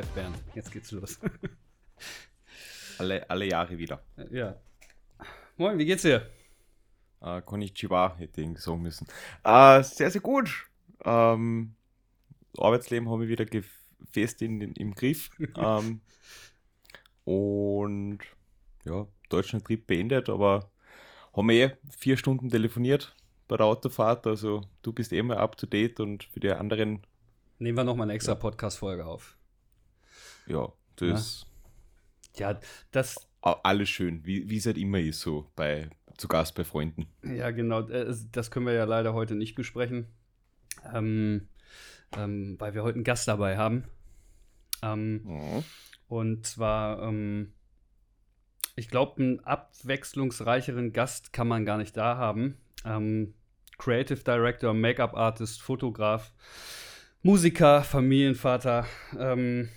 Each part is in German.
Sind wir jetzt geht's los. Alle, alle Jahre wieder. ja. Moin, wie geht's dir? Äh, Konnichiwa hätte ich sagen müssen. Äh, sehr, sehr gut. Ähm, Arbeitsleben haben wir wieder fest in, in, im Griff. ähm, und ja, deutschen Trip beendet, aber haben wir eh vier Stunden telefoniert bei der Autofahrt. Also du bist eh mal up to date und für die anderen. Nehmen wir nochmal eine extra ja. Podcast-Folge auf. Ja, das. Ja, das. Alles schön, wie es halt immer ist, so bei zu Gast bei Freunden. Ja, genau. Äh, das können wir ja leider heute nicht besprechen. Ähm, ähm, weil wir heute einen Gast dabei haben. Ähm, oh. Und zwar, ähm, ich glaube, einen abwechslungsreicheren Gast kann man gar nicht da haben. Ähm, Creative Director, Make-up Artist, Fotograf, Musiker, Familienvater, ähm,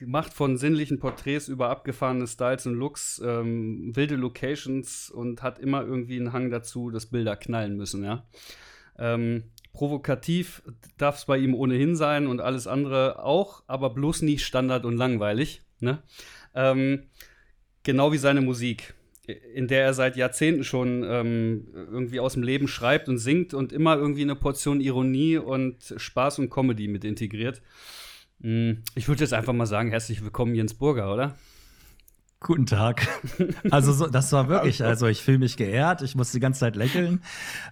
gemacht von sinnlichen Porträts über abgefahrene Styles und Looks, ähm, wilde Locations und hat immer irgendwie einen Hang dazu, dass Bilder knallen müssen, ja. Ähm, provokativ darf es bei ihm ohnehin sein und alles andere auch, aber bloß nicht Standard und langweilig, ne? Ähm, genau wie seine Musik in der er seit Jahrzehnten schon ähm, irgendwie aus dem Leben schreibt und singt und immer irgendwie eine Portion Ironie und Spaß und Comedy mit integriert. Mm, ich würde jetzt einfach mal sagen, herzlich willkommen Jens Burger, oder? Guten Tag. Also so, das war wirklich, also ich fühle mich geehrt, ich muss die ganze Zeit lächeln.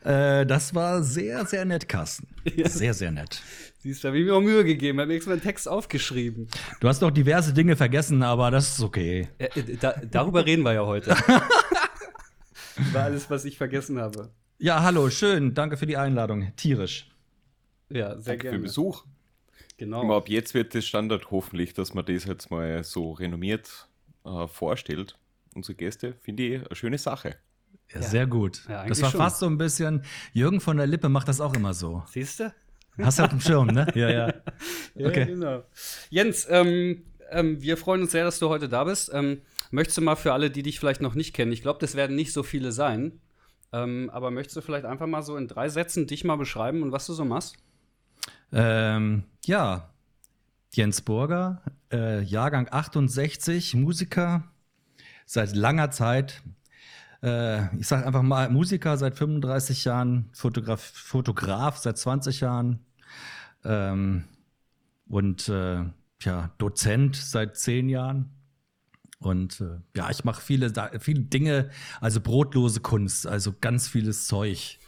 Äh, das war sehr, sehr nett, Carsten. Sehr, sehr nett. Siehst du, habe ich mir auch Mühe gegeben, habe extra einen Text aufgeschrieben. Du hast doch diverse Dinge vergessen, aber das ist okay. Äh, da, darüber reden wir ja heute. Über alles, was ich vergessen habe. Ja, hallo, schön. Danke für die Einladung. Tierisch. Ja, sehr Danke gerne. für den Besuch. Genau. Immer ab jetzt wird es Standard hoffentlich, dass man das jetzt mal so renommiert äh, vorstellt, unsere Gäste, finde ich eine schöne Sache. Ja, sehr gut. Ja, das war schon. fast so ein bisschen, Jürgen von der Lippe macht das auch immer so. Siehst du? Hast du auf dem Schirm, ne? Ja, ja. okay. Ja, genau. Jens, ähm, ähm, wir freuen uns sehr, dass du heute da bist. Ähm, möchtest du mal für alle, die dich vielleicht noch nicht kennen, ich glaube, das werden nicht so viele sein, ähm, aber möchtest du vielleicht einfach mal so in drei Sätzen dich mal beschreiben und was du so machst? Ähm, ja, Jens Burger, äh, Jahrgang 68, Musiker, seit langer Zeit. Äh, ich sage einfach mal Musiker seit 35 Jahren, Fotograf, Fotograf seit 20 Jahren ähm, und äh, ja, Dozent seit 10 Jahren. Und äh, ja, ich mache viele, viele Dinge, also brotlose Kunst, also ganz vieles Zeug.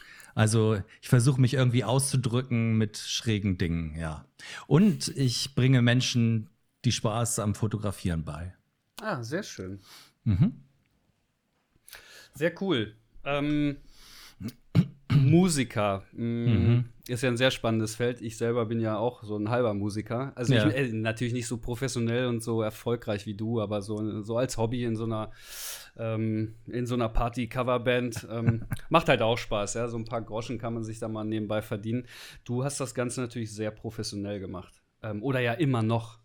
Also ich versuche mich irgendwie auszudrücken mit schrägen Dingen, ja. Und ich bringe Menschen die Spaß am Fotografieren bei. Ah, sehr schön. Mhm. Sehr cool. Ähm, Musiker mm, mhm. ist ja ein sehr spannendes Feld. Ich selber bin ja auch so ein halber Musiker. Also ja. ich, äh, natürlich nicht so professionell und so erfolgreich wie du, aber so, so als Hobby in so einer ähm, in so einer Party-Coverband ähm, macht halt auch Spaß. Ja, so ein paar Groschen kann man sich da mal nebenbei verdienen. Du hast das Ganze natürlich sehr professionell gemacht ähm, oder ja immer noch.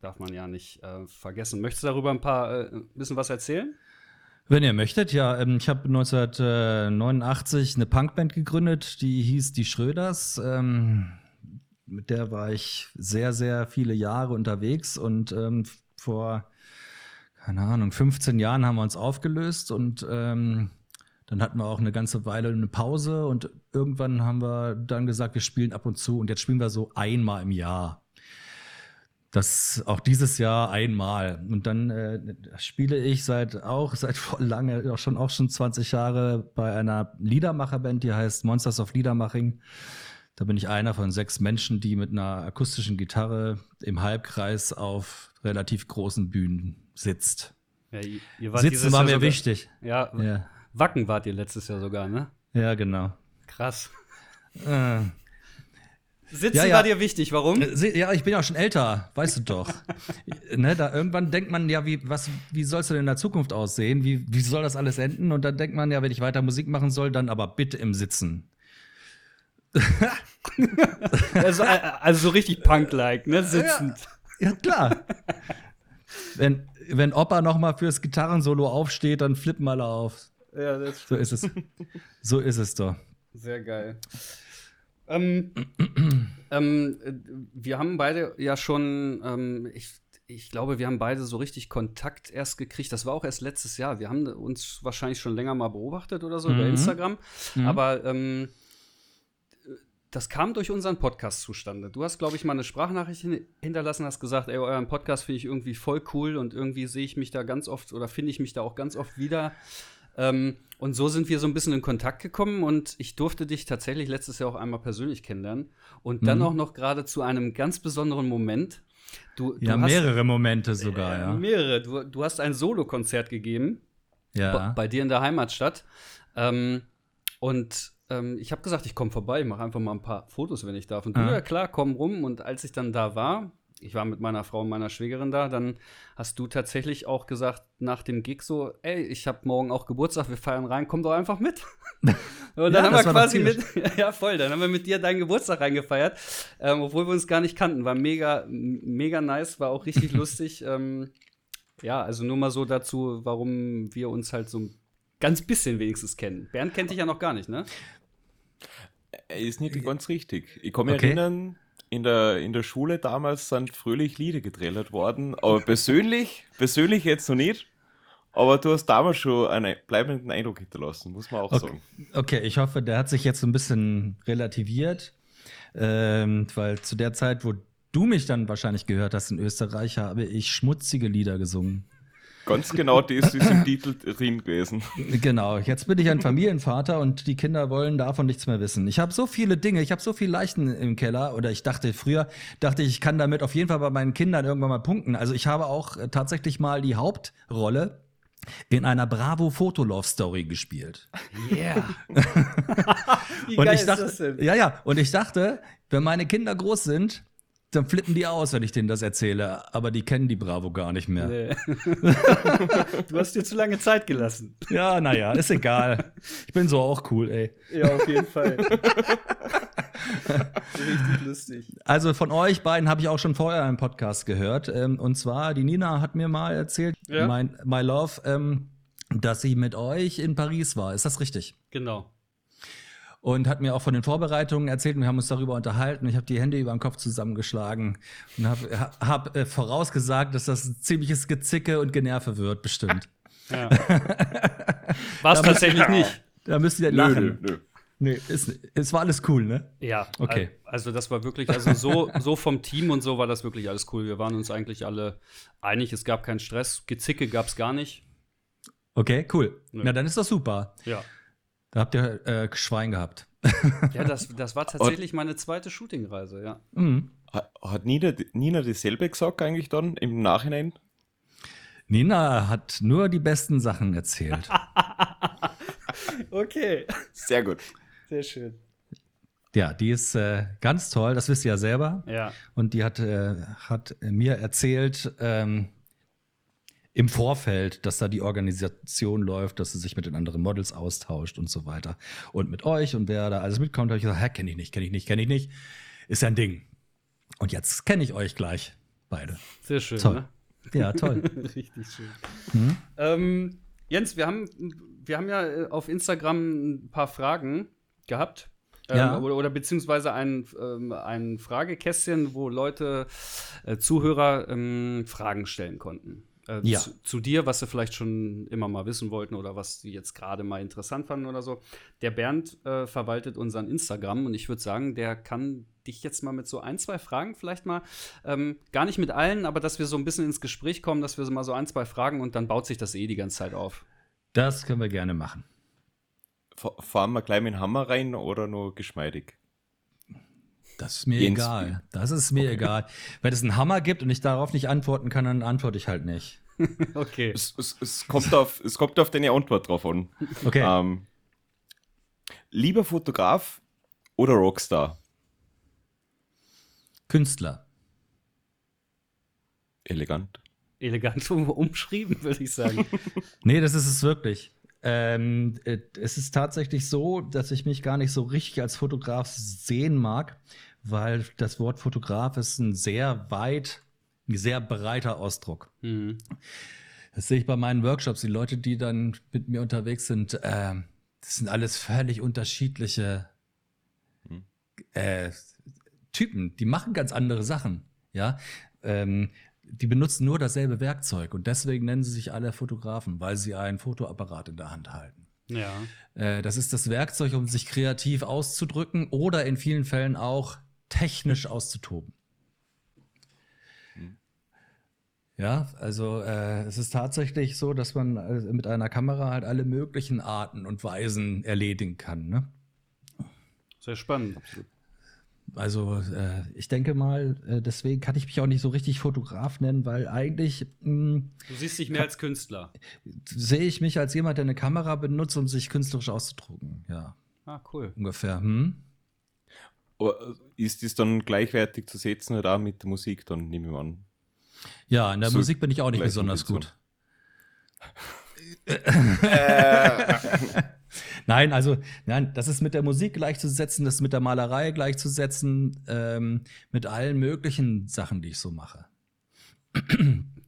Darf man ja nicht äh, vergessen. Möchtest du darüber ein paar äh, bisschen was erzählen? Wenn ihr möchtet, ja. Ähm, ich habe 1989 eine Punkband gegründet, die hieß Die Schröders. Ähm, mit der war ich sehr, sehr viele Jahre unterwegs und ähm, vor, keine Ahnung, 15 Jahren haben wir uns aufgelöst und dann hatten wir auch eine ganze Weile eine Pause und irgendwann haben wir dann gesagt, wir spielen ab und zu und jetzt spielen wir so einmal im Jahr. Das auch dieses Jahr einmal. Und dann äh, spiele ich seit auch seit voll lange, auch schon auch schon 20 Jahre bei einer Liedermacherband, die heißt Monsters of Liedermaching. Da bin ich einer von sechs Menschen, die mit einer akustischen Gitarre im Halbkreis auf relativ großen Bühnen sitzt. Ja, Sitzen war mir sogar, wichtig. Ja, ja, Wacken wart ihr letztes Jahr sogar, ne? Ja, genau. Krass. Äh, Sitzen ja, ja. war dir wichtig, warum? Äh, ja, ich bin ja schon älter, weißt du doch. ne, da irgendwann denkt man, ja, wie, was, wie soll es denn in der Zukunft aussehen? Wie, wie soll das alles enden? Und dann denkt man, ja, wenn ich weiter Musik machen soll, dann aber bitte im Sitzen. also, äh, also, so richtig Punk-like, ne? Sitzend. Ja, ja klar. wenn, wenn Opa noch mal fürs Gitarrensolo aufsteht, dann flippen alle auf. Ja, das stimmt. So ist es. So ist es doch. Sehr geil. Ähm, Ähm, äh, wir haben beide ja schon, ähm, ich, ich glaube, wir haben beide so richtig Kontakt erst gekriegt. Das war auch erst letztes Jahr. Wir haben uns wahrscheinlich schon länger mal beobachtet oder so mhm. über Instagram. Mhm. Aber ähm, das kam durch unseren Podcast zustande. Du hast, glaube ich, mal eine Sprachnachricht hinterlassen, hast gesagt, ey, euren Podcast finde ich irgendwie voll cool und irgendwie sehe ich mich da ganz oft oder finde ich mich da auch ganz oft wieder. Ähm, und so sind wir so ein bisschen in Kontakt gekommen und ich durfte dich tatsächlich letztes Jahr auch einmal persönlich kennenlernen. Und dann mhm. auch noch gerade zu einem ganz besonderen Moment. Du, du ja, hast, mehrere Momente sogar, äh, ja. Mehrere. Du, du hast ein Solokonzert gegeben. Ja. Bei dir in der Heimatstadt. Ähm, und ähm, ich habe gesagt, ich komme vorbei, mache einfach mal ein paar Fotos, wenn ich darf. Und du, ja klar, komm rum. Und als ich dann da war, ich war mit meiner Frau und meiner Schwägerin da, dann hast du tatsächlich auch gesagt nach dem Gig so, ey, ich habe morgen auch Geburtstag, wir feiern rein, komm doch einfach mit. und dann ja, haben wir quasi mit, ja voll, dann haben wir mit dir deinen Geburtstag reingefeiert, ähm, obwohl wir uns gar nicht kannten. War mega, mega nice, war auch richtig lustig. Ähm, ja, also nur mal so dazu, warum wir uns halt so ein ganz bisschen wenigstens kennen. Bernd kennt dich ja noch gar nicht, ne? Er ist nicht ganz richtig. Ich kann mich okay. erinnern, in der, in der Schule damals sind fröhlich Lieder getrellert worden, aber persönlich, persönlich jetzt noch nicht. Aber du hast damals schon einen bleibenden Eindruck hinterlassen, muss man auch okay. sagen. Okay, ich hoffe, der hat sich jetzt so ein bisschen relativiert, ähm, weil zu der Zeit, wo du mich dann wahrscheinlich gehört hast in Österreich, habe ich schmutzige Lieder gesungen. Ganz genau das ist im Titel drin gewesen. Genau, jetzt bin ich ein Familienvater und die Kinder wollen davon nichts mehr wissen. Ich habe so viele Dinge, ich habe so viel Leichen im Keller oder ich dachte früher, dachte ich, ich kann damit auf jeden Fall bei meinen Kindern irgendwann mal punkten. Also ich habe auch äh, tatsächlich mal die Hauptrolle in einer Bravo Fotolove Story gespielt. Yeah. Wie und geil ich dachte, ist das denn? Ja, ja, und ich dachte, wenn meine Kinder groß sind, dann flippen die aus, wenn ich denen das erzähle. Aber die kennen die Bravo gar nicht mehr. Nee. du hast dir zu lange Zeit gelassen. Ja, naja, ist egal. Ich bin so auch cool, ey. Ja, auf jeden Fall. Richtig lustig. Also von euch beiden habe ich auch schon vorher einen Podcast gehört. Ähm, und zwar, die Nina hat mir mal erzählt, ja? mein, My Love, ähm, dass sie mit euch in Paris war. Ist das richtig? Genau und hat mir auch von den Vorbereitungen erzählt und wir haben uns darüber unterhalten. Ich habe die Hände über den Kopf zusammengeschlagen und habe hab, äh, vorausgesagt, dass das ein ziemliches Gezicke und Generve wird, bestimmt. Ja. War es tatsächlich nicht. Da müsst ihr lachen. Nö, nö, nö. Nee, ist, es war alles cool, ne? Ja, okay. Also das war wirklich, also so, so vom Team und so war das wirklich alles cool. Wir waren uns eigentlich alle einig, es gab keinen Stress, Gezicke gab es gar nicht. Okay, cool. Nö. Na, dann ist das super. Ja. Da habt ihr äh, Schwein gehabt. ja, das, das war tatsächlich meine zweite Shootingreise, ja. Mhm. Hat Nina, Nina dasselbe gesagt eigentlich dann im Nachhinein? Nina hat nur die besten Sachen erzählt. okay. Sehr gut. Sehr schön. Ja, die ist äh, ganz toll, das wisst ihr ja selber. Ja. Und die hat, äh, hat mir erzählt, ähm, im Vorfeld, dass da die Organisation läuft, dass sie sich mit den anderen Models austauscht und so weiter. Und mit euch und wer da alles mitkommt, habe ich gesagt, hä, kenne ich nicht, kenne ich nicht, kenne ich nicht. Ist ja ein Ding. Und jetzt kenne ich euch gleich, beide. Sehr schön, toll. Ne? Ja, toll. Richtig schön. Hm? Ähm, Jens, wir haben, wir haben ja äh, auf Instagram ein paar Fragen gehabt. Ähm, ja. oder, oder, beziehungsweise ein, ähm, ein Fragekästchen, wo Leute, äh, Zuhörer ähm, Fragen stellen konnten äh, ja. zu, zu, dir, was sie vielleicht schon immer mal wissen wollten oder was sie jetzt gerade mal interessant fanden oder so. Der Bernd äh, verwaltet unseren Instagram und ich würde sagen, der kann dich jetzt mal mit so ein, zwei Fragen vielleicht mal, ähm, gar nicht mit allen, aber dass wir so ein bisschen ins Gespräch kommen, dass wir so mal so ein, zwei Fragen und dann baut sich das eh die ganze Zeit auf. Das können wir gerne machen. Fahren wir gleich mit dem Hammer rein oder nur geschmeidig? Das ist mir Jens. egal. Das ist mir okay. egal. Wenn es einen Hammer gibt und ich darauf nicht antworten kann, dann antworte ich halt nicht. okay. Es, es, es, kommt auf, es kommt auf deine Antwort drauf an. Okay. Ähm, lieber Fotograf oder Rockstar? Künstler. Elegant. Elegant umschrieben, würde ich sagen. nee, das ist es wirklich. Ähm, äh, es ist tatsächlich so, dass ich mich gar nicht so richtig als Fotograf sehen mag, weil das Wort Fotograf ist ein sehr weit, ein sehr breiter Ausdruck. Mhm. Das sehe ich bei meinen Workshops. Die Leute, die dann mit mir unterwegs sind, äh, das sind alles völlig unterschiedliche mhm. äh, Typen, die machen ganz andere Sachen. Ja, ähm, die benutzen nur dasselbe Werkzeug und deswegen nennen sie sich alle Fotografen, weil sie einen Fotoapparat in der Hand halten. Ja. Äh, das ist das Werkzeug, um sich kreativ auszudrücken oder in vielen Fällen auch technisch auszutoben. Ja, also äh, es ist tatsächlich so, dass man äh, mit einer Kamera halt alle möglichen Arten und Weisen erledigen kann. Ne? Sehr spannend. Also äh, ich denke mal, äh, deswegen kann ich mich auch nicht so richtig Fotograf nennen, weil eigentlich mh, Du siehst dich mehr als Künstler. sehe ich mich als jemand, der eine Kamera benutzt, um sich künstlerisch auszudrucken. Ja, Ah, cool. ungefähr. Hm? Aber ist das dann gleichwertig zu setzen oder auch mit der Musik, dann nehme ich mal an. Ja, in der So Musik bin ich auch nicht besonders gut. Nein, also nein, das ist mit der Musik gleichzusetzen, das ist mit der Malerei gleichzusetzen, ähm, mit allen möglichen Sachen, die ich so mache.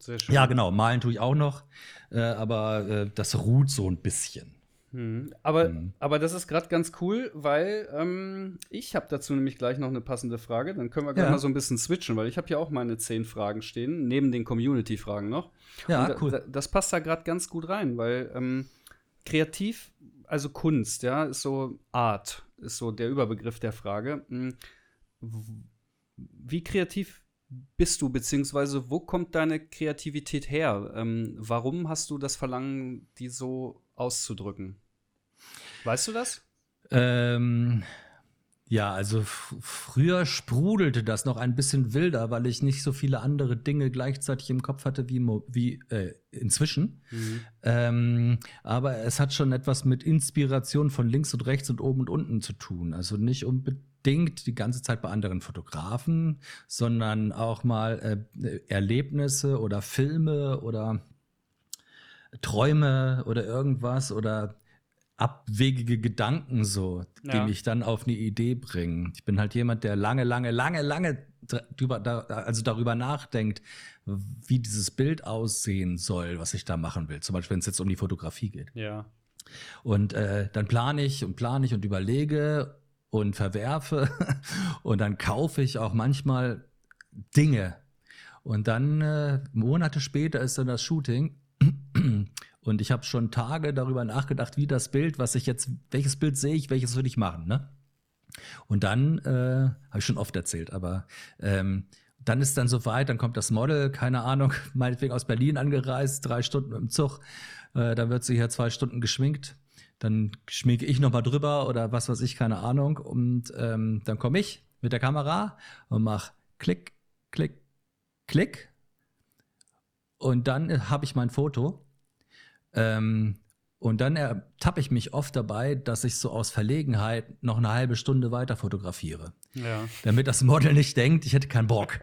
Sehr schön. Ja, genau, malen tue ich auch noch, äh, aber äh, das ruht so ein bisschen. Mhm. Aber, Mhm. aber das ist gerade ganz cool, weil ähm, ich habe dazu nämlich gleich noch eine passende Frage. Dann können wir gleich Ja. mal so ein bisschen switchen, weil ich habe ja auch meine zehn Fragen stehen, neben den Community-Fragen noch. Ja, Und cool. Da, das passt da gerade ganz gut rein, weil ähm, kreativ, also Kunst, ja, ist so Art, ist so der Überbegriff der Frage. Hm, Wie kreativ bist du, beziehungsweise wo kommt deine Kreativität her? Ähm, warum hast du das Verlangen, die so auszudrücken? Weißt du das? Ähm, ja, also früher sprudelte das noch ein bisschen wilder, weil ich nicht so viele andere Dinge gleichzeitig im Kopf hatte wie, wie äh, inzwischen. Ähm, aber es hat schon etwas mit Inspiration von links und rechts und oben und unten zu tun. Also nicht unbedingt die ganze Zeit bei anderen Fotografen, sondern auch mal äh, Erlebnisse oder Filme oder Träume oder irgendwas oder abwegige Gedanken so, die Ja. mich dann auf eine Idee bringen. Ich bin halt jemand, der lange, lange, lange, lange drüber, da, also darüber nachdenkt, wie dieses Bild aussehen soll, was ich da machen will. Zum Beispiel, wenn es jetzt um die Fotografie geht. Ja. Und äh, dann plane ich und plane ich und überlege und verwerfe und dann kaufe ich auch manchmal Dinge. Und dann äh, Monate später ist dann das Shooting und ich habe schon Tage darüber nachgedacht, wie das Bild, was ich jetzt, welches Bild sehe ich, welches würde ich machen, ne? Und dann, äh, habe ich schon oft erzählt, aber ähm, dann ist dann soweit, dann kommt das Model, keine Ahnung, meinetwegen aus Berlin angereist, drei Stunden im Zug, äh, dann wird sie hier zwei Stunden geschminkt, dann schminke ich nochmal drüber oder was weiß ich, keine Ahnung. Und ähm, dann komme ich mit der Kamera und mach Klick, Klick, Klick. Und dann habe ich mein Foto. Ähm, und dann ertappe ich mich oft dabei, dass ich so aus Verlegenheit noch eine halbe Stunde weiter fotografiere. Ja. Damit das Model nicht denkt, ich hätte keinen Bock.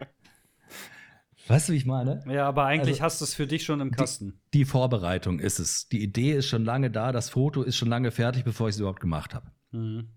Weißt du, wie ich meine? Ja, aber eigentlich Also, hast du es für dich schon im Kasten. Die Vorbereitung ist es. Die Idee ist schon lange da, das Foto ist schon lange fertig, bevor ich es überhaupt gemacht habe. Mhm.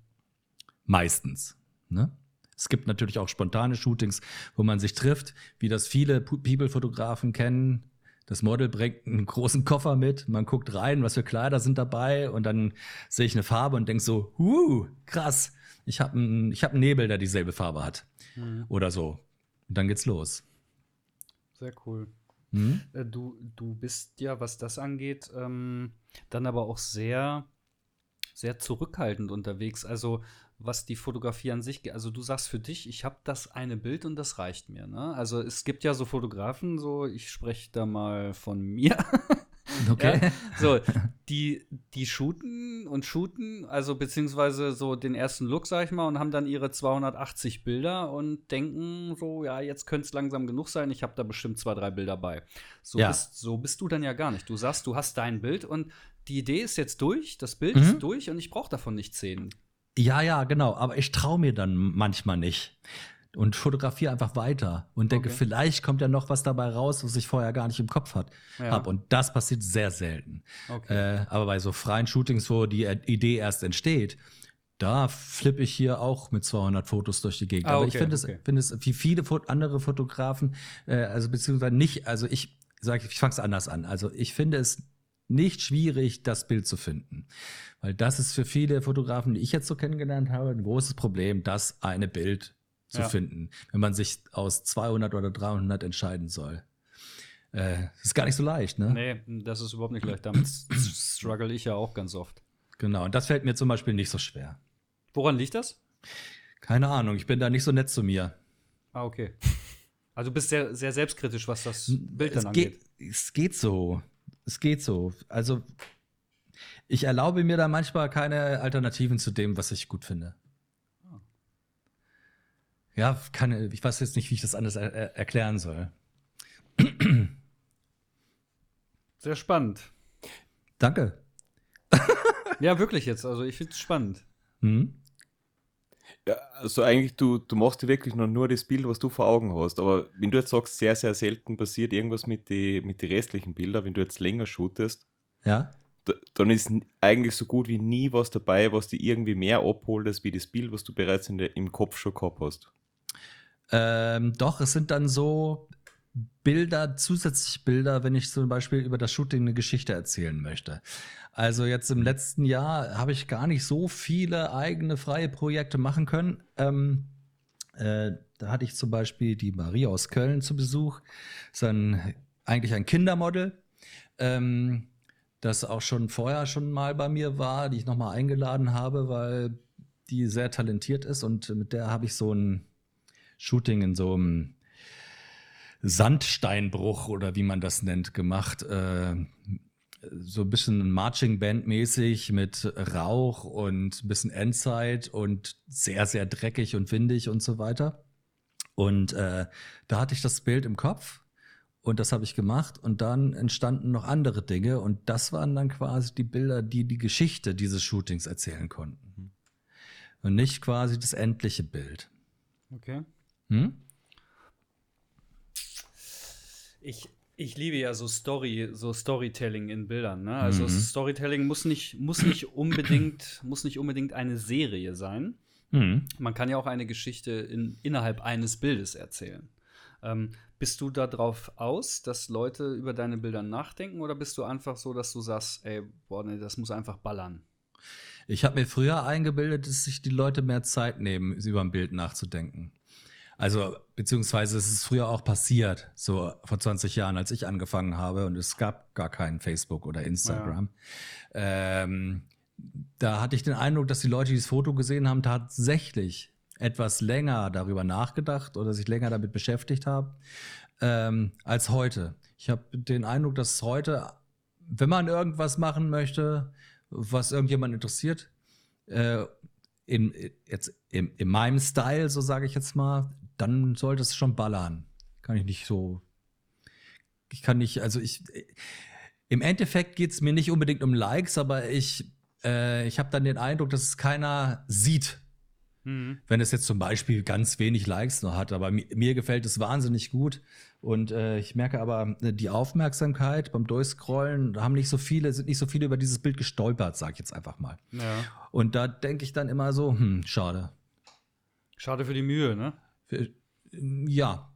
Meistens. Ne? Es gibt natürlich auch spontane Shootings, wo man sich trifft, wie das viele People-Fotografen kennen. Das Model bringt einen großen Koffer mit, man guckt rein, was für Kleider sind dabei und dann sehe ich eine Farbe und denke so, uh, krass, ich habe einen, ich hab einen Nebel, der dieselbe Farbe hat. Mhm. Oder so. Und dann geht's los. Sehr cool. Hm? Äh, Du, du bist ja, was das angeht, ähm, dann aber auch sehr, sehr zurückhaltend unterwegs. Also was die Fotografie an sich, ge- also du sagst für dich, ich habe das eine Bild und das reicht mir. Ne? Also es gibt ja so Fotografen, so ich spreche da mal von mir. Okay. Ja, so, die, die shooten und shooten, also beziehungsweise so den ersten Look, sag ich mal, und haben dann ihre 280 Bilder und denken so, ja, jetzt könnte es langsam genug sein, ich habe da bestimmt zwei, drei Bilder bei. So, Ja. bist, so bist du dann ja gar nicht. Du sagst, du hast dein Bild und die Idee ist jetzt durch, das Bild Mhm. ist durch und ich brauche davon nicht zehn. Ja, ja, genau. Aber ich traue mir dann manchmal nicht. Und fotografiere einfach weiter und denke, Okay. vielleicht kommt ja noch was dabei raus, was ich vorher gar nicht im Kopf hat, Ja. hab. Und das passiert sehr selten. Okay. Äh, aber bei so freien Shootings, wo die Idee erst entsteht, da flippe ich hier auch mit 200 Fotos durch die Gegend. Ah, aber ich okay, finde okay. es, finde es wie viele andere Fotografen, äh, also beziehungsweise nicht, also ich sage, ich fange es anders an. Also ich finde es nicht schwierig, das Bild zu finden. Weil das ist für viele Fotografen, die ich jetzt so kennengelernt habe, ein großes Problem, das eine Bild zu ja. finden, wenn man sich aus 200 oder 300 entscheiden soll. Äh, das ist gar nicht so leicht, ne? Nee, das ist überhaupt nicht leicht. Damit struggle ich ja auch ganz oft. Genau, und das fällt mir zum Beispiel nicht so schwer. Woran liegt das? Keine Ahnung, ich bin da nicht so nett zu mir. Ah, okay. Also du bist sehr, sehr selbstkritisch, was das Bild dann angeht. Geht, es geht so. Es geht so. Also ich erlaube mir da manchmal keine Alternativen zu dem, was ich gut finde. Oh. Ja, kann, ich weiß jetzt nicht, wie ich das anders er erklären soll. Sehr spannend. Danke. ja, wirklich jetzt. Also ich finde es spannend. Mhm. Ja, also eigentlich, du, du machst dir wirklich noch nur das Bild, was du vor Augen hast. Aber wenn du jetzt sagst, sehr, sehr selten passiert irgendwas mit den mit die restlichen Bildern, wenn du jetzt länger shootest, ja. dann ist eigentlich so gut wie nie was dabei, was dir irgendwie mehr abholt, als wie das Bild, was du bereits in der, im Kopf schon gehabt hast. Ähm, doch, es sind dann so Bilder, zusätzliche Bilder, wenn ich zum Beispiel über das Shooting eine Geschichte erzählen möchte. Also jetzt im letzten Jahr habe ich gar nicht so viele eigene freie Projekte machen können. Ähm, äh, da hatte ich zum Beispiel die Marie aus Köln zu Besuch. Ist ein, eigentlich ein Kindermodel, ähm, das auch schon vorher schon mal bei mir war, die ich nochmal eingeladen habe, weil die sehr talentiert ist und mit der habe ich so ein Shooting in so einem Sandsteinbruch oder wie man das nennt gemacht. Äh, so ein bisschen Marching Band mäßig mit Rauch und ein bisschen Endzeit und sehr, sehr dreckig und windig und so weiter. Und äh, da hatte ich das Bild im Kopf und das habe ich gemacht und dann entstanden noch andere Dinge und das waren dann quasi die Bilder, die die Geschichte dieses Shootings erzählen konnten. Und nicht quasi das endliche Bild. Okay. Hm? Ich, ich liebe ja so Story, so Storytelling in Bildern. Ne? Also mhm. Storytelling muss nicht, muss nicht unbedingt, muss nicht unbedingt eine Serie sein. Mhm. Man kann ja auch eine Geschichte in, innerhalb eines Bildes erzählen. Ähm, bist du darauf aus, dass Leute über deine Bilder nachdenken oder bist du einfach so, dass du sagst, ey, boah, nee, das muss einfach ballern? Ich habe mir früher eingebildet, dass sich die Leute mehr Zeit nehmen, über ein Bild nachzudenken. Also, beziehungsweise es ist früher auch passiert, so vor 20 Jahren, als ich angefangen habe und es gab gar keinen Facebook oder Instagram. Ja. Ähm, da hatte ich den Eindruck, dass die Leute, die das Foto gesehen haben, tatsächlich etwas länger darüber nachgedacht oder sich länger damit beschäftigt haben ähm, als heute. Ich habe den Eindruck, dass heute, wenn man irgendwas machen möchte, was irgendjemand interessiert, äh, in, jetzt in, in meinem Style, so sage ich jetzt mal, dann sollte es schon ballern. Kann ich nicht so. Ich kann nicht, also ich. Im Endeffekt geht es mir nicht unbedingt um Likes, aber ich, äh, ich habe dann den Eindruck, dass es keiner sieht. Mhm. Wenn es jetzt zum Beispiel ganz wenig Likes noch hat, aber mir, mir gefällt es wahnsinnig gut. Und äh, ich merke aber, äh, die Aufmerksamkeit beim Durchscrollen, da haben nicht so viele, sind nicht so viele über dieses Bild gestolpert, sag ich jetzt einfach mal. Ja. Und da denke ich dann immer so, hm, schade. Schade für die Mühe, ne? Ja,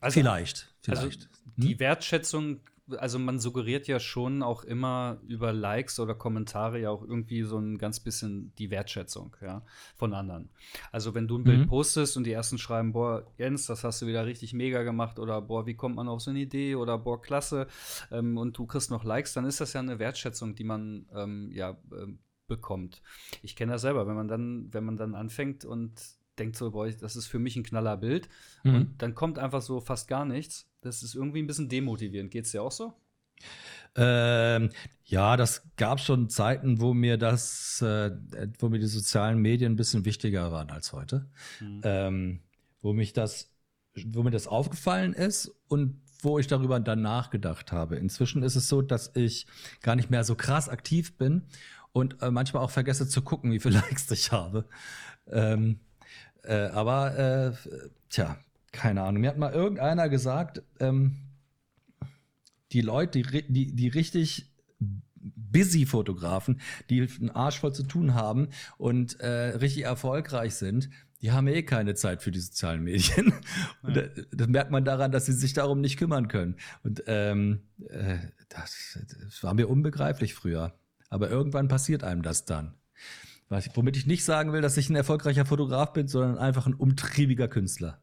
also, vielleicht. vielleicht. Also die hm? Wertschätzung, also man suggeriert ja schon auch immer über Likes oder Kommentare ja auch irgendwie so ein ganz bisschen die Wertschätzung ja, von anderen. Also wenn du ein Bild mhm. postest und die ersten schreiben, boah, Jens, das hast du wieder richtig mega gemacht oder boah, wie kommt man auf so eine Idee oder boah, klasse ähm, und du kriegst noch Likes, dann ist das ja eine Wertschätzung, die man ähm, ja äh, bekommt. Ich kenne das selber, wenn man dann, wenn man dann anfängt und denkt so, boah, das ist für mich ein knaller Bild. Mhm. Und dann kommt einfach so fast gar nichts. Das ist irgendwie ein bisschen demotivierend. Geht es dir auch so? Ähm, ja, das gab schon Zeiten, wo mir das, äh, wo mir die sozialen Medien ein bisschen wichtiger waren als heute. Mhm. Ähm, wo mich das, wo mir das aufgefallen ist und wo ich darüber dann nachgedacht habe. Inzwischen ist es so, dass ich gar nicht mehr so krass aktiv bin und äh, manchmal auch vergesse zu gucken, wie viele Likes ich habe. Ähm, äh, aber, äh, tja, keine Ahnung. Mir hat mal irgendeiner gesagt, ähm, die Leute, die, die, die richtig busy Fotografen, die einen Arsch voll zu tun haben und äh, richtig erfolgreich sind, die haben eh keine Zeit für die sozialen Medien. Und das, das merkt man daran, dass sie sich darum nicht kümmern können. Und ähm, äh, das, das war mir unbegreiflich früher. Aber irgendwann passiert einem das dann. Womit ich nicht sagen will, dass ich ein erfolgreicher Fotograf bin, sondern einfach ein umtriebiger Künstler.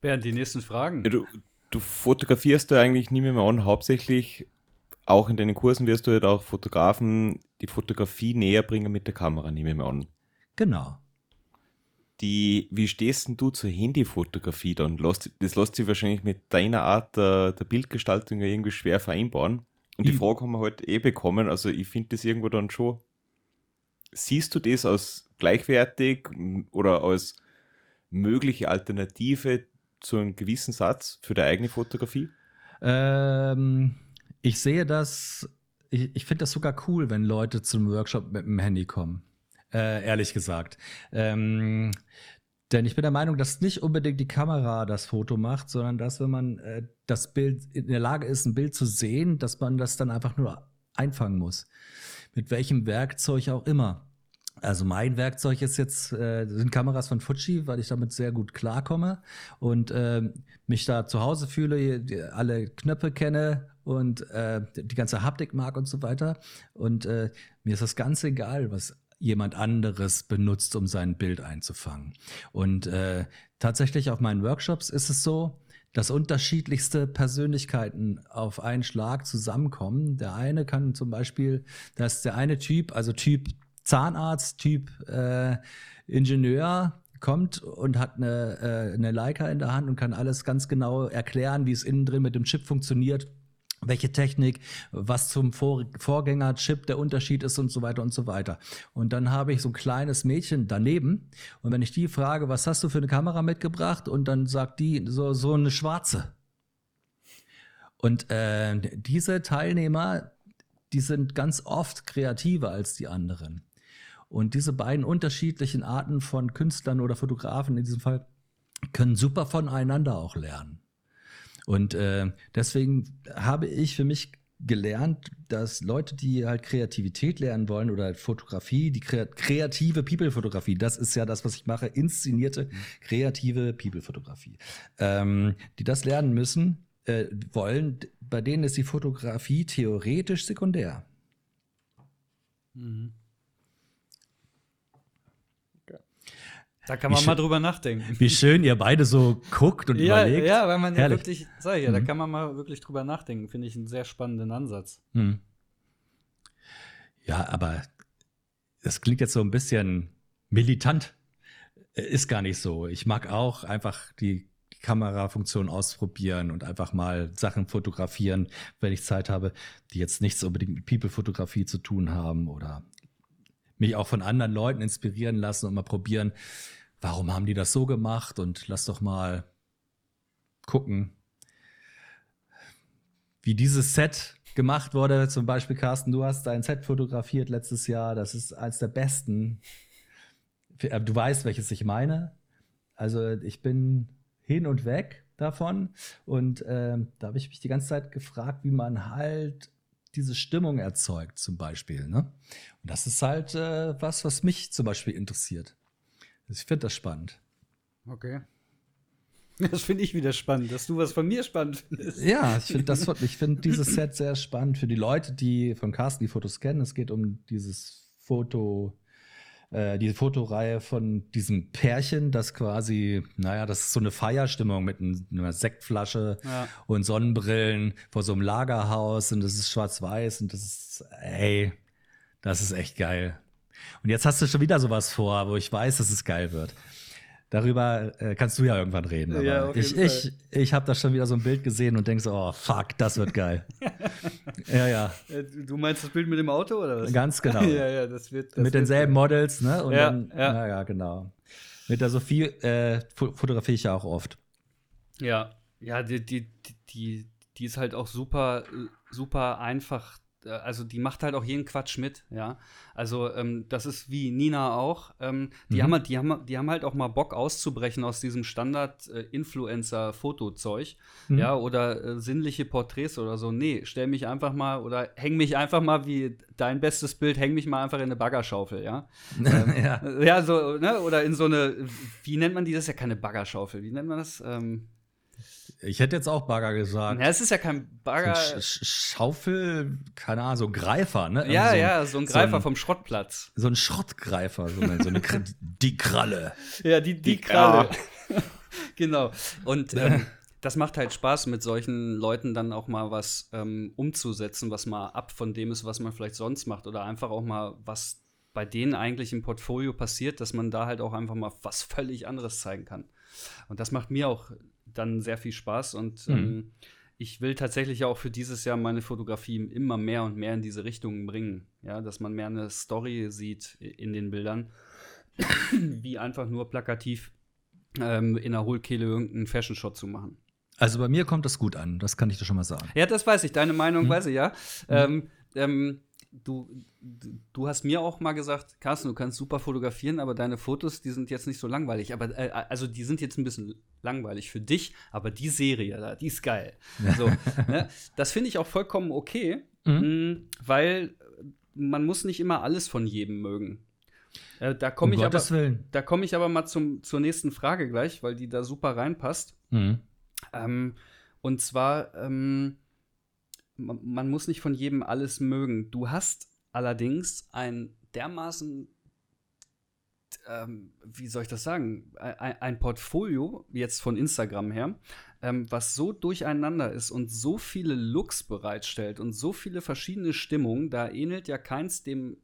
Bernd, die nächsten Fragen. Ja, du, du fotografierst da eigentlich nie mehr an, hauptsächlich auch in deinen Kursen wirst du halt auch Fotografen die Fotografie näher bringen mit der Kamera, nehme ich mal an. Genau. Die, wie stehst denn du zur Handyfotografie dann? Das lässt sich wahrscheinlich mit deiner Art der, der Bildgestaltung ja irgendwie schwer vereinbaren. Und die Frage haben wir heute eh bekommen. Also ich finde das irgendwo dann schon. Siehst du das als gleichwertig oder als mögliche Alternative zu einem gewissen Satz für die eigene Fotografie? Ähm, ich sehe das, ich, ich finde das sogar cool, wenn Leute zum Workshop mit dem Handy kommen. Äh, ehrlich gesagt. Ähm, denn ich bin der Meinung, dass nicht unbedingt die Kamera das Foto macht, sondern dass, wenn man äh, das Bild in der Lage ist, ein Bild zu sehen, dass man das dann einfach nur einfangen muss. Mit welchem Werkzeug auch immer. Also mein Werkzeug ist jetzt äh, sind Kameras von Fuji, weil ich damit sehr gut klarkomme und äh, mich da zu Hause fühle, alle Knöpfe kenne und äh, die ganze Haptik mag und so weiter. Und äh, mir ist das ganz egal, was jemand anderes benutzt, um sein Bild einzufangen. Und äh, tatsächlich auf meinen Workshops ist es so, dass unterschiedlichste Persönlichkeiten auf einen Schlag zusammenkommen. Der eine kann zum Beispiel, dass der eine Typ, also Typ Zahnarzt, Typ äh, Ingenieur, kommt und hat eine, äh, eine Leica in der Hand und kann alles ganz genau erklären, wie es innen drin mit dem Chip funktioniert welche Technik, was zum Vor Vorgängerchip der Unterschied ist und so weiter und so weiter. Und dann habe ich so ein kleines Mädchen daneben und wenn ich die frage, was hast du für eine Kamera mitgebracht und dann sagt die so, so eine schwarze. Und äh, diese Teilnehmer, die sind ganz oft kreativer als die anderen. Und diese beiden unterschiedlichen Arten von Künstlern oder Fotografen in diesem Fall können super voneinander auch lernen. Und äh, deswegen habe ich für mich gelernt, dass Leute, die halt Kreativität lernen wollen oder halt Fotografie, die kreative People-Fotografie, das ist ja das, was ich mache, inszenierte kreative People-Fotografie, ähm, die das lernen müssen, äh, wollen, bei denen ist die Fotografie theoretisch sekundär. Mhm. Da kann man mal drüber nachdenken. Wie schön ihr beide so guckt und ja, überlegt. Ja, weil man Herrlich. ja wirklich, sag ich ja, mhm. da kann man mal wirklich drüber nachdenken. Finde ich einen sehr spannenden Ansatz. Mhm. Ja, aber das klingt jetzt so ein bisschen militant. Äh, ist gar nicht so. Ich mag auch einfach die Kamerafunktion ausprobieren und einfach mal Sachen fotografieren, wenn ich Zeit habe, die jetzt nichts unbedingt mit People-Fotografie zu tun haben oder mich auch von anderen Leuten inspirieren lassen und mal probieren, warum haben die das so gemacht und lass doch mal gucken, wie dieses Set gemacht wurde. Zum Beispiel, Carsten, du hast dein Set fotografiert letztes Jahr. Das ist eines der besten. Äh, du weißt, welches ich meine. Also ich bin hin und weg davon. Und äh, da habe ich mich die ganze Zeit gefragt, wie man halt diese Stimmung erzeugt, zum Beispiel. Ne? Und das ist halt äh, was, was mich zum Beispiel interessiert. Ich finde das spannend. Okay. Das finde ich wieder spannend, dass du was von mir spannend findest. Ja, ich finde finde dieses Set sehr spannend für die Leute, die von Carsten die Fotos kennen. Es geht um dieses Foto, äh, diese Fotoreihe von diesem Pärchen, das quasi, naja, das ist so eine Feierstimmung mit einer Sektflasche ja. und Sonnenbrillen vor so einem Lagerhaus und das ist schwarz-weiß und das ist, ey, das ist echt geil. Und jetzt hast du schon wieder sowas vor, wo ich weiß, dass es geil wird. Darüber äh, kannst du ja irgendwann reden. Aber ja, ich, ich, ich habe da schon wieder so ein Bild gesehen und denke so, oh fuck, das wird geil. ja, ja. Äh, du meinst das Bild mit dem Auto oder was? Ganz genau. ja, ja, das wird. Das mit wird denselben Models, ne? Und ja, dann, ja. ja, genau. Mit der Sophie äh, fotografiere ich ja auch oft. Ja, ja, die, die, die, die ist halt auch super, super einfach also die macht halt auch jeden Quatsch mit, ja. Also ähm, das ist wie Nina auch. Ähm, die, mhm. haben halt, die, haben, die haben halt auch mal Bock auszubrechen aus diesem Standard-Influencer-Fotozeug, äh, mhm. ja, oder äh, sinnliche Porträts oder so. Nee, stell mich einfach mal oder häng mich einfach mal wie dein bestes Bild, häng mich mal einfach in eine Baggerschaufel, ja. ähm, ja. ja, so, ne? Oder in so eine, wie nennt man die? Das ist ja keine Baggerschaufel. Wie nennt man das? Ähm, Ich hätte jetzt auch Bagger gesagt. Ja, es ist ja kein Bagger. So ein Sch Schaufel, keine Ahnung, so ein Greifer, ne? Ja, so ein, ja, so ein Greifer so ein, vom Schrottplatz. So ein Schrottgreifer, so eine, so eine die Kralle. Ja, die, die, die Kralle. genau. Und ähm, das macht halt Spaß, mit solchen Leuten dann auch mal was ähm, umzusetzen, was mal ab von dem ist, was man vielleicht sonst macht. Oder einfach auch mal, was bei denen eigentlich im Portfolio passiert, dass man da halt auch einfach mal was völlig anderes zeigen kann. Und das macht mir auch dann sehr viel Spaß und mhm. ähm, ich will tatsächlich auch für dieses Jahr meine Fotografie immer mehr und mehr in diese Richtung bringen. Ja, dass man mehr eine Story sieht in den Bildern, wie einfach nur plakativ ähm, in der Hohlkehle irgendeinen Fashion-Shot zu machen. Also bei mir kommt das gut an, das kann ich dir schon mal sagen. Ja, das weiß ich. Deine Meinung hm. weiß ich ja. Hm. Ähm, ähm, du, du hast mir auch mal gesagt, Carsten, du kannst super fotografieren, aber deine Fotos, die sind jetzt nicht so langweilig. Aber äh, also die sind jetzt ein bisschen langweilig für dich, aber die Serie da, die ist geil. So, ne? Das finde ich auch vollkommen okay, mhm. mh, mm, weil man muss nicht immer alles von jedem mögen. Äh, da komme um ich, aber, komm ich aber mal zum, zur nächsten Frage gleich, weil die da super reinpasst. Mhm. Ähm, und zwar, ähm, man muss nicht von jedem alles mögen. Du hast allerdings ein dermaßen, ähm, wie soll ich das sagen, ein, ein, Portfolio jetzt von Instagram her, ähm, was so durcheinander ist und so viele Looks bereitstellt und so viele verschiedene Stimmungen, da ähnelt ja keins dem,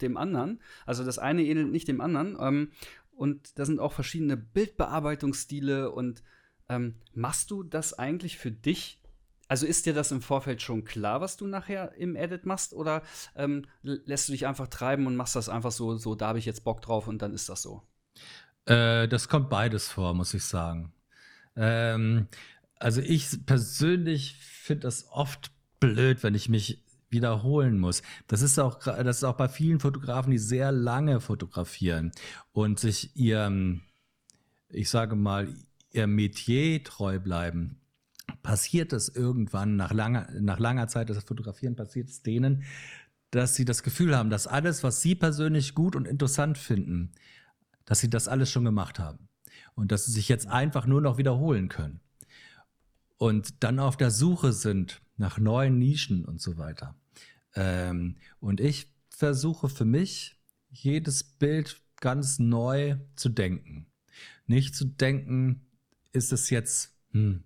dem anderen. Also das eine ähnelt nicht dem anderen. Ähm, und da sind auch verschiedene Bildbearbeitungsstile und ähm, machst du das eigentlich für dich also ist dir das im Vorfeld schon klar, was du nachher im Edit machst, oder ähm, lässt du dich einfach treiben und machst das einfach so, so, da habe ich jetzt Bock drauf und dann ist das so? Äh, das kommt beides vor, muss ich sagen. Ähm, also ich persönlich finde das oft blöd, wenn ich mich wiederholen muss. Das ist auch, das ist auch bei vielen Fotografen, die sehr lange fotografieren und sich ihrem, ich sage mal, ihr Metier treu bleiben passiert es irgendwann nach langer, nach langer Zeit das Fotografieren, passiert es denen, dass sie das Gefühl haben, dass alles, was sie persönlich gut und interessant finden, dass sie das alles schon gemacht haben. Und dass sie sich jetzt einfach nur noch wiederholen können. Und dann auf der Suche sind nach neuen Nischen und so weiter. Ähm, und ich versuche für mich, jedes Bild ganz neu zu denken. Nicht zu denken, ist es jetzt, hm,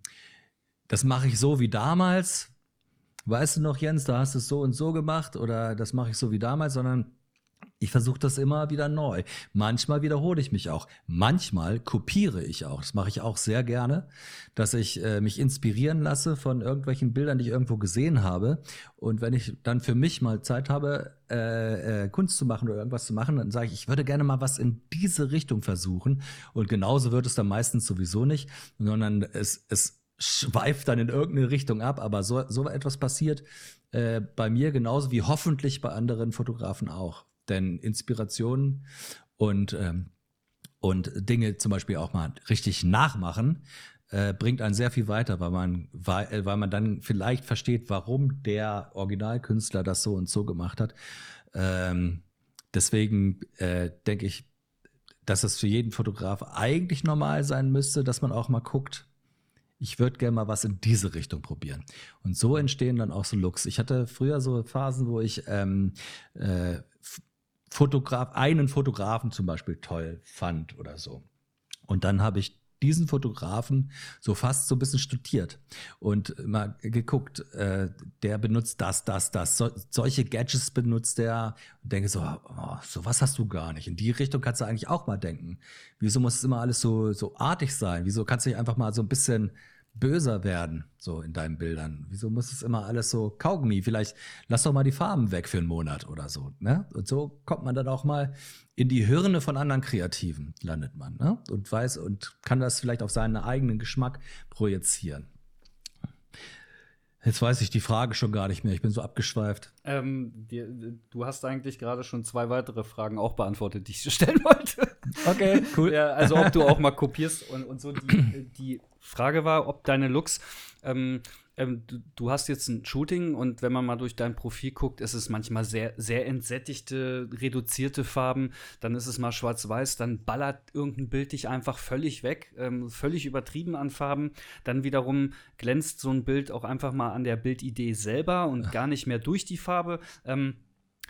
das mache ich so wie damals. Weißt du noch, Jens, da hast du es so und so gemacht oder das mache ich so wie damals, sondern ich versuche das immer wieder neu. Manchmal wiederhole ich mich auch. Manchmal kopiere ich auch. Das mache ich auch sehr gerne, dass ich äh, mich inspirieren lasse von irgendwelchen Bildern, die ich irgendwo gesehen habe. Und wenn ich dann für mich mal Zeit habe, äh, äh, Kunst zu machen oder irgendwas zu machen, dann sage ich, ich würde gerne mal was in diese Richtung versuchen. Und genauso wird es dann meistens sowieso nicht, sondern es, es schweift dann in irgendeine Richtung ab, aber so, so etwas passiert äh, bei mir genauso wie hoffentlich bei anderen Fotografen auch. Denn Inspiration und, ähm, und Dinge zum Beispiel auch mal richtig nachmachen, äh, bringt einen sehr viel weiter, weil man, weil, äh, weil man dann vielleicht versteht, warum der Originalkünstler das so und so gemacht hat. Ähm, deswegen äh, denke ich, dass es für jeden Fotograf eigentlich normal sein müsste, dass man auch mal guckt, ich würde gerne mal was in diese Richtung probieren. Und so entstehen dann auch so Looks. Ich hatte früher so Phasen, wo ich ähm, äh, Fotograf, einen Fotografen zum Beispiel toll fand oder so. Und dann habe ich diesen Fotografen so fast so ein bisschen studiert und mal geguckt, äh, der benutzt das, das, das, so, solche Gadgets benutzt der und denke so, oh, sowas hast du gar nicht. In die Richtung kannst du eigentlich auch mal denken. Wieso muss es immer alles so, so artig sein? Wieso kannst du nicht einfach mal so ein bisschen böser werden, so in deinen Bildern? Wieso muss es immer alles so Kaugummi? Vielleicht lass doch mal die Farben weg für einen Monat oder so. Ne? Und so kommt man dann auch mal in die Hirne von anderen Kreativen, landet man. Ne? Und weiß und kann das vielleicht auf seinen eigenen Geschmack projizieren. Jetzt weiß ich die Frage schon gar nicht mehr. Ich bin so abgeschweift. Ähm, die, du hast eigentlich gerade schon zwei weitere Fragen auch beantwortet, die ich stellen wollte. Okay, cool. Ja, also ob du auch mal kopierst und, und so. Die, die Frage war, ob deine Looks ähm, ähm, du, du, hast jetzt ein Shooting und wenn man mal durch dein Profil guckt, ist es manchmal sehr, sehr entsättigte, reduzierte Farben. Dann ist es mal schwarz-weiß, dann ballert irgendein Bild dich einfach völlig weg, ähm, völlig übertrieben an Farben. Dann wiederum glänzt so ein Bild auch einfach mal an der Bildidee selber und gar nicht mehr durch die Farbe. Ähm,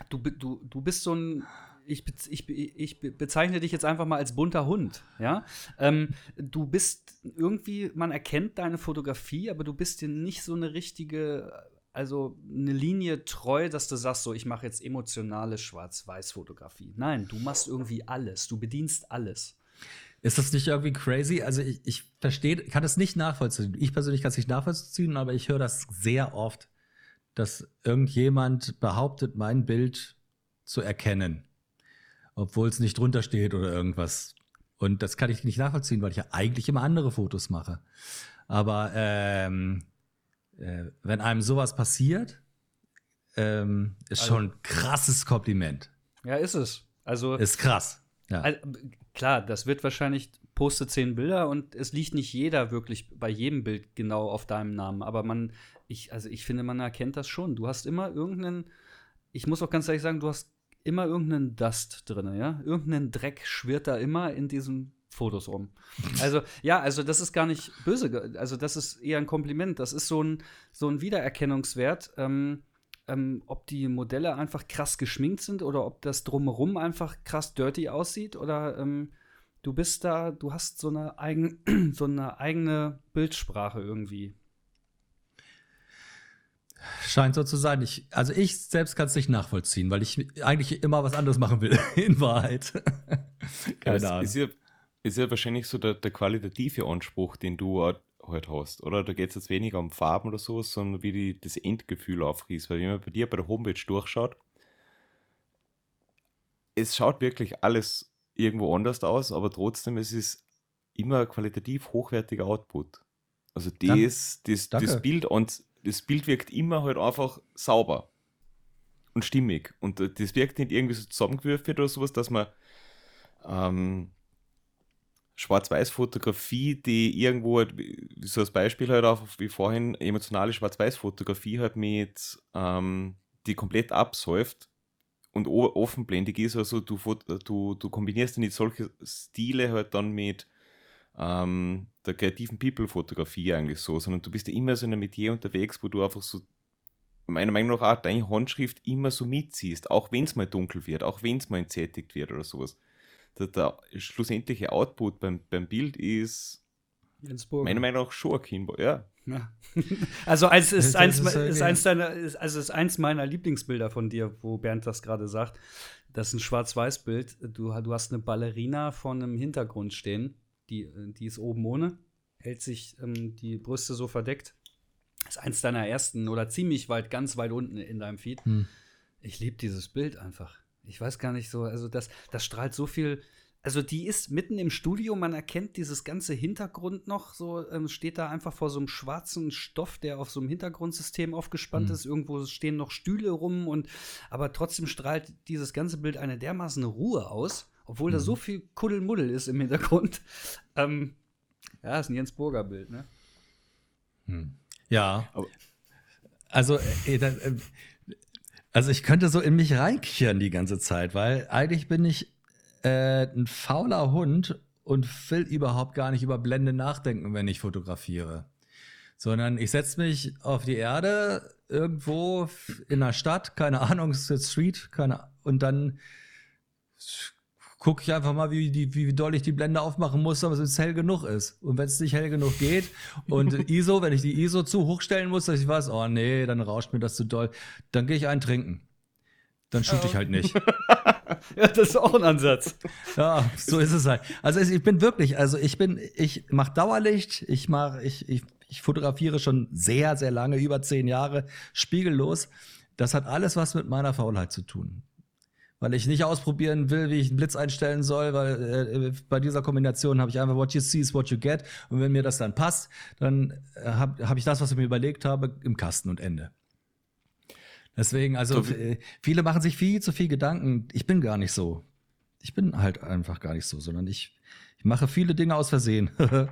du, du, du bist so ein ich, ich, ich bezeichne dich jetzt einfach mal als bunter Hund, ja. Ähm, du bist irgendwie, man erkennt deine Fotografie, aber du bist dir nicht so eine richtige, also eine Linie treu, dass du sagst, so, ich mache jetzt emotionale Schwarz-Weiß-Fotografie. Nein, du machst irgendwie alles, du bedienst alles. Ist das nicht irgendwie crazy? Also ich, ich verstehe, kann das nicht nachvollziehen. Ich persönlich kann es nicht nachvollziehen, aber ich höre das sehr oft, dass irgendjemand behauptet, mein Bild zu erkennen obwohl es nicht drunter steht oder irgendwas. Und das kann ich nicht nachvollziehen, weil ich ja eigentlich immer andere Fotos mache. Aber ähm, äh, wenn einem sowas passiert, ähm, ist also, schon ein krasses Kompliment. Ja, ist es. Also ist krass. Ja. Also, klar, das wird wahrscheinlich poste zehn Bilder und es liegt nicht jeder wirklich bei jedem Bild genau auf deinem Namen. Aber man, ich, also ich finde, man erkennt das schon. Du hast immer irgendeinen, ich muss auch ganz ehrlich sagen, du hast immer irgendeinen Dust drin, ja? Irgendeinen Dreck schwirrt da immer in diesen Fotos rum. Also, ja, also das ist gar nicht böse, also das ist eher ein Kompliment. Das ist so ein, so ein Wiedererkennungswert, ähm, ähm, ob die Modelle einfach krass geschminkt sind oder ob das drumherum einfach krass dirty aussieht oder ähm, du bist da, du hast so eine, eigen, so eine eigene Bildsprache irgendwie. Scheint so zu sein. Ich, also ich selbst kann es nicht nachvollziehen, weil ich eigentlich immer was anderes machen will, in Wahrheit. Keine ja, Ahnung. Ist ja, ist ja wahrscheinlich so der, der qualitative Anspruch, den du halt hast, oder? Da geht es jetzt weniger um Farben oder so, sondern wie die, das Endgefühl aufriest. Weil wenn man bei dir bei der Homepage durchschaut, es schaut wirklich alles irgendwo anders aus, aber trotzdem es ist immer qualitativ hochwertiger Output. Also das, das, das Bild und das Bild wirkt immer halt einfach sauber und stimmig. Und das wirkt nicht irgendwie so zusammengewürfelt oder sowas, dass man ähm, Schwarz-Weiß-Fotografie, die irgendwo, halt, so als Beispiel halt auch wie vorhin, emotionale Schwarz-Weiß-Fotografie halt mit, ähm, die komplett absäuft und offenblendig ist, also du, du, du kombinierst nicht solche Stile halt dann mit ähm, der kreativen People-Fotografie eigentlich so, sondern du bist ja immer so in einem Metier unterwegs, wo du einfach so, meiner Meinung nach, auch deine Handschrift immer so mitziehst, auch wenn es mal dunkel wird, auch wenn es mal entsättigt wird oder sowas. Der, der schlussendliche Output beim, beim Bild ist meiner Meinung nach schon ein Kinball, ja. ja. Also es ist, eins, ist, ist eins deiner, ist, also ist eins meiner Lieblingsbilder von dir, wo Bernd das gerade sagt. Das ist ein Schwarz-Weiß-Bild. Du, du hast eine Ballerina vor einem Hintergrund stehen die, die ist oben ohne, hält sich ähm, die Brüste so verdeckt. Das ist eins deiner ersten oder ziemlich weit, ganz weit unten in deinem Feed. Hm. Ich liebe dieses Bild einfach. Ich weiß gar nicht so, also das, das strahlt so viel. Also die ist mitten im Studio, man erkennt dieses ganze Hintergrund noch, so ähm, steht da einfach vor so einem schwarzen Stoff, der auf so einem Hintergrundsystem aufgespannt mhm. ist. Irgendwo stehen noch Stühle rum und aber trotzdem strahlt dieses ganze Bild eine dermaßen Ruhe aus obwohl mhm. da so viel Kuddelmuddel ist im Hintergrund. Ähm, ja, ist ein Jens Burger Bild, ne? Hm. Ja. Also, äh, äh, also ich könnte so in mich reinkichern die ganze Zeit, weil eigentlich bin ich äh, ein fauler Hund und will überhaupt gar nicht über Blende nachdenken, wenn ich fotografiere. Sondern ich setze mich auf die Erde irgendwo in der Stadt, keine Ahnung, Street, keine, und dann gucke ich einfach mal, wie, die, wie doll ich die Blende aufmachen muss, aber es hell genug ist. Und wenn es nicht hell genug geht und ISO, wenn ich die ISO zu hoch stellen muss, dass ich weiß, oh nee, dann rauscht mir das zu doll, dann gehe ich einen trinken. Dann shoot ich halt nicht. ja, das ist auch ein Ansatz. Ja, so ist es halt. Also ich bin wirklich, also ich bin, ich mache Dauerlicht, ich mache, ich, ich, ich fotografiere schon sehr, sehr lange, über zehn Jahre, spiegellos. Das hat alles was mit meiner Faulheit zu tun weil ich nicht ausprobieren will, wie ich einen Blitz einstellen soll, weil äh, bei dieser Kombination habe ich einfach what you see is what you get und wenn mir das dann passt, dann äh, habe hab ich das, was ich mir überlegt habe, im Kasten und Ende. Deswegen, also so, viele machen sich viel zu viel Gedanken. Ich bin gar nicht so. Ich bin halt einfach gar nicht so, sondern ich, ich mache viele Dinge aus Versehen.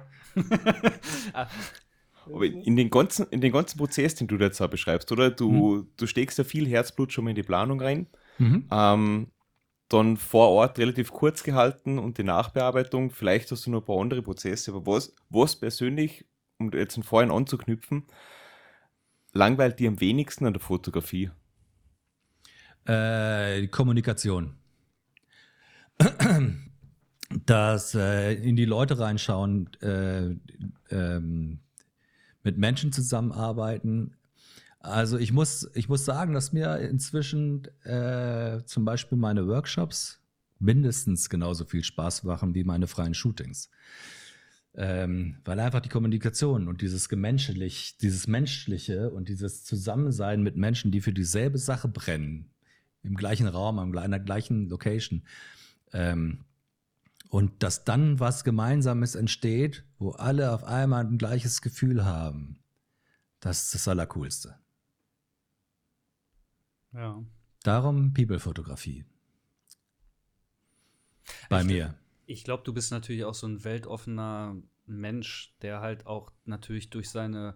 In den ganzen, in den ganzen Prozess, den du jetzt beschreibst, oder? Du, mhm. du steckst ja viel Herzblut schon mal in die Planung rein. Mhm. Ähm, dann vor Ort relativ kurz gehalten und die Nachbearbeitung. Vielleicht hast du noch ein paar andere Prozesse, aber was, was persönlich, um jetzt von vorhin anzuknüpfen, langweilt dir am wenigsten an der Fotografie? Äh, Kommunikation. Das äh, in die Leute reinschauen, äh, ähm, mit Menschen zusammenarbeiten. Also ich muss, ich muss sagen, dass mir inzwischen äh, zum Beispiel meine Workshops mindestens genauso viel Spaß machen wie meine freien Shootings. Ähm, weil einfach die Kommunikation und dieses Gemenschlich, dieses Menschliche und dieses Zusammensein mit Menschen, die für dieselbe Sache brennen, im gleichen Raum, an einer gleichen Location, ähm, und dass dann was Gemeinsames entsteht, wo alle auf einmal ein gleiches Gefühl haben, das ist das Allercoolste. Ja. Darum People-Fotografie. Bei ich, mir. Ich glaube, du bist natürlich auch so ein weltoffener Mensch, der halt auch natürlich durch seine,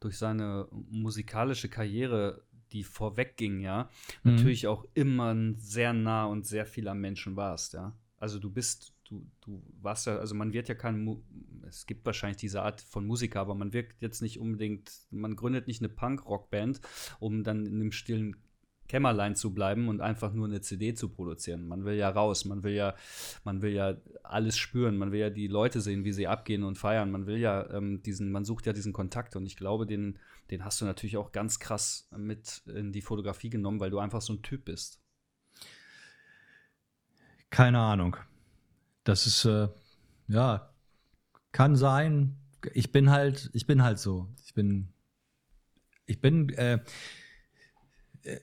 durch seine musikalische Karriere, die vorwegging, ja, mhm. natürlich auch immer sehr nah und sehr viel am Menschen warst, ja. Also du bist, du, du warst ja, also man wird ja kein, es gibt wahrscheinlich diese Art von Musiker, aber man wirkt jetzt nicht unbedingt, man gründet nicht eine Punk-Rock-Band, um dann in einem stillen Kämmerlein zu bleiben und einfach nur eine CD zu produzieren. Man will ja raus, man will ja, man will ja alles spüren, man will ja die Leute sehen, wie sie abgehen und feiern. Man will ja ähm, diesen, man sucht ja diesen Kontakt und ich glaube, den, den hast du natürlich auch ganz krass mit in die Fotografie genommen, weil du einfach so ein Typ bist. Keine Ahnung. Das ist äh, ja kann sein. Ich bin halt, ich bin halt so. Ich bin, ich bin äh,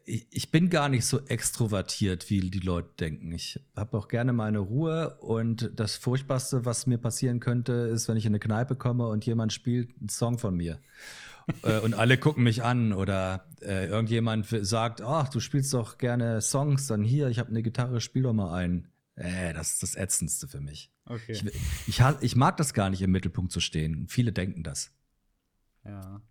ich, bin gar nicht so extrovertiert, wie die Leute denken. Ich habe auch gerne meine Ruhe und das Furchtbarste, was mir passieren könnte, ist, wenn ich in eine Kneipe komme und jemand spielt einen Song von mir. Äh, und alle gucken mich an oder äh, irgendjemand sagt, ach, du spielst doch gerne Songs, dann hier, ich habe eine Gitarre, spiel doch mal einen. Äh, das ist das Ätzendste für mich. Okay. Ich, ich, ich mag das gar nicht, im Mittelpunkt zu stehen. Viele denken das. Ja.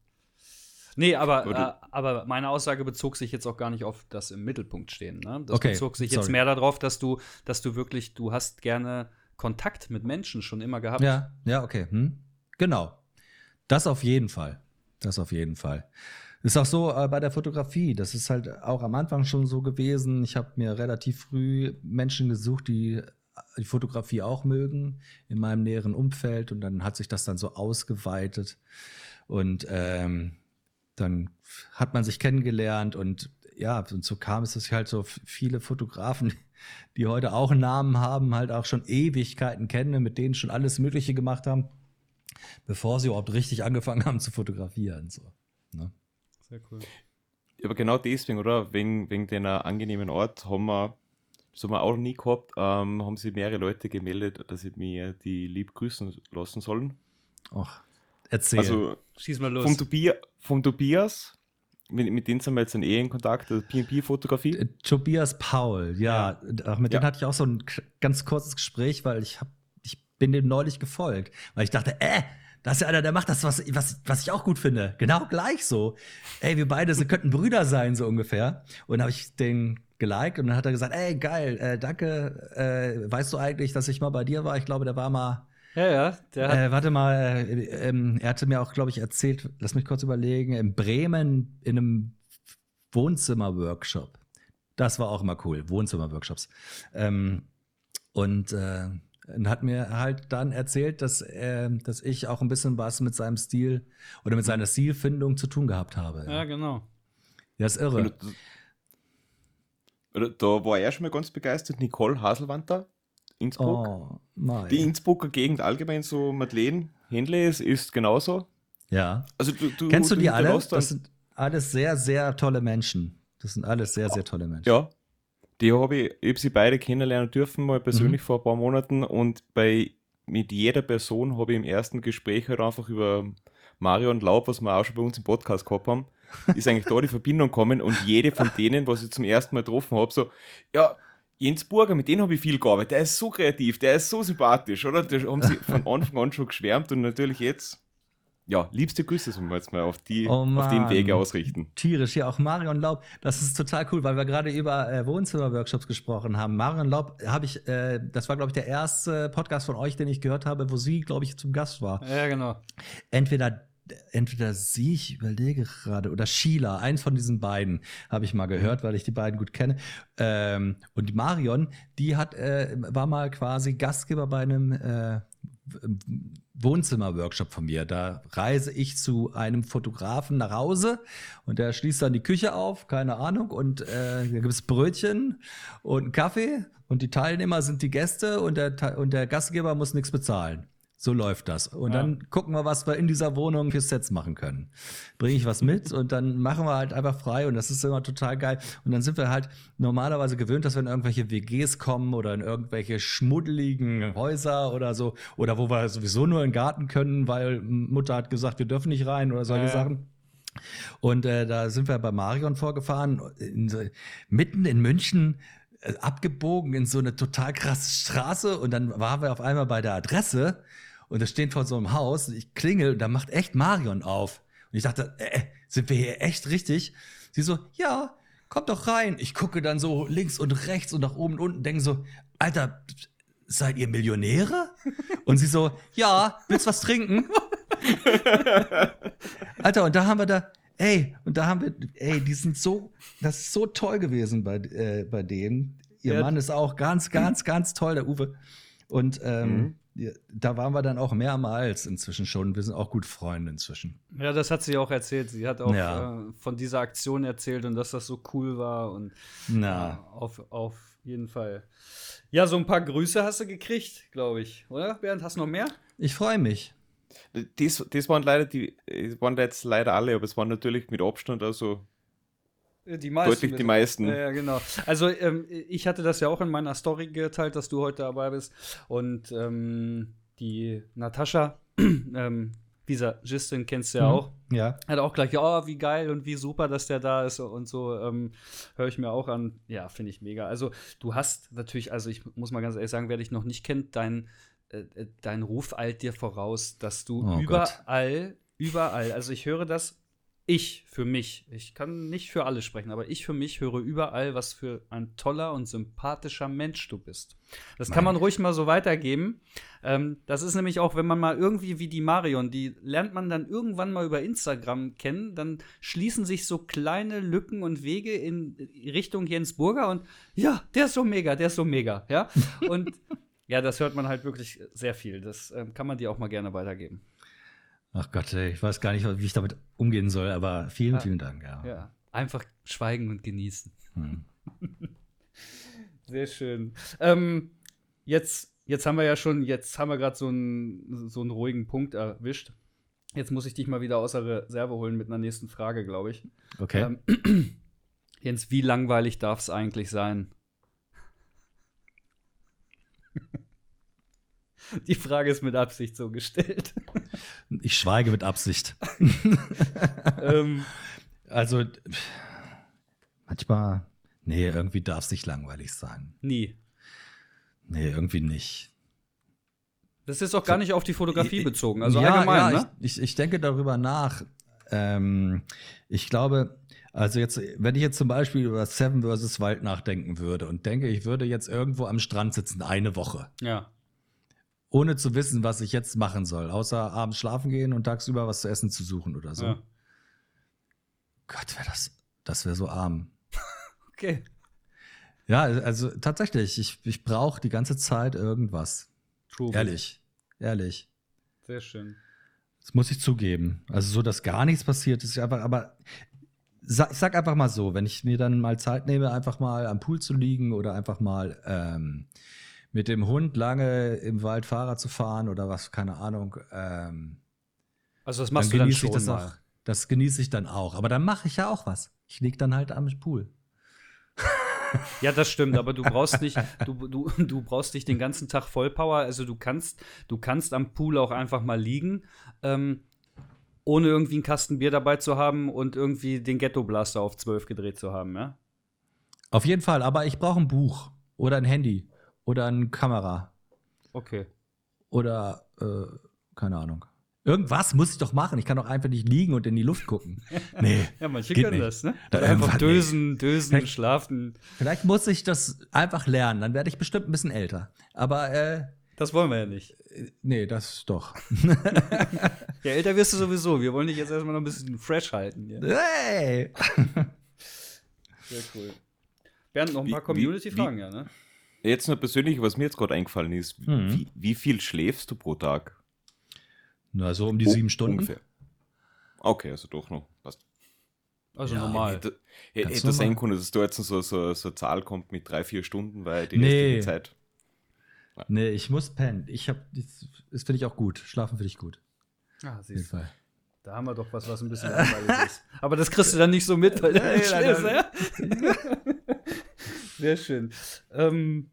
Nee, aber, äh, aber meine Aussage bezog sich jetzt auch gar nicht auf das im Mittelpunkt stehen. Ne? Das okay, bezog sich sorry. jetzt mehr darauf, dass du, dass du wirklich, du hast gerne Kontakt mit Menschen schon immer gehabt. Ja, ja, okay. Hm. Genau. Das auf jeden Fall. Das auf jeden Fall. Ist auch so äh, bei der Fotografie. Das ist halt auch am Anfang schon so gewesen. Ich habe mir relativ früh Menschen gesucht, die die Fotografie auch mögen in meinem näheren Umfeld und dann hat sich das dann so ausgeweitet und ähm, dann hat man sich kennengelernt und ja, und so kam es, dass ich halt so viele Fotografen, die heute auch einen Namen haben, halt auch schon Ewigkeiten kenne, mit denen schon alles Mögliche gemacht haben, bevor sie überhaupt richtig angefangen haben zu fotografieren. So, ne? Sehr cool. Aber genau deswegen, oder? Wegen, wegen den angenehmen Ort haben wir, das haben wir auch noch nie gehabt, ähm, haben sich mehrere Leute gemeldet, dass sie mir die lieb grüßen lassen sollen. Ach, erzähl. Also, Schieß mal los. Vom, Tobi vom Tobias, mit, mit denen sind wir jetzt in eh in Kontakt, also PNP-Fotografie. Äh, Tobias Paul, ja. ja. Mit ja. denen hatte ich auch so ein ganz kurzes Gespräch, weil ich hab, ich bin dem neulich gefolgt, weil ich dachte, äh, das ist ja einer, der macht das, was, was, was ich auch gut finde. Genau gleich so. Ey, wir beide sind, könnten Brüder sein, so ungefähr. Und dann habe ich den geliked und dann hat er gesagt, ey, geil, äh, danke. Äh, weißt du eigentlich, dass ich mal bei dir war? Ich glaube, der war mal ja, ja. Der hat äh, warte mal, äh, äh, er hatte mir auch, glaube ich, erzählt, lass mich kurz überlegen, in Bremen in einem Wohnzimmer-Workshop. Das war auch immer cool, Wohnzimmer-Workshops. Ähm, und äh, hat mir halt dann erzählt, dass, äh, dass ich auch ein bisschen was mit seinem Stil oder mit seiner Stilfindung zu tun gehabt habe. Ja, ja genau. Ja, ist irre. Da war er schon mal ganz begeistert, Nicole Haselwanter. Innsbruck. Oh, die Innsbrucker Gegend allgemein, so Madeleine, Henleys ist genauso. Ja. Also du, du, Kennst du, du die alle? Das sind alles sehr, sehr tolle Menschen. Das sind alles sehr, sehr tolle Menschen. Ja. Die habe ich, ich hab sie beide kennenlernen dürfen, mal persönlich mhm. vor ein paar Monaten. Und bei mit jeder Person habe ich im ersten Gespräch halt einfach über Mario und Laub, was wir auch schon bei uns im Podcast gehabt haben, ist eigentlich da die Verbindung gekommen und jede von denen, was ich zum ersten Mal getroffen habe, so, ja, Jens Burger, mit dem habe ich viel gearbeitet. Der ist so kreativ, der ist so sympathisch, oder? Da haben sie von Anfang an schon geschwärmt und natürlich jetzt ja, liebste Grüße sollen wir jetzt mal auf, die, oh auf den Wege ausrichten. Tierisch, ja, auch Marion Laub. Das ist total cool, weil wir gerade über äh, Wohnzimmer-Workshops gesprochen haben. Marion Laub habe ich, äh, das war, glaube ich, der erste Podcast von euch, den ich gehört habe, wo sie, glaube ich, zum Gast war. Ja, genau. Entweder entweder sie, ich überlege gerade, oder Sheila, eins von diesen beiden habe ich mal gehört, weil ich die beiden gut kenne. Ähm, und Marion, die hat, äh, war mal quasi Gastgeber bei einem äh, Wohnzimmer-Workshop von mir. Da reise ich zu einem Fotografen nach Hause und der schließt dann die Küche auf, keine Ahnung, und äh, da gibt es Brötchen und einen Kaffee und die Teilnehmer sind die Gäste und der, und der Gastgeber muss nichts bezahlen. So läuft das. Und ja. dann gucken wir, was wir in dieser Wohnung für Sets machen können. Bringe ich was mit und dann machen wir halt einfach frei und das ist immer total geil. Und dann sind wir halt normalerweise gewöhnt, dass wir in irgendwelche WGs kommen oder in irgendwelche schmuddeligen Häuser oder so. Oder wo wir sowieso nur in den Garten können, weil Mutter hat gesagt, wir dürfen nicht rein oder solche ja. Sachen. Und äh, da sind wir bei Marion vorgefahren, in so, mitten in München äh, abgebogen in so eine total krasse Straße und dann waren wir auf einmal bei der Adresse und das steht vor so einem Haus und ich klingel und da macht echt Marion auf. Und ich dachte, äh, sind wir hier echt richtig? Sie so, ja, kommt doch rein. Ich gucke dann so links und rechts und nach oben und unten, denke so, Alter, seid ihr Millionäre? Und sie so, ja, willst was trinken? Alter, und da haben wir da, ey, und da haben wir, ey, die sind so, das ist so toll gewesen bei, äh, bei denen. Ihr ja. Mann ist auch ganz, ganz, ganz toll, der Uwe. Und ähm, mhm da waren wir dann auch mehrmals inzwischen schon. Wir sind auch gut Freunde inzwischen. Ja, das hat sie auch erzählt. Sie hat auch ja. äh, von dieser Aktion erzählt und dass das so cool war. Und Na. Äh, auf, auf jeden Fall. Ja, so ein paar Grüße hast du gekriegt, glaube ich. Oder, Bernd? Hast du noch mehr? Ich freue mich. Das, das waren leider die, waren jetzt leider alle, aber es waren natürlich mit Abstand, also die meisten. Deutlich die meisten. Ja, genau. Also ähm, ich hatte das ja auch in meiner Story geteilt, dass du heute dabei bist. Und ähm, die Natascha, ähm, Visagistin kennst du ja mhm. auch. Ja. Hat auch gleich, oh, wie geil und wie super, dass der da ist und so. Ähm, Höre ich mir auch an. Ja, finde ich mega. Also du hast natürlich, also ich muss mal ganz ehrlich sagen, wer dich noch nicht kennt, dein, äh, äh dein Ruf eilt dir voraus, dass du oh überall, Gott. überall, also ich höre das ich für mich, ich kann nicht für alle sprechen, aber ich für mich höre überall, was für ein toller und sympathischer Mensch du bist. Das kann man ruhig mal so weitergeben. Ähm, das ist nämlich auch, wenn man mal irgendwie wie die Marion, die lernt man dann irgendwann mal über Instagram kennen, dann schließen sich so kleine Lücken und Wege in Richtung Jens Burger und ja, der ist so mega, der ist so mega, ja. Und ja, das hört man halt wirklich sehr viel. Das ähm, kann man dir auch mal gerne weitergeben. Ach Gott, ey, ich weiß gar nicht, wie ich damit umgehen soll, aber vielen, ja. vielen Dank. Ja. ja. einfach schweigen und genießen. Hm. Sehr schön. Ähm, jetzt, jetzt haben wir ja schon, jetzt haben wir gerade so einen, so einen ruhigen Punkt erwischt. Jetzt muss ich dich mal wieder außer Reserve holen mit einer nächsten Frage, glaube ich. Okay. Ähm, Jens, wie langweilig darf es eigentlich sein? Die Frage ist mit Absicht so gestellt. Ich schweige mit Absicht. ähm, also, manchmal, nee, irgendwie darf es nicht langweilig sein. Nie. Nee, irgendwie nicht. Das ist auch gar nicht auf die Fotografie bezogen, also ja, allgemein, ja, ne? ich, ich, denke darüber nach. Ähm, ich glaube, also jetzt, wenn ich jetzt zum Beispiel über Seven vs. Wild nachdenken würde und denke, ich würde jetzt irgendwo am Strand sitzen, eine Woche. Ja ohne zu wissen, was ich jetzt machen soll, außer abends schlafen gehen und tagsüber was zu essen zu suchen oder so. Ja. Gott, wäre das, das wäre so arm. okay. Ja, also tatsächlich, ich, ich brauche die ganze Zeit irgendwas. True. Ehrlich, ehrlich. Sehr schön. Das muss ich zugeben. Also so, dass gar nichts passiert ist, einfach, aber ich sag einfach mal so, wenn ich mir dann mal Zeit nehme, einfach mal am Pool zu liegen oder einfach mal ähm, mit dem Hund lange im Wald Fahrrad zu fahren oder was, keine Ahnung. Ähm, also das machst dann du dann schon das mal. Auch, das genieße ich dann auch. Aber dann mache ich ja auch was. Ich liege dann halt am Pool. Ja, das stimmt, aber du brauchst nicht, du, du, du brauchst nicht den ganzen Tag Vollpower. Also du kannst, du kannst am Pool auch einfach mal liegen, ähm, ohne irgendwie einen Kasten Bier dabei zu haben und irgendwie den Ghetto Blaster auf 12 gedreht zu haben, ja? Auf jeden Fall, aber ich brauche ein Buch oder ein Handy oder eine Kamera. Okay. Oder, äh, keine Ahnung. Irgendwas muss ich doch machen. Ich kann doch einfach nicht liegen und in die Luft gucken. Nee. ja, manche können nicht. das, ne? Da einfach dösen, dösen, vielleicht, schlafen. Vielleicht muss ich das einfach lernen. Dann werde ich bestimmt ein bisschen älter. Aber äh, das wollen wir ja nicht. Nee, das doch. ja, älter wirst du sowieso. Wir wollen dich jetzt erstmal noch ein bisschen fresh halten. Ja. Hey! Sehr cool. Bernd, noch ein paar Community-Fragen, ja, ne? Jetzt nur persönlich, was mir jetzt gerade eingefallen ist. Mhm. Wie, wie, viel schläfst du pro Tag? Na, so um die oh, sieben Stunden. Ungefähr. Okay, also doch noch. Passt. Also ja, normal. Hätte, hätte das sein können, dass da jetzt so, so, so eine Zahl kommt mit drei, vier Stunden, weil die nee. Zeit. Ja. Nee, ich muss pennen. Ich habe, das, das finde ich auch gut. Schlafen finde ich gut. Ah, siehst du. Da haben wir doch was, was ein bisschen langweilig ist. Aber das kriegst du dann nicht so mit, weil du nicht schläfst, ja? Sehr schön. Ähm,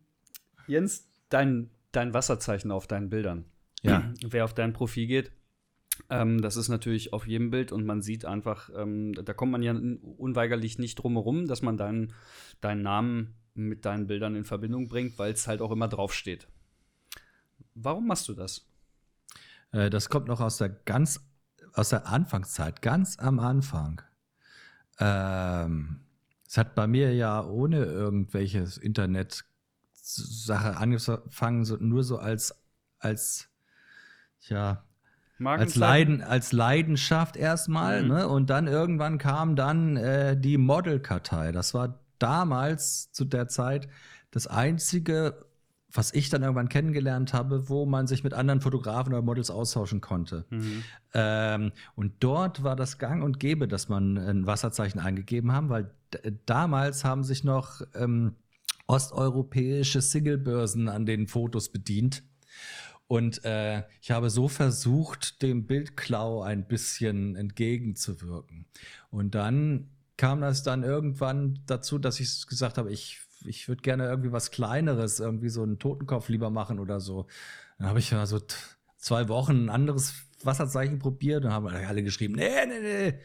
Jens, dein, dein Wasserzeichen auf deinen Bildern. Ja. Wer auf dein Profil geht, ähm, das ist natürlich auf jedem Bild und man sieht einfach, ähm, da kommt man ja unweigerlich nicht drum herum, dass man deinen, deinen Namen mit deinen Bildern in Verbindung bringt, weil es halt auch immer draufsteht. Warum machst du das? Äh, das kommt noch aus der ganz, aus der Anfangszeit, ganz am Anfang. Ähm, es hat bei mir ja ohne irgendwelches Internet Sache angefangen, so, nur so als, als, ja, als, Leiden, als Leidenschaft erstmal, mhm. ne? Und dann irgendwann kam dann äh, die Modelkartei. Das war damals zu der Zeit das einzige, was ich dann irgendwann kennengelernt habe, wo man sich mit anderen Fotografen oder Models austauschen konnte. Mhm. Ähm, und dort war das Gang und Gäbe, dass man ein Wasserzeichen eingegeben haben, weil damals haben sich noch ähm, osteuropäische Singlebörsen an den Fotos bedient. Und äh, ich habe so versucht, dem Bildklau ein bisschen entgegenzuwirken. Und dann kam das dann irgendwann dazu, dass ich gesagt habe, ich, ich würde gerne irgendwie was Kleineres, irgendwie so einen Totenkopf lieber machen oder so. Dann habe ich ja so zwei Wochen ein anderes Wasserzeichen probiert und haben alle geschrieben, nee, nee, nee,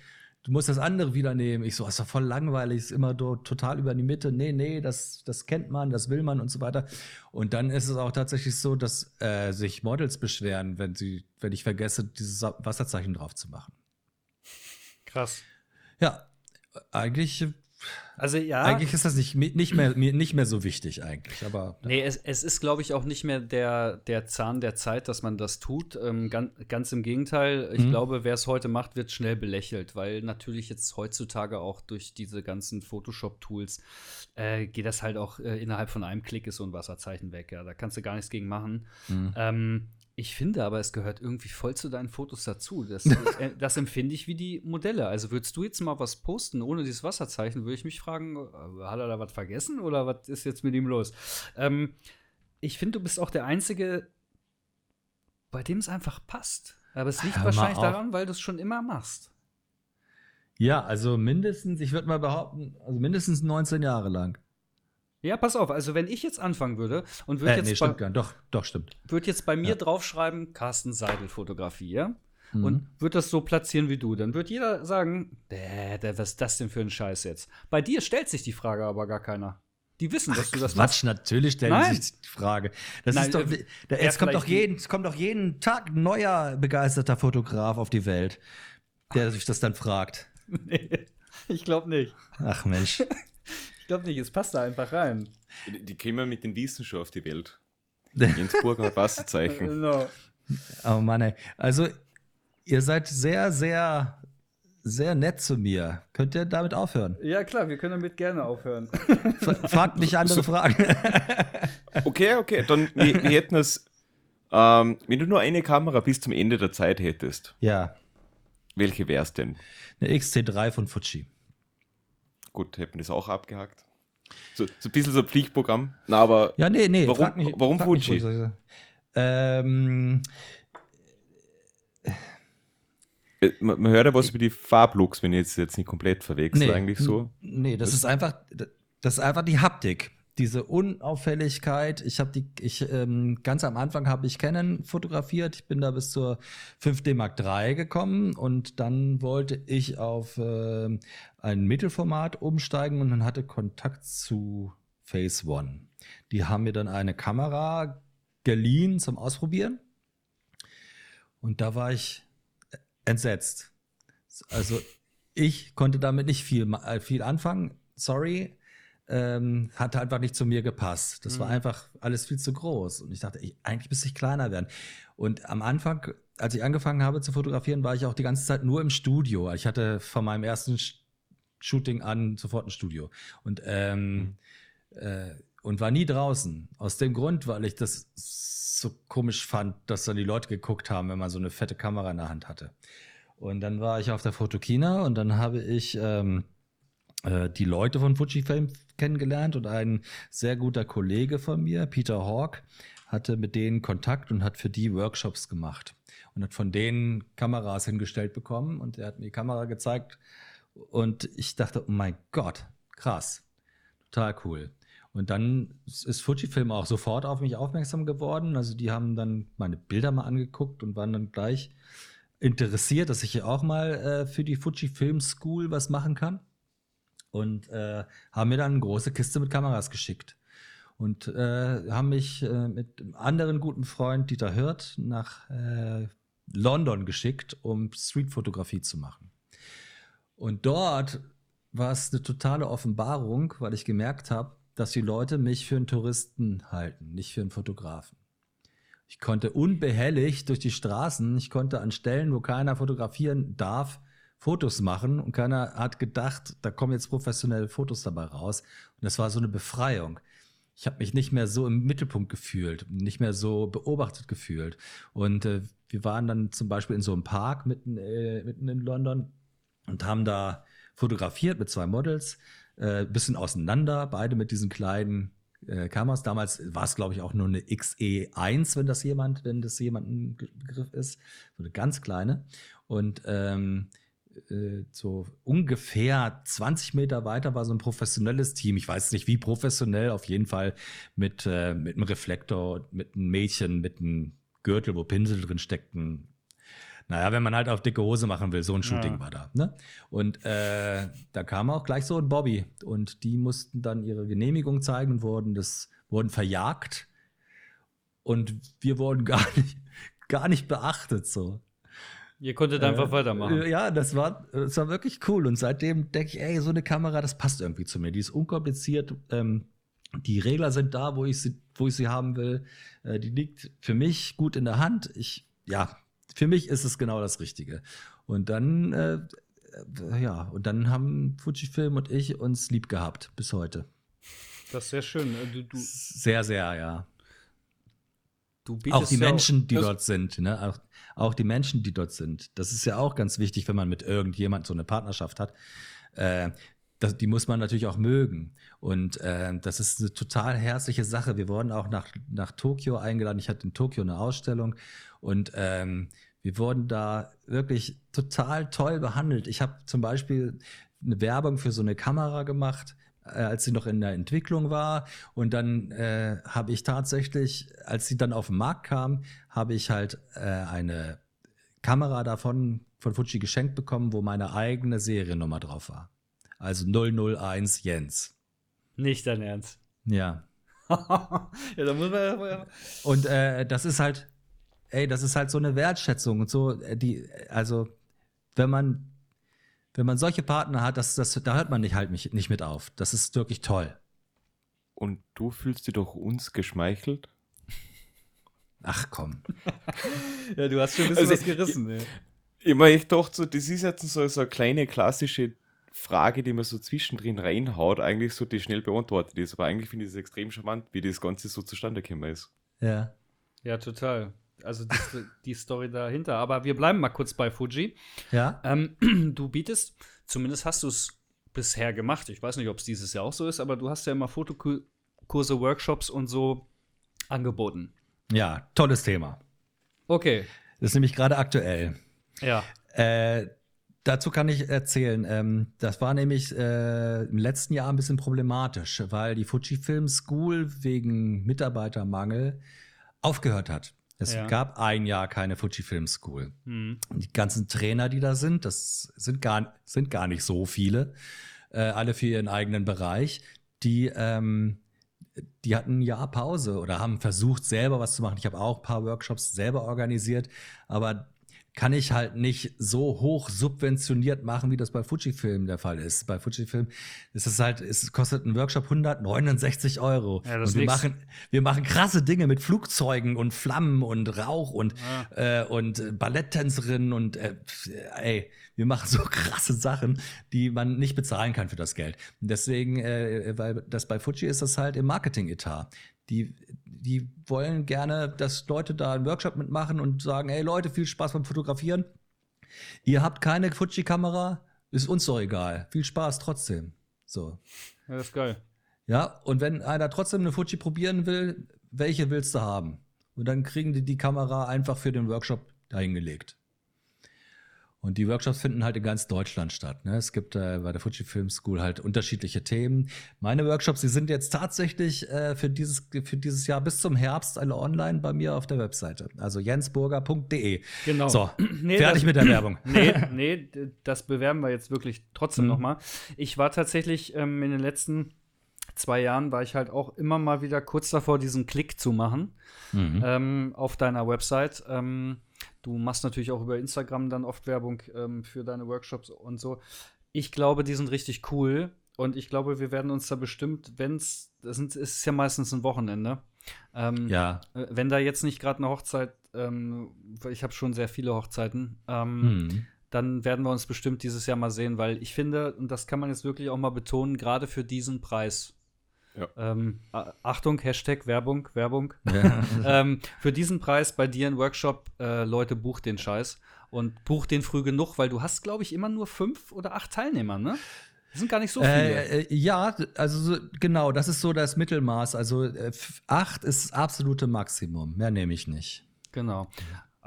du musst das andere wieder nehmen. Ich so, das ist doch voll langweilig, ist immer total über die Mitte. Nee, nee, das, das kennt man, das will man und so weiter. Und dann ist es auch tatsächlich so, dass äh, sich Models beschweren, wenn sie, wenn ich vergesse, dieses Wasserzeichen drauf zu machen. Krass. Ja, eigentlich also ja. Eigentlich ist das nicht, nicht, mehr, nicht mehr so wichtig eigentlich. Aber, ja. Nee, es, es ist, glaube ich, auch nicht mehr der, der Zahn der Zeit, dass man das tut. Ähm, ganz, ganz, im Gegenteil. Ich mhm. glaube, wer es heute macht, wird schnell belächelt, weil natürlich jetzt heutzutage auch durch diese ganzen Photoshop-Tools äh, geht das halt auch äh, innerhalb von einem Klick ist so ein Wasserzeichen weg. Ja, da kannst du gar nichts gegen machen. Mhm. Ähm, ich finde aber, es gehört irgendwie voll zu deinen Fotos dazu. Das, äh, das, empfinde ich wie die Modelle. Also würdest du jetzt mal was posten ohne dieses Wasserzeichen, würde ich mich fragen, äh, hat er da was vergessen oder was ist jetzt mit ihm los? Ähm, ich finde, du bist auch der Einzige, bei dem es einfach passt. Aber es liegt wahrscheinlich daran, weil du es schon immer machst. Ja, also mindestens, ich würde mal behaupten, also mindestens 19 Jahre lang. Ja, pass auf, also wenn ich jetzt anfangen würde und würde äh, jetzt. Nee, stimmt gar Doch, doch, stimmt. Würde jetzt bei mir ja. draufschreiben, Carsten Seidel Fotografie, ja? Mhm. Und würde das so platzieren wie du, dann wird jeder sagen, was ist das denn für ein Scheiß jetzt? Bei dir stellt sich die Frage aber gar keiner. Die wissen, dass Ach, du das Quatsch, machst. natürlich stellen Nein. sich die Frage. Das Nein, ist doch, äh, es, kommt doch jeden, es kommt doch jeden Tag ein neuer begeisterter Fotograf auf die Welt, der sich das dann fragt. nee, ich glaube nicht. Ach Mensch. glaube nicht, es passt da einfach rein. Die, die kämen mit den Wiesen schon auf die Welt. Innsbruck hat Wasserzeichen. Genau. Oh Mann, ey. Also, ihr seid sehr, sehr, sehr nett zu mir. Könnt ihr damit aufhören? Ja, klar, wir können damit gerne aufhören. Fragt mich andere so. Fragen. okay, okay. Dann, wir, wir hätten es, ähm, wenn du nur eine Kamera bis zum Ende der Zeit hättest. Ja. Welche wäre es denn? Eine XT3 von Fuji. Gut, hätten das auch abgehakt. So, so ein bisschen so ein Pflichtprogramm. Na, aber ja, nee, nee, warum, nicht, warum Fuji? Nicht, ähm, äh, man, man, hört ja was über die Farblooks, wenn ich jetzt, jetzt nicht komplett verwechsel, nee, eigentlich so. Nee, das, das ist einfach, das ist einfach die Haptik diese Unauffälligkeit. Ich habe die, ich ähm, ganz am Anfang habe ich Canon fotografiert. Ich bin da bis zur 5D Mark III gekommen und dann wollte ich auf äh, ein Mittelformat umsteigen und dann hatte Kontakt zu Phase One. Die haben mir dann eine Kamera geliehen zum Ausprobieren. Und da war ich entsetzt. Also ich konnte damit nicht viel, äh, viel anfangen. Sorry. Ähm, hat einfach nicht zu mir gepasst. Das mhm. war einfach alles viel zu groß. Und ich dachte, ich, eigentlich müsste ich kleiner werden. Und am Anfang, als ich angefangen habe zu fotografieren, war ich auch die ganze Zeit nur im Studio. Ich hatte von meinem ersten Shooting an sofort ein Studio. Und, ähm, mhm. äh, und war nie draußen. Aus dem Grund, weil ich das so komisch fand, dass dann die Leute geguckt haben, wenn man so eine fette Kamera in der Hand hatte. Und dann war ich auf der Fotokina und dann habe ich ähm, äh, die Leute von Fujifilm kennengelernt und ein sehr guter Kollege von mir, Peter Hawk, hatte mit denen Kontakt und hat für die Workshops gemacht und hat von denen Kameras hingestellt bekommen und er hat mir die Kamera gezeigt und ich dachte, oh mein Gott, krass, total cool. Und dann ist Fujifilm auch sofort auf mich aufmerksam geworden. Also die haben dann meine Bilder mal angeguckt und waren dann gleich interessiert, dass ich hier auch mal äh, für die Fujifilm School was machen kann. Und äh, haben mir dann eine große Kiste mit Kameras geschickt. Und äh, haben mich äh, mit einem anderen guten Freund, Dieter Hirt, nach äh, London geschickt, um Streetfotografie zu machen. Und dort war es eine totale Offenbarung, weil ich gemerkt habe, dass die Leute mich für einen Touristen halten, nicht für einen Fotografen. Ich konnte unbehelligt durch die Straßen, ich konnte an Stellen, wo keiner fotografieren darf, Fotos machen und keiner hat gedacht, da kommen jetzt professionelle Fotos dabei raus. Und das war so eine Befreiung. Ich habe mich nicht mehr so im Mittelpunkt gefühlt, nicht mehr so beobachtet gefühlt. Und äh, wir waren dann zum Beispiel in so einem Park mitten, äh, mitten in London und haben da fotografiert mit zwei Models, äh, bisschen auseinander, beide mit diesen kleinen äh, Kameras. Damals war es, glaube ich, auch nur eine XE1, wenn das jemand, wenn das jemand ein Begriff ist. So eine ganz kleine. Und ähm, äh, so ungefähr 20 Meter weiter war so ein professionelles Team. Ich weiß nicht, wie professionell, auf jeden Fall mit, äh, mit einem Reflektor, mit einem Mädchen, mit einem Gürtel, wo Pinsel drin steckten, naja, wenn man halt auf dicke Hose machen will, so ein Shooting ja. war da. Ne? Und äh, da kam auch gleich so ein Bobby und die mussten dann ihre Genehmigung zeigen und wurden, das, wurden verjagt. Und wir wurden gar nicht, gar nicht beachtet so. Ihr konntet einfach äh, weitermachen. Ja, das war, das war wirklich cool. Und seitdem denke ich, ey, so eine Kamera, das passt irgendwie zu mir. Die ist unkompliziert. Ähm, die Regler sind da, wo ich sie, wo ich sie haben will. Äh, die liegt für mich gut in der Hand. Ich, ja, für mich ist es genau das Richtige. Und dann, äh, äh, ja, und dann haben Fujifilm und ich uns lieb gehabt bis heute. Das ist sehr schön. Äh, du, du sehr, sehr, ja. Auch die Menschen, die dort sind, ne? Auch, auch, die Menschen, die dort sind. Das ist ja auch ganz wichtig, wenn man mit irgendjemand so eine Partnerschaft hat. Äh, das, die muss man natürlich auch mögen. Und äh, das ist eine total herzliche Sache. Wir wurden auch nach, nach Tokio eingeladen. Ich hatte in Tokio eine Ausstellung und ähm, wir wurden da wirklich total toll behandelt. Ich habe zum Beispiel eine Werbung für so eine Kamera gemacht, als sie noch in der Entwicklung war. Und dann äh, habe ich tatsächlich, als sie dann auf den Markt kam, habe ich halt äh, eine Kamera davon von Fuji geschenkt bekommen, wo meine eigene Seriennummer drauf war. Also 001 Jens. Nicht dein Ernst. Ja. ja, da muss man ja. Und äh, das ist halt, ey, das ist halt so eine Wertschätzung und so, äh, die, also, wenn man, wenn man solche Partner hat, das, das, da hört man nicht halt nicht, nicht mit auf. Das ist wirklich toll. Und du fühlst dich doch uns geschmeichelt? Ach komm. ja, du hast schon ein bisschen also, was gerissen. Ich, ich meine, ich dachte so, das ist jetzt so, so eine kleine klassische Frage, die man so zwischendrin reinhaut, eigentlich so, die schnell beantwortet ist. Aber eigentlich finde ich es extrem charmant, wie das Ganze so zustande gekommen ist. Ja. Ja, total. Also die, die, Story dahinter. Aber wir bleiben mal kurz bei Fuji. Ja. Ähm, du bietest, zumindest hast du es bisher gemacht. Ich weiß nicht, ob es dieses Jahr auch so ist, aber du hast ja immer Fotokurse, Workshops und so angeboten. Ja, tolles Thema. Okay. Das ist nämlich gerade aktuell. Ja. Äh, dazu kann ich erzählen. Ähm, das war nämlich äh, im letzten Jahr ein bisschen problematisch, weil die Fujifilm School wegen Mitarbeitermangel aufgehört hat. Es ja. gab ein Jahr keine Fujifilm School. Mhm. Die ganzen Trainer, die da sind, das sind gar, sind gar nicht so viele, äh, alle für ihren eigenen Bereich. Die, ähm, die hatten ein Jahr Pause oder haben versucht, selber was zu machen. Ich habe auch ein paar Workshops selber organisiert, aber kann ich halt nicht so hoch subventioniert machen, wie das bei Fujifilm der Fall ist. Bei Fujifilm ist es halt, es kostet ein Workshop 169 Euro. Ja, und wir machen, wir machen krasse Dinge mit Flugzeugen und Flammen und Rauch und, ja. äh, und Balletttänzerinnen und äh, ey, wir machen so krasse Sachen, die man nicht bezahlen kann für das Geld. Und deswegen, äh, weil das bei Fuji ist das halt im Marketing-Etat. Die, die wollen gerne, dass Leute da einen Workshop mitmachen und sagen, hey Leute, viel Spaß beim Fotografieren. Ihr habt keine Fuji-Kamera, ist uns doch egal. Viel Spaß trotzdem. So. Ja, das ist geil. Ja, und wenn einer trotzdem eine Fuji probieren will, welche willst du haben? Und dann kriegen die die Kamera einfach für den Workshop dahingelegt. Und die Workshops finden halt in ganz Deutschland statt. Ne? Es gibt äh, bei der Fuji Film School halt unterschiedliche Themen. Meine Workshops, die sind jetzt tatsächlich äh, für, dieses, für dieses Jahr bis zum Herbst alle online bei mir auf der Webseite. Also jensburger.de. Genau. So, nee, fertig das, mit der Werbung. Nee, nee, das bewerben wir jetzt wirklich trotzdem mhm. nochmal. Ich war tatsächlich ähm, in den letzten zwei Jahren war ich halt auch immer mal wieder kurz davor, diesen Klick zu machen mhm. ähm, auf deiner Website. Ähm, Du machst natürlich auch über Instagram dann oft Werbung ähm, für deine Workshops und so. Ich glaube, die sind richtig cool. Und ich glaube, wir werden uns da bestimmt, wenn es, das ist ja meistens ein Wochenende. Ähm, ja. Äh, wenn da jetzt nicht gerade eine Hochzeit, ähm, ich habe schon sehr viele Hochzeiten, ähm, hm. dann werden wir uns bestimmt dieses Jahr mal sehen, weil ich finde, und das kann man jetzt wirklich auch mal betonen, gerade für diesen Preis, ja. Ähm, Achtung, Hashtag Werbung, Werbung. Ja. ähm, für diesen Preis bei dir ein Workshop, äh, Leute, bucht den Scheiß und bucht den früh genug, weil du hast, glaube ich, immer nur fünf oder acht Teilnehmer, ne? Das sind gar nicht so viele. Äh, äh, ja, also so, genau, das ist so das Mittelmaß. Also äh, acht ist das absolute Maximum. Mehr nehme ich nicht. Genau.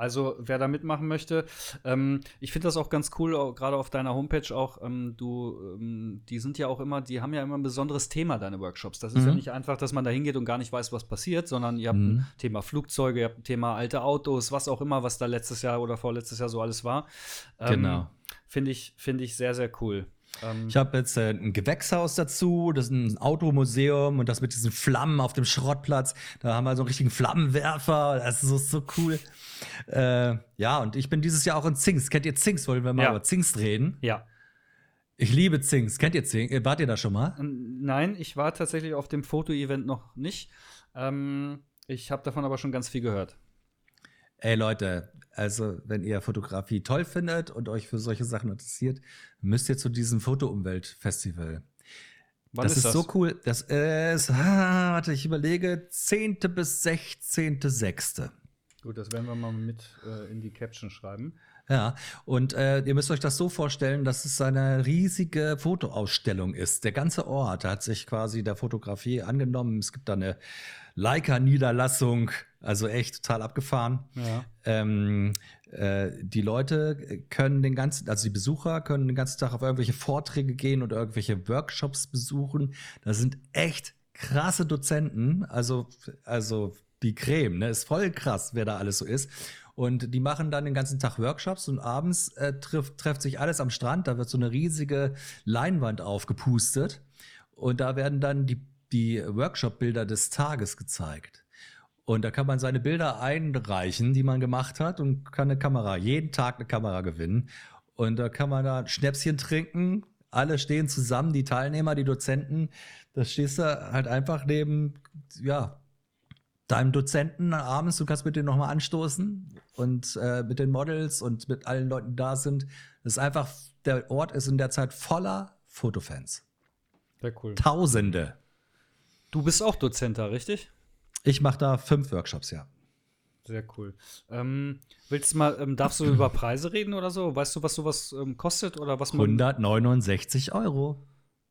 Also wer da mitmachen möchte, ähm, ich finde das auch ganz cool, gerade auf deiner Homepage auch. Ähm, du, ähm, die sind ja auch immer, die haben ja immer ein besonderes Thema deine Workshops. Das ist mhm. ja nicht einfach, dass man da hingeht und gar nicht weiß, was passiert, sondern ihr habt mhm. ein Thema Flugzeuge, ihr habt ein Thema alte Autos, was auch immer, was da letztes Jahr oder vorletztes Jahr so alles war. Ähm, genau. Finde ich, finde ich sehr, sehr cool. Ähm, ich habe jetzt äh, ein Gewächshaus dazu, das ist ein Automuseum und das mit diesen Flammen auf dem Schrottplatz. Da haben wir so einen richtigen Flammenwerfer. Das ist so, so cool. Äh, ja, und ich bin dieses Jahr auch in Zings. Kennt ihr Zings? Wollen wir mal ja. über Zings reden? Ja. Ich liebe Zings. Kennt ihr Zings? Wart ihr da schon mal? Nein, ich war tatsächlich auf dem Foto-Event noch nicht. Ähm, ich habe davon aber schon ganz viel gehört. Ey Leute, also wenn ihr Fotografie toll findet und euch für solche Sachen interessiert, müsst ihr zu diesem Fotoumwelt-Festival. Wann das ist, das? so cool. Das ist, ah, warte, ich überlege, 10. bis 16.6. Gut, das werden wir mal mit äh, in die Caption schreiben. Ja, und äh, ihr müsst euch das so vorstellen, dass es eine riesige Fotoausstellung ist. Der ganze Ort hat sich quasi der Fotografie angenommen. Es gibt da eine Leica-Niederlassung, also echt total abgefahren. Ja. Ähm, äh, die Leute können den ganzen, also die Besucher können den ganzen Tag auf irgendwelche Vorträge gehen oder irgendwelche Workshops besuchen. Da sind echt krasse Dozenten, also, also die Creme, ne? Ist voll krass, wer da alles so ist. Und die machen dann den ganzen Tag Workshops und abends äh, trifft, trifft sich alles am Strand. Da wird so eine riesige Leinwand aufgepustet. Und da werden dann die, die Workshop-Bilder des Tages gezeigt. Und da kann man seine Bilder einreichen, die man gemacht hat, und kann eine Kamera, jeden Tag eine Kamera gewinnen. Und da kann man da Schnäpschen trinken. Alle stehen zusammen, die Teilnehmer, die Dozenten. Da stehst du halt einfach neben, ja, deinem Dozenten abends, du kannst mit denen nochmal anstoßen und äh, mit den Models und mit allen Leuten da sind. Das ist einfach, der Ort ist in der Zeit voller Fotofans. Sehr cool. Tausende. Du bist auch Dozent da, richtig? Ich mache da fünf Workshops, ja. Sehr cool. Ähm, willst du mal, ähm, darfst du über Preise reden oder so? Weißt du, was sowas ähm, kostet oder was man 169 Euro.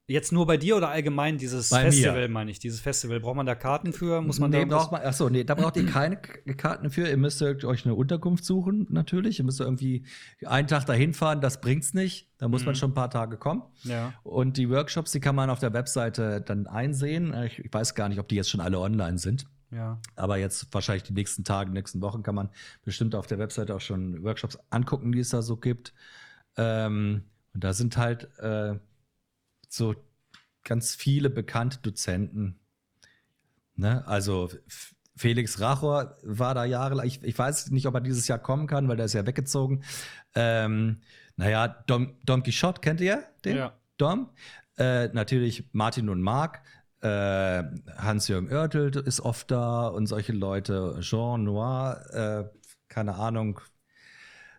Jetzt nur bei dir oder allgemein dieses bei Festival, mir. meine ich? Dieses Festival, braucht man da Karten für? Muss man nee, da braucht man, achso, nee, da braucht ihr keine Karten für. Ihr müsst euch eine Unterkunft suchen, natürlich. Ihr müsst irgendwie einen Tag dahin fahren, das bringt's nicht. Da muss mhm. man schon ein paar Tage kommen. Ja. Und die Workshops, die kann man auf der Webseite dann einsehen. Ich weiß gar nicht, ob die jetzt schon alle online sind. Ja. Aber jetzt wahrscheinlich die nächsten Tage, nächsten Wochen kann man bestimmt auf der Webseite auch schon Workshops angucken, die es da so gibt. Ähm, und da sind halt äh, so ganz viele bekannte Dozenten. Ne? Also Felix Rachor war da jahrelang. Ich, ich, weiß nicht, ob er dieses Jahr kommen kann, weil der ist ja weggezogen. Ähm, naja, Dom, Dom Quixote, kennt ihr den? Ja. Dom? Äh, natürlich Martin und Marc. Äh, Hans-Jürgen Oertel ist oft da und solche Leute. Jean Noir, äh, keine Ahnung.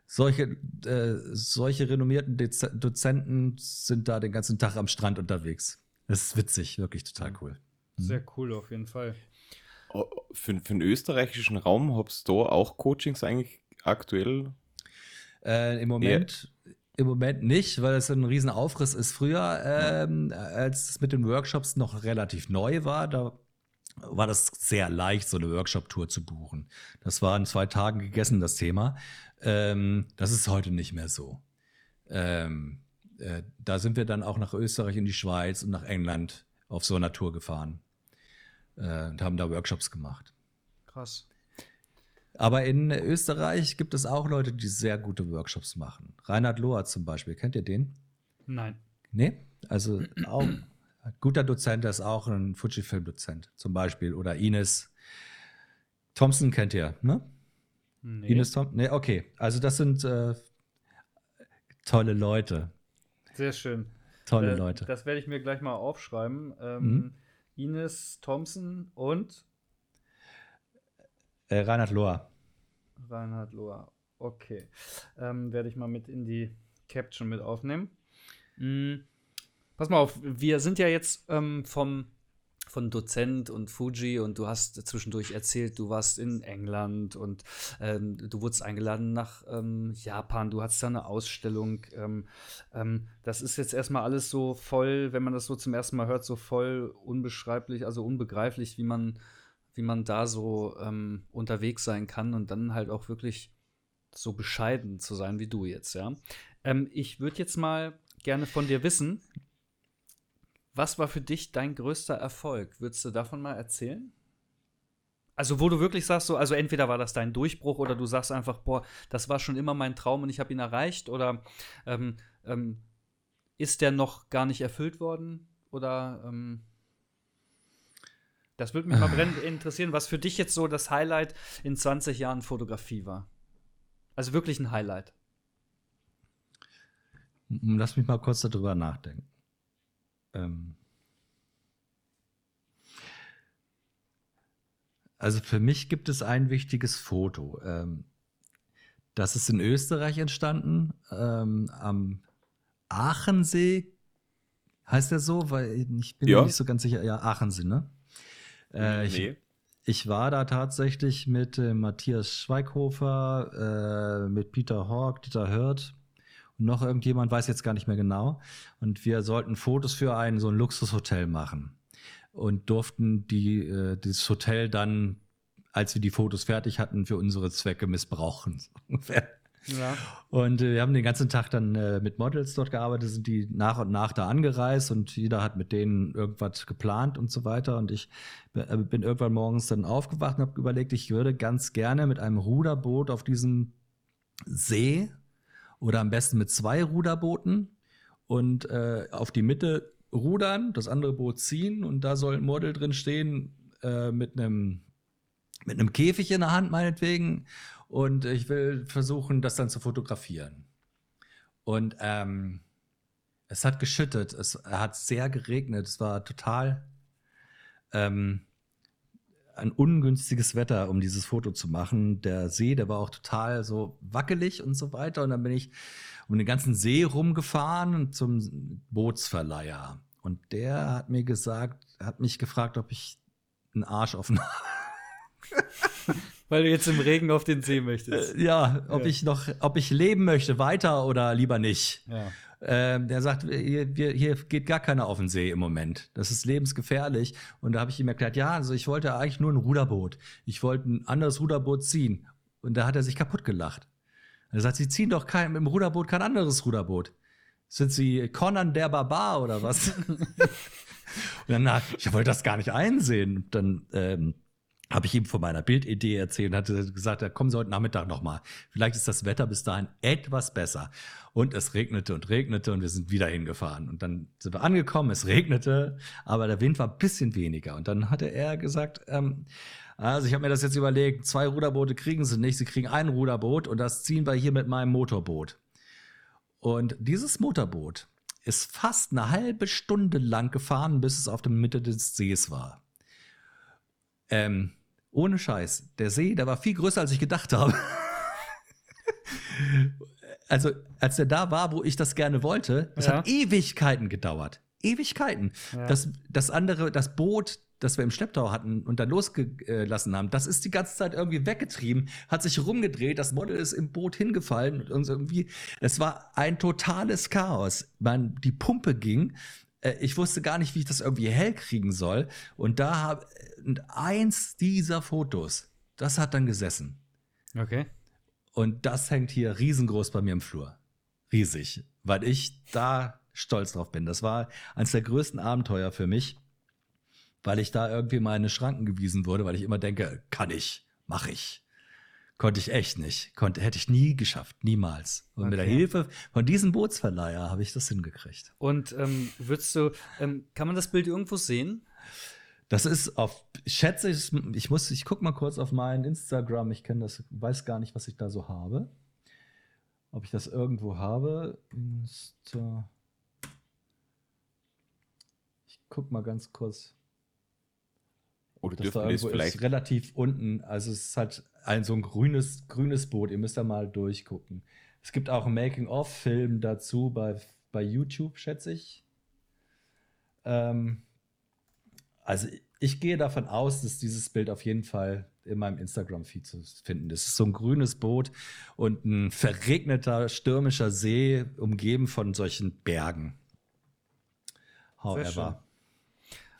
Solche, äh, solche renommierten Dez Dozenten sind da den ganzen Tag am Strand unterwegs. Das ist witzig, wirklich total cool. Sehr cool, auf jeden Fall. Oh, für, für den österreichischen Raum hast du auch Coachings eigentlich aktuell? Äh, Im Moment. Ja. Im Moment nicht, weil es ein Riesenaufriss ist. Früher, ähm, als es mit den Workshops noch relativ neu war, da war das sehr leicht, so eine Workshop-Tour zu buchen. Das war in zwei Tagen gegessen, das Thema. Ähm, das ist heute nicht mehr so. Ähm, äh, da sind wir dann auch nach Österreich in die Schweiz und nach England auf so einer Tour gefahren äh, und haben da Workshops gemacht. Krass. Aber in Österreich gibt es auch Leute, die sehr gute Workshops machen. Reinhard Lohr zum Beispiel, kennt ihr den? Nein. Nee? Also auch ein guter Dozent, der ist auch ein Fujifilm-Dozent zum Beispiel. Oder Ines Thompson kennt ihr, ne? Nee. Ines Thompson? Nee, okay. Also das sind äh, tolle Leute. Sehr schön. Tolle äh, Leute. Das werde ich mir gleich mal aufschreiben. Ähm, mhm. Ines Thompson und äh, Reinhard Lohr. Reinhard Lohr. Okay. Ähm, werde ich mal mit in die Caption mit aufnehmen. Mhm. Pass mal auf, wir sind ja jetzt ähm, vom von Dozent und Fuji und du hast zwischendurch erzählt, du warst in England und ähm, du wurdest eingeladen nach ähm, Japan, du hattest da eine Ausstellung. Ähm, ähm, das ist jetzt erstmal alles so voll, wenn man das so zum ersten Mal hört, so voll unbeschreiblich, also unbegreiflich, wie man, wie man da so ähm, unterwegs sein kann und dann halt auch wirklich so bescheiden zu sein wie du jetzt, ja. Ähm, ich würde jetzt mal gerne von dir wissen, was war für dich dein größter Erfolg? Würdest du davon mal erzählen? Also, wo du wirklich sagst, so, also entweder war das dein Durchbruch oder du sagst einfach, boah, das war schon immer mein Traum und ich habe ihn erreicht oder ähm, ähm, ist der noch gar nicht erfüllt worden? Oder ähm, das würde mich mal brennend interessieren, was für dich jetzt so das Highlight in 20 Jahren Fotografie war. Also wirklich ein Highlight. Lass mich mal kurz darüber nachdenken. Ähm also für mich gibt es ein wichtiges Foto. Ähm, das ist in Österreich entstanden, ähm, am Aachensee. Heißt der so? Weil ich bin ja. mir nicht so ganz sicher. Ja, Aachensee, ne? Äh, ich, nee. ich, war da tatsächlich mit äh, Matthias Schweighofer, äh, mit Peter Hawk, Dieter Hört noch irgendjemand, weiß jetzt gar nicht mehr genau. Und wir sollten Fotos für ein so ein Luxushotel machen und durften die, äh, dieses Hotel dann, als wir die Fotos fertig hatten, für unsere Zwecke missbrauchen. Ja. Und äh, wir haben den ganzen Tag dann äh, mit Models dort gearbeitet, sind die nach und nach da angereist und jeder hat mit denen irgendwas geplant und so weiter. Und ich äh, bin irgendwann morgens dann aufgewacht und habe überlegt, ich würde ganz gerne mit einem Ruderboot auf diesem See oder am besten mit zwei Ruderbooten und äh, auf die Mitte rudern, das andere Boot ziehen und da soll ein Model drin stehen äh, mit einem mit einem Käfig in der Hand meinetwegen und ich will versuchen, das dann zu fotografieren. Und ähm, es hat geschüttet, es hat sehr geregnet, es war total ähm, ein ungünstiges Wetter, um dieses Foto zu machen. Der See, der war auch total so wackelig und so weiter. Und dann bin ich um den ganzen See rumgefahren zum Bootsverleiher. Und der hat mir gesagt, hat mich gefragt, ob ich einen Arsch offen habe. Weil du jetzt im Regen auf den See möchtest. Äh, ja, ob ja. ich noch, ob ich leben möchte, weiter oder lieber nicht. Ja. Ähm, der sagt, hier, hier, geht gar keiner auf den See im Moment. Das ist lebensgefährlich. Und da habe ich ihm erklärt, ja, also ich wollte eigentlich nur ein Ruderboot. Ich wollte ein anderes Ruderboot ziehen. Und da hat er sich kaputt gelacht. Er sagt, Sie ziehen doch kein, im Ruderboot kein anderes Ruderboot. Sind Sie Conan der Barbar oder was? und dann, na, ich wollte das gar nicht einsehen. Und dann ähm, habe ich ihm von meiner Bildidee erzählt und hatte gesagt, ja, kommen Sie heute Nachmittag nochmal. Vielleicht ist das Wetter bis dahin etwas besser. Und es regnete und regnete und wir sind wieder hingefahren. Und dann sind wir angekommen, es regnete, aber der Wind war ein bisschen weniger. Und dann hatte er gesagt, ähm, Also ich habe mir das jetzt überlegt, zwei Ruderboote kriegen sie nicht, sie kriegen ein Ruderboot und das ziehen wir hier mit meinem Motorboot. Und dieses Motorboot ist fast eine halbe Stunde lang gefahren, bis es auf der Mitte des Sees war. Ähm, ohne Scheiß. Der See, der war viel größer, als ich gedacht habe. also, als der da war, wo ich das gerne wollte, das ja. hat Ewigkeiten gedauert. Ewigkeiten. Ja. Das, das andere, das Boot, das wir im Schlepptau hatten und dann losgelassen haben, das ist die ganze Zeit irgendwie weggetrieben, hat sich rumgedreht, das Model ist im Boot hingefallen und irgendwie, es war ein totales Chaos. Man, die Pumpe ging, ich wusste gar nicht, wie ich das irgendwie hell kriegen soll und da habe eins dieser Fotos, das hat dann gesessen. Okay. Und das hängt hier riesengroß bei mir im Flur. Riesig, weil ich da stolz drauf bin. Das war eines der größten Abenteuer für mich weil ich da irgendwie meine Schranken gewiesen wurde, weil ich immer denke, kann ich, mache ich. Konnte ich echt nicht. Konnte, hätte ich nie geschafft, niemals. Und okay. mit der Hilfe von diesem Bootsverleiher habe ich das hingekriegt. Und ähm, würdest du, ähm, kann man das Bild irgendwo sehen? Das ist auf, schätze ich, ich muss, ich gucke mal kurz auf meinen Instagram. Ich kenne das, weiß gar nicht, was ich da so habe. Ob ich das irgendwo habe. Insta. Ich guck mal ganz kurz. Oder das da irgendwo vielleicht ist relativ unten. Also es ist halt ein so ein grünes, grünes Boot. Ihr müsst da mal durchgucken. Es gibt auch einen Making-of-Film dazu bei, bei YouTube, schätze ich. Ähm, also ich gehe davon aus, dass dieses Bild auf jeden Fall in meinem Instagram-Feed zu finden ist. Es ist so ein grünes Boot und ein verregneter, stürmischer See, umgeben von solchen Bergen. However.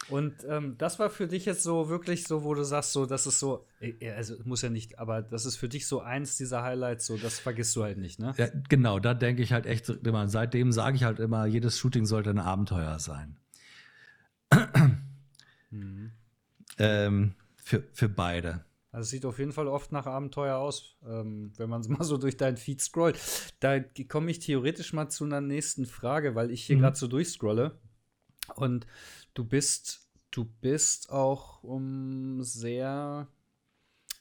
Und ähm, das war für dich jetzt so wirklich so, wo du sagst, so, das ist so, äh, also muss ja nicht, aber das ist für dich so eins dieser Highlights, so, das vergisst du halt nicht, ne? Ja, genau, da denke ich halt echt immer, seitdem sage ich halt immer, jedes Shooting sollte ein Abenteuer sein. mhm. ähm, für, für beide. Also es sieht auf jeden Fall oft nach Abenteuer aus, ähm, wenn man mal so durch deinen Feed scrollt. Da komme ich theoretisch mal zu einer nächsten Frage, weil ich hier mhm. gerade so durchscrolle. Und du bist, du bist auch um sehr,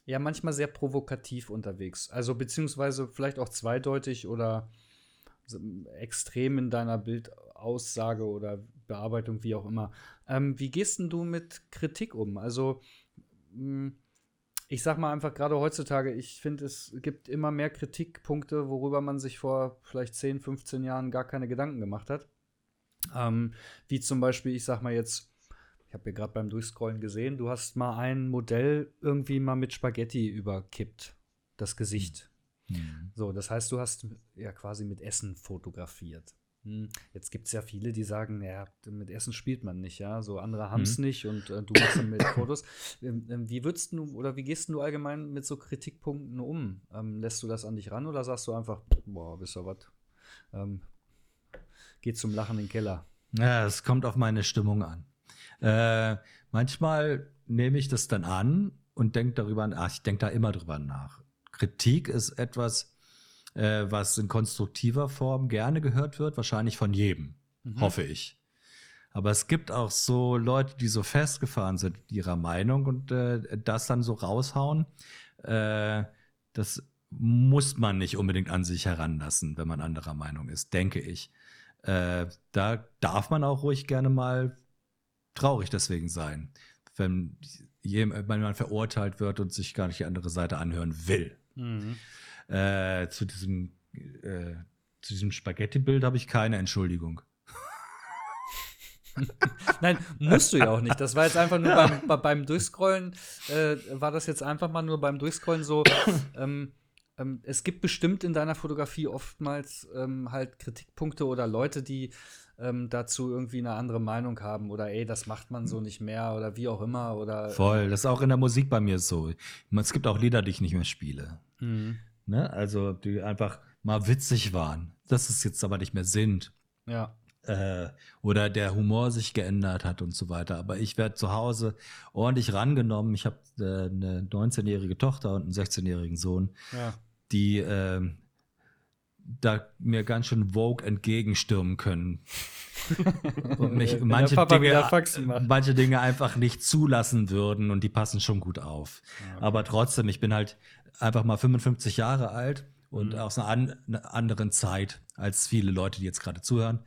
ja, manchmal sehr provokativ unterwegs. Also beziehungsweise vielleicht auch zweideutig oder extrem in deiner Bildaussage oder Bearbeitung, wie auch immer. Ähm, wie gehst denn du mit Kritik um? Also, hm, ich sag mal einfach gerade heutzutage, ich finde, es gibt immer mehr Kritikpunkte, worüber man sich vor vielleicht 10, 15 Jahren gar keine Gedanken gemacht hat. Ähm, wie zum Beispiel, ich sag mal jetzt, ich habe hier gerade beim Durchscrollen gesehen, du hast mal ein Modell irgendwie mal mit Spaghetti überkippt, das Gesicht. Mhm. So, das heißt, du hast ja quasi mit Essen fotografiert. Hm. Jetzt gibt es ja viele, die sagen, ja, mit Essen spielt man nicht, ja. So andere haben es mhm. nicht und äh, du machst dann mit Fotos. Ähm, ähm, wie würdest du oder wie gehst du allgemein mit so Kritikpunkten um? Ähm, lässt du das an dich ran oder sagst du einfach, boah, wisst ihr was? Geht zum Lachen in den Keller. Ja, es kommt auf meine Stimmung an. Äh, manchmal nehme ich das dann an und denke darüber nach. Ich denke da immer drüber nach. Kritik ist etwas, äh, was in konstruktiver Form gerne gehört wird, wahrscheinlich von jedem, mhm. hoffe ich. Aber es gibt auch so Leute, die so festgefahren sind in ihrer Meinung und äh, das dann so raushauen. Äh, das muss man nicht unbedingt an sich heranlassen, wenn man anderer Meinung ist, denke ich. Äh, da darf man auch ruhig gerne mal traurig deswegen sein, wenn jemand verurteilt wird und sich gar nicht die andere Seite anhören will. Mhm. Äh, zu diesem, äh, zu diesem Spaghetti-Bild habe ich keine Entschuldigung. Nein, musst du ja auch nicht. Das war jetzt einfach nur beim, beim Durchscrollen, äh, war das jetzt einfach mal nur beim Durchscrollen so, ähm, ähm, es gibt bestimmt in deiner Fotografie oftmals ähm, halt Kritikpunkte oder Leute, die ähm, dazu irgendwie eine andere Meinung haben oder ey, das macht man so nicht mehr oder wie auch immer oder. Voll, das ist auch in der Musik bei mir so. Es gibt auch Lieder, die ich nicht mehr spiele. Mhm. Ne? Also, die einfach mal witzig waren. Das ist jetzt aber nicht mehr sind. Ja. Äh, oder der Humor sich geändert hat und so weiter. Aber ich werde zu Hause ordentlich rangenommen. Ich habe äh, eine 19-jährige Tochter und einen 16-jährigen Sohn. Ja die äh, da mir ganz schön Vogue entgegenstürmen können. und mich manche Dinge, manche Dinge einfach nicht zulassen würden und die passen schon gut auf. Okay. Aber trotzdem, ich bin halt einfach mal 55 Jahre alt und mhm. aus einer, an, einer, anderen Zeit als viele Leute, die jetzt gerade zuhören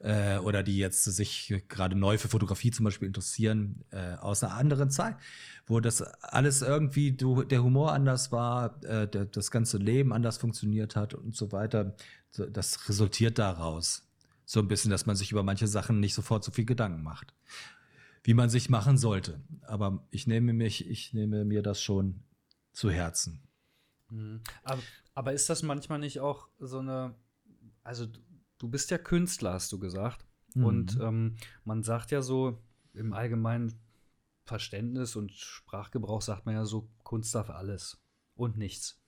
äh, oder die jetzt sich gerade neu für Fotografie zum Beispiel interessieren, äh, aus einer anderen Zeit, wo das alles irgendwie, du, der Humor anders war, äh, der, das ganze Leben anders funktioniert hat und so weiter. Das resultiert daraus. So ein bisschen, dass man sich über manche Sachen nicht sofort so viel Gedanken macht, wie man sich machen sollte. Aber ich nehme mich, ich nehme mir das schon zu Herzen. Mhm. Aber, aber ist das manchmal nicht auch so eine, also du bist ja Künstler, hast du gesagt. Mhm. Und ähm, man sagt ja so im allgemeinen Verständnis und Sprachgebrauch sagt man ja so, Kunst darf alles und nichts.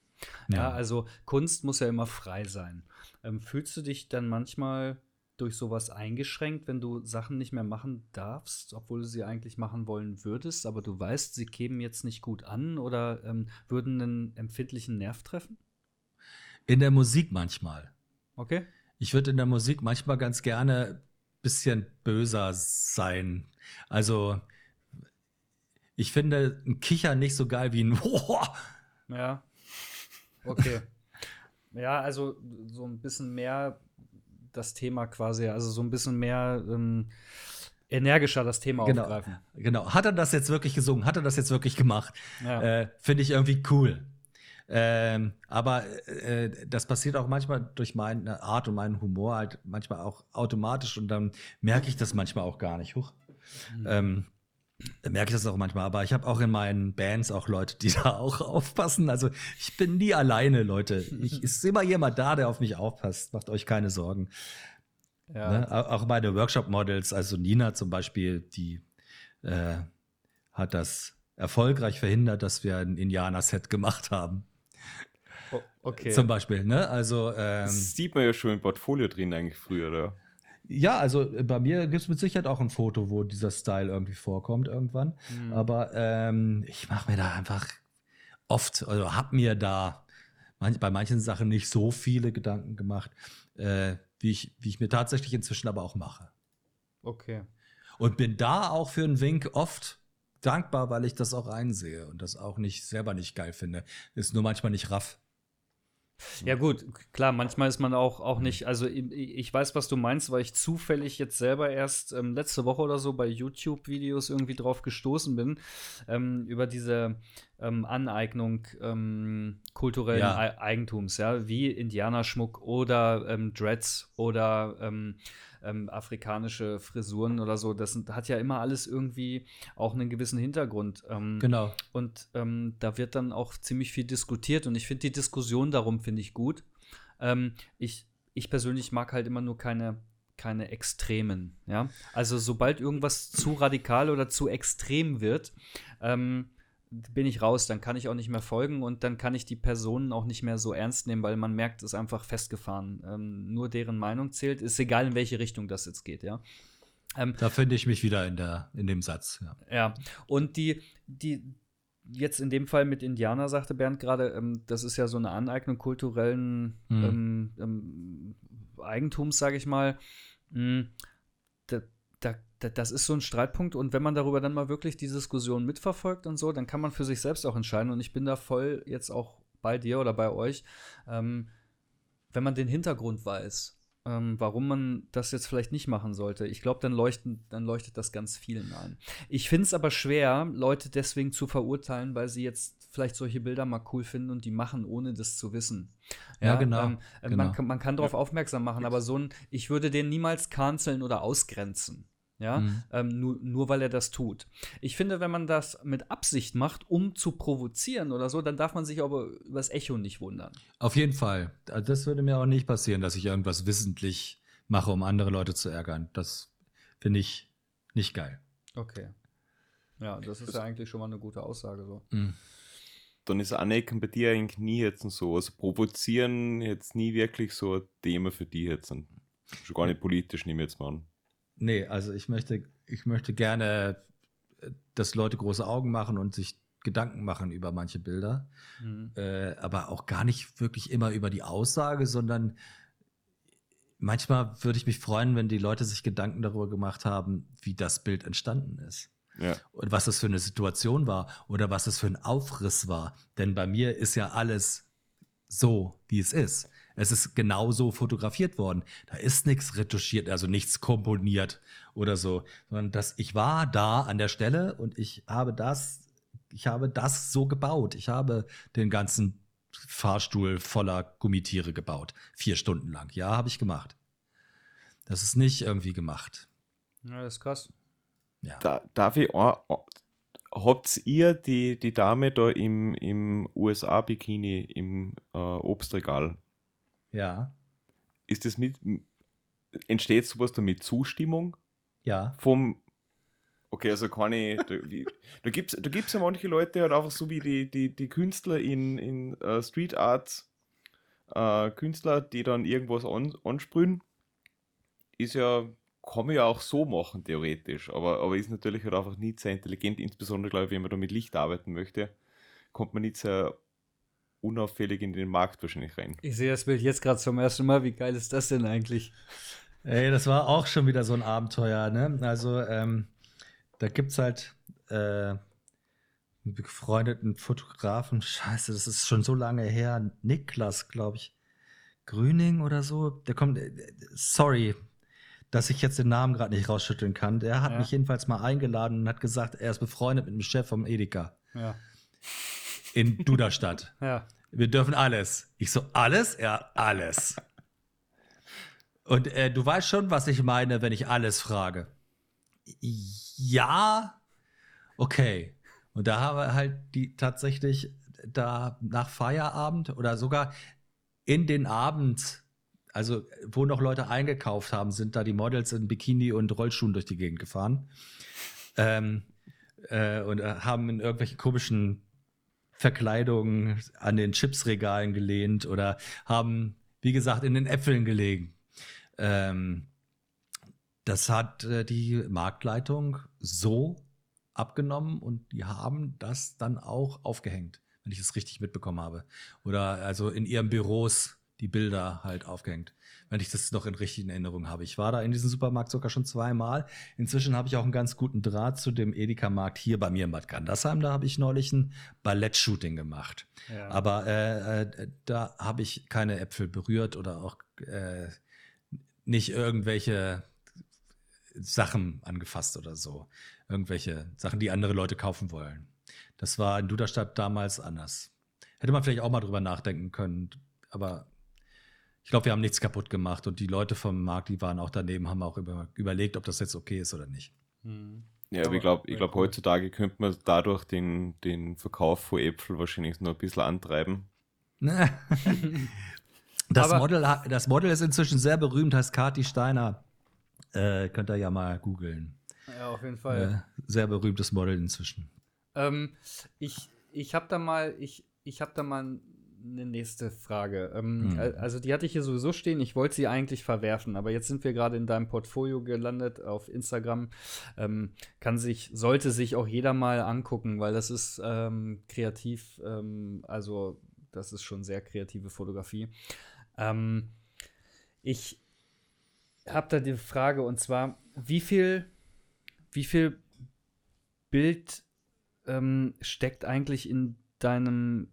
Ja, ja also Kunst muss ja immer frei sein. Ähm, fühlst du dich dann manchmal durch sowas eingeschränkt, wenn du Sachen nicht mehr machen darfst, obwohl du sie eigentlich machen wollen würdest, aber du weißt, sie kämen jetzt nicht gut an oder ähm, würden einen empfindlichen Nerv treffen? In der Musik manchmal. Okay. Ich würde in der Musik manchmal ganz gerne ein bisschen böser sein. Also, ich finde ein Kicher nicht so geil wie ein Ja. Okay. ja, also so ein bisschen mehr das Thema quasi, also so ein bisschen mehr ähm, energischer das Thema genau, aufgreifen. Genau. Hat er das jetzt wirklich gesungen? Hat er das jetzt wirklich gemacht? Ja. Äh, Finde ich irgendwie cool. Ähm, aber äh, das passiert auch manchmal durch meine Art und meinen Humor halt manchmal auch automatisch und dann merke ich das manchmal auch gar nicht. Huch. Mhm. Ähm, merke ich das auch manchmal, aber ich habe auch in meinen Bands auch Leute, die da auch aufpassen. Also ich bin nie alleine, Leute. Ich ist immer jemand da, der auf mich aufpasst. Macht euch keine Sorgen. Ja. Ne? Auch meine Workshop-Models, also Nina zum Beispiel, die äh, hat das erfolgreich verhindert, dass wir ein Indianer-Set gemacht haben. Oh, okay. Zum Beispiel, ne? Also ähm, das sieht man ja schon im Portfolio drin eigentlich früher, oder? Ja, also äh, bei mir gibt es mit Sicherheit auch ein Foto, wo dieser Style irgendwie vorkommt irgendwann. Mhm. Aber ähm, ich mache mir da einfach oft, also habe mir da manch, bei manchen Sachen nicht so viele Gedanken gemacht, äh, wie, ich, wie ich mir tatsächlich inzwischen aber auch mache. Okay. Und bin da auch für einen Wink oft dankbar, weil ich das auch einsehe und das auch nicht selber nicht geil finde. Ist nur manchmal nicht raff. Ja, gut, klar, manchmal ist man auch, auch nicht, also ich weiß, was du meinst, weil ich zufällig jetzt selber erst ähm, letzte Woche oder so bei YouTube-Videos irgendwie drauf gestoßen bin, ähm, über diese ähm, Aneignung ähm, kulturellen ja. Eigentums, ja, wie Indianerschmuck oder ähm, Dreads oder ähm, afrikanische Frisuren oder so. Das sind, hat ja immer alles irgendwie auch einen gewissen Hintergrund. Ähm, genau. Und ähm, da wird dann auch ziemlich viel diskutiert und ich finde die Diskussion darum finde ich gut. Ähm, ich, ich persönlich mag halt immer nur keine keine Extremen, ja. Also sobald irgendwas zu radikal oder zu extrem wird, ähm, bin ich raus, dann kann ich auch nicht mehr folgen und dann kann ich die Personen auch nicht mehr so ernst nehmen, weil man merkt, es ist einfach festgefahren. Ähm, nur deren Meinung zählt, ist egal, in welche Richtung das jetzt geht, ja. Ähm, da finde ich mich wieder in, der, in dem Satz, ja. Ja, und die, die, jetzt in dem Fall mit Indianer, sagte Bernd gerade, ähm, das ist ja so eine Aneignung kulturellen hm. ähm, ähm, Eigentums, sage ich mal. Hm, da das ist so ein Streitpunkt und wenn man darüber dann mal wirklich die Diskussion mitverfolgt und so, dann kann man für sich selbst auch entscheiden und ich bin da voll jetzt auch bei dir oder bei euch, ähm, wenn man den Hintergrund weiß, ähm, warum man das jetzt vielleicht nicht machen sollte. Ich glaube, dann, dann leuchtet das ganz vielen ein. Ich finde es aber schwer, Leute deswegen zu verurteilen, weil sie jetzt vielleicht solche Bilder mal cool finden und die machen, ohne das zu wissen. Ja, ja genau, ähm, genau. Man, kann, man kann darauf ja. aufmerksam machen, aber so ein, ich würde den niemals canceln oder ausgrenzen ja, mhm. ähm, nur, nur weil er das tut. Ich finde, wenn man das mit Absicht macht, um zu provozieren oder so, dann darf man sich aber über das Echo nicht wundern. Auf jeden Fall. Also das würde mir auch nicht passieren, dass ich irgendwas wissentlich mache, um andere Leute zu ärgern. Das finde ich nicht geil. Okay. Ja, das ist ja eigentlich schon mal eine gute Aussage so. Mhm. Dann ist Anecken bei dir eigentlich nie jetzt so, also provozieren jetzt nie wirklich so ein Thema für dich jetzt. Schon gar nicht politisch, nehme ich jetzt mal an. Nee, also ich möchte, ich möchte gerne, dass Leute große Augen machen und sich Gedanken machen über manche Bilder, mhm. äh, aber auch gar nicht wirklich immer über die Aussage, sondern manchmal würde ich mich freuen, wenn die Leute sich Gedanken darüber gemacht haben, wie das Bild entstanden ist. Ja. Und was das für eine Situation war oder was das für ein Aufriss war. Denn bei mir ist ja alles so, wie es ist. Es ist genauso fotografiert worden. Da ist nichts retuschiert, also nichts komponiert oder so, sondern dass ich war da an der Stelle und ich habe das, ich habe das so gebaut. Ich habe den ganzen Fahrstuhl voller Gummitiere gebaut. Vier Stunden lang. Ja, habe ich gemacht. Das ist nicht irgendwie gemacht. Ja, das ist krass. Ja. Da, darf ich, oh, oh, habt ihr die, die Dame da im, im USA-Bikini im äh, Obstregal? Ja. Ist das mit, entsteht sowas da mit Zustimmung? Ja. Vom, okay, also kann ich, da, da gibt es da gibt's ja manche Leute halt einfach so wie die, die, die Künstler in, in uh, Street Arts, uh, Künstler, die dann irgendwas an, ansprühen, ist ja kann man ja auch so machen, theoretisch, aber, aber ist natürlich halt einfach nicht sehr intelligent, insbesondere, glaube ich, wenn man da mit Licht arbeiten möchte, kommt man nicht sehr unauffällig in den Markt wahrscheinlich rein. Ich sehe das Bild jetzt gerade zum ersten Mal. Wie geil ist das denn eigentlich? Ey, das war auch schon wieder so ein Abenteuer, ne? Also, ähm, da gibt es halt äh, einen befreundeten Fotografen, scheiße, das ist schon so lange her, Niklas, glaube ich, Grüning oder so, der kommt, äh, sorry, dass ich jetzt den Namen gerade nicht rausschütteln kann. Der hat ja. mich jedenfalls mal eingeladen und hat gesagt, er ist befreundet mit dem Chef vom Edeka. Ja. In Duderstadt. ja. Wir dürfen alles. Ich so, alles? Ja, alles. Und äh, du weißt schon, was ich meine, wenn ich alles frage. Ja, okay. Und da haben wir halt die tatsächlich da nach Feierabend oder sogar in den Abend also wo noch Leute eingekauft haben, sind da die Models in Bikini und Rollschuhen durch die Gegend gefahren. Ähm, äh, und äh, haben in irgendwelchen komischen Verkleidungen an den Chipsregalen gelehnt oder haben, wie gesagt, in den Äpfeln gelegen. Ähm, das hat äh, die Marktleitung so abgenommen und die haben das dann auch aufgehängt, wenn ich es richtig mitbekommen habe. Oder also in ihren Büros die Bilder halt aufgehängt, wenn ich das noch in richtigen Erinnerungen habe. Ich war da in diesem Supermarkt sogar schon zweimal. Inzwischen habe ich auch einen ganz guten Draht zu dem Edeka-Markt hier bei mir in Bad Gandersheim. Da habe ich neulich ein Ballett-Shooting gemacht. Ja. Aber äh, äh, da habe ich keine Äpfel berührt oder auch äh, nicht irgendwelche Sachen angefasst oder so. Irgendwelche Sachen, die andere Leute kaufen wollen. Das war in Duderstadt damals anders. Hätte man vielleicht auch mal drüber nachdenken können, aber ich glaube, wir haben nichts kaputt gemacht und die Leute vom Markt, die waren auch daneben, haben auch über, überlegt, ob das jetzt okay ist oder nicht. Hm. Ja, aber ich glaube, ich glaub, heutzutage könnte man dadurch den, den Verkauf von Äpfel wahrscheinlich nur ein bisschen antreiben. das, Model, das Model ist inzwischen sehr berühmt, heißt Kati Steiner. Äh, könnt ihr ja mal googeln. Ja, auf jeden Fall. Äh, sehr berühmtes Model inzwischen. Ähm, ich ich habe da mal, ich, ich habe da mal eine nächste Frage. Ähm, mhm. Also die hatte ich hier sowieso stehen. Ich wollte sie eigentlich verwerfen, aber jetzt sind wir gerade in deinem Portfolio gelandet auf Instagram. Ähm, kann sich, sollte sich auch jeder mal angucken, weil das ist ähm, kreativ. Ähm, also das ist schon sehr kreative Fotografie. Ähm, ich habe da die Frage und zwar, wie viel, wie viel Bild ähm, steckt eigentlich in deinem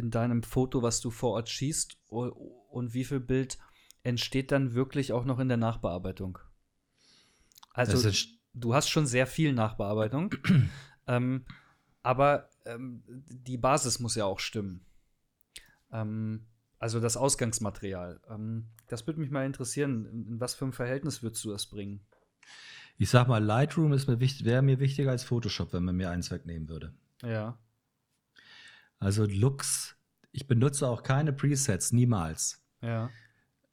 in deinem Foto, was du vor Ort schießt und wie viel Bild entsteht dann wirklich auch noch in der Nachbearbeitung? Also du hast schon sehr viel Nachbearbeitung, ähm, aber ähm, die Basis muss ja auch stimmen. Ähm, also das Ausgangsmaterial. Ähm, das würde mich mal interessieren. In, was für ein Verhältnis würdest du das bringen? Ich sag mal, Lightroom wäre mir wichtiger als Photoshop, wenn man mir eins wegnehmen würde. Ja. Also Looks, ich benutze auch keine Presets, niemals. Ja.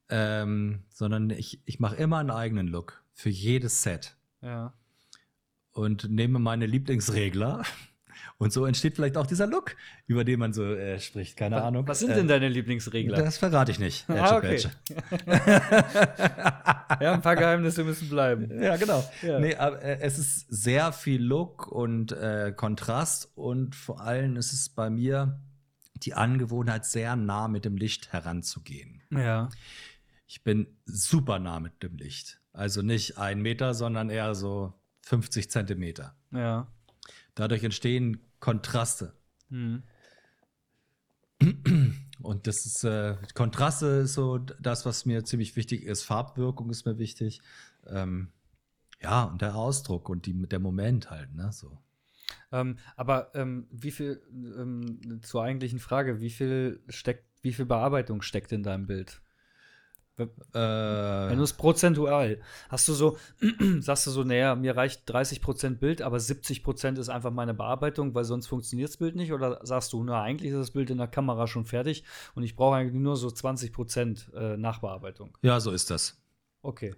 Ähm, sondern ich, ich mache immer einen eigenen Look für jedes Set. Ja. Und nehme meine Lieblingsregler. Und so entsteht vielleicht auch dieser Look, über den man so äh, spricht. Keine was, Ahnung. Was sind äh, denn deine Lieblingsregler? Das verrate ich nicht. ah, okay. ja, ein paar Geheimnisse müssen bleiben. Ja, genau. Ja. Nee, aber äh, es ist sehr viel Look und äh, Kontrast und vor allem ist es bei mir die Angewohnheit, sehr nah mit dem Licht heranzugehen. Ja. Ich bin super nah mit dem Licht. Also nicht ein Meter, sondern eher so 50 Zentimeter. Ja. Dadurch entstehen Kontraste. Mhm. Und das ist, äh, Kontraste ist so das, was mir ziemlich wichtig ist. Farbwirkung ist mir wichtig. Ähm, ja, und der Ausdruck und die, der Moment halt, ne, so. Ähm, aber ähm, wie viel, ähm, zur eigentlichen Frage, wie viel steckt, wie viel Bearbeitung steckt in deinem Bild? Äh, Wenn du es prozentual hast du so, sagst du so, naja, mir reicht 30 Prozent Bild, aber 70 Prozent ist einfach meine Bearbeitung, weil sonst funktioniert das Bild nicht? Oder sagst du, na, eigentlich ist das Bild in der Kamera schon fertig und ich brauche eigentlich nur so 20 Prozent äh, Nachbearbeitung? Ja, so ist das. Okay.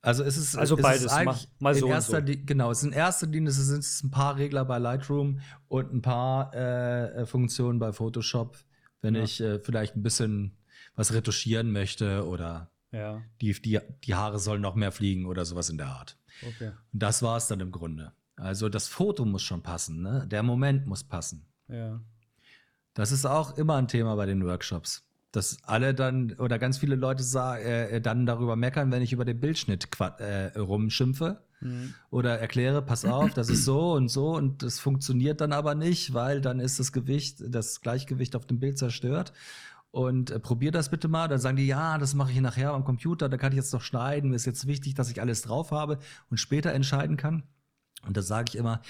Also es ist also es beides ist eigentlich mal, mal so erster so. genau es sind in erster Linie es sind ein paar Regler bei Lightroom und ein paar äh, Funktionen bei Photoshop, wenn Ja. ich äh, vielleicht ein bisschen was retuschieren möchte oder Ja, die, die, die Haare sollen noch mehr fliegen oder sowas in der Art. okay. Und das war es dann im Grunde. Also das Foto muss schon passen, ne? Der Moment muss passen. Ja. Das ist auch immer ein Thema bei den Workshops. Dass alle dann oder ganz viele Leute sa- äh, dann darüber meckern, wenn ich über den Bildschnitt äh, rumschimpfe Mhm. oder erkläre, pass auf, das ist so und so und das funktioniert dann aber nicht, weil dann ist das Gewicht, das Gleichgewicht auf dem Bild zerstört. Und äh, probier das bitte mal. Dann sagen die, ja, das mache ich nachher am Computer, da kann ich jetzt noch schneiden. Mir ist jetzt wichtig, dass ich alles drauf habe und später entscheiden kann. Und da sage ich immer,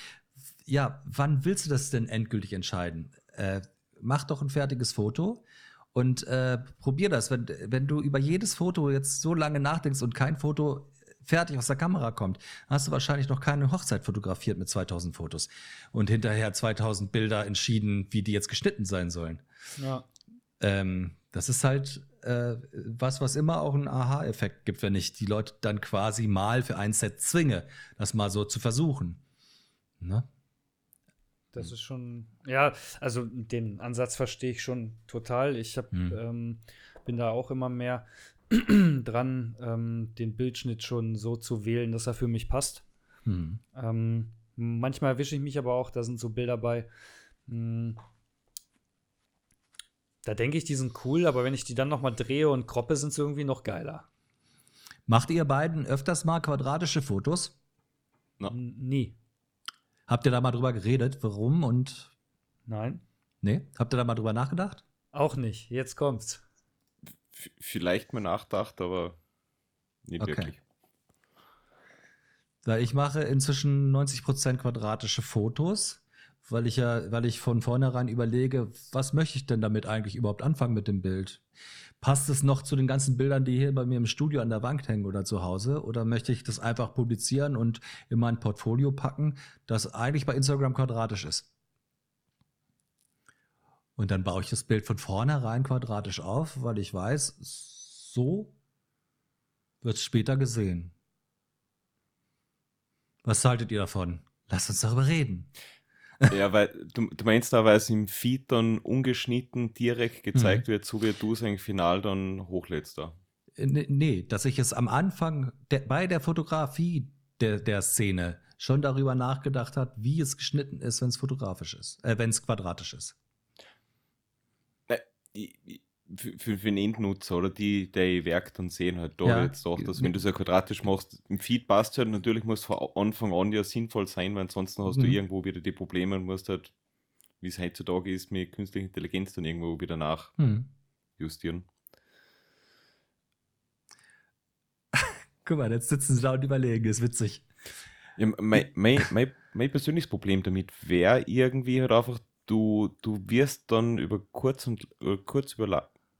ja, wann willst du das denn endgültig entscheiden? Äh, mach doch ein fertiges Foto und äh, probier das. Wenn, wenn du über jedes Foto jetzt so lange nachdenkst und kein Foto fertig aus der Kamera kommt, hast du wahrscheinlich noch keine Hochzeit fotografiert mit 2000 Fotos und hinterher 2000 Bilder entschieden, wie die jetzt geschnitten sein sollen. Ja. Ähm, das ist halt äh, was, was immer auch einen Aha-Effekt gibt, wenn ich die Leute dann quasi mal für ein Set zwinge, das mal so zu versuchen. Ne? Das ist schon, ja, also den Ansatz verstehe ich schon total. Ich hab, Hm. ähm, bin da auch immer mehr dran, ähm, den Bildschnitt schon so zu wählen, dass er für mich passt. Hm. Ähm, manchmal erwische ich mich aber auch, da sind so Bilder bei. mh, da denke ich, die sind cool, aber wenn ich die dann noch mal drehe und kroppe, sind sie irgendwie noch geiler. Macht ihr beiden öfters mal quadratische Fotos? Ja. N nie. Habt ihr da mal drüber geredet? Warum und Nein. nee? Habt ihr da mal drüber nachgedacht? Auch nicht. Jetzt kommt's. V- Vielleicht mal nachgedacht, aber nicht Okay. wirklich. Weil ich mache inzwischen 90% quadratische Fotos, weil ich ja, weil ich von vornherein überlege, was möchte ich denn damit eigentlich überhaupt anfangen mit dem Bild? Passt es noch zu den ganzen Bildern, die hier bei mir im Studio an der Wand hängen oder zu Hause? Oder möchte ich das einfach publizieren und in mein Portfolio packen, das eigentlich bei Instagram quadratisch ist? Und dann baue ich das Bild von vornherein quadratisch auf, weil ich weiß, so wird es später gesehen. Was haltet ihr davon? Lasst uns darüber reden. Ja, weil du, du meinst da, weil es im Feed dann ungeschnitten direkt gezeigt wird, so wie du es eigentlich final dann hochlädst da. Äh, Nee, nee, dass ich es am Anfang der, bei der Fotografie der, der Szene schon darüber nachgedacht hat, wie es geschnitten ist, wenn es fotografisch ist, äh, wenn es quadratisch ist. Ich- Für, für, für den Endnutzer oder die, die Werk dann sehen halt da Ja. jetzt doch, dass wenn du es ja quadratisch machst, im Feed passt halt, natürlich muss von Anfang an ja sinnvoll sein, weil ansonsten hast du Mhm. irgendwo wieder die Probleme und musst halt, wie es heutzutage ist, mit künstlicher Intelligenz dann irgendwo wieder nachjustieren. Guck mal, jetzt sitzen sie da und überlegen, ist witzig. Ja, mein, mein, mein, mein persönliches Problem damit wäre irgendwie halt einfach, du, du wirst dann über kurz und äh, kurz über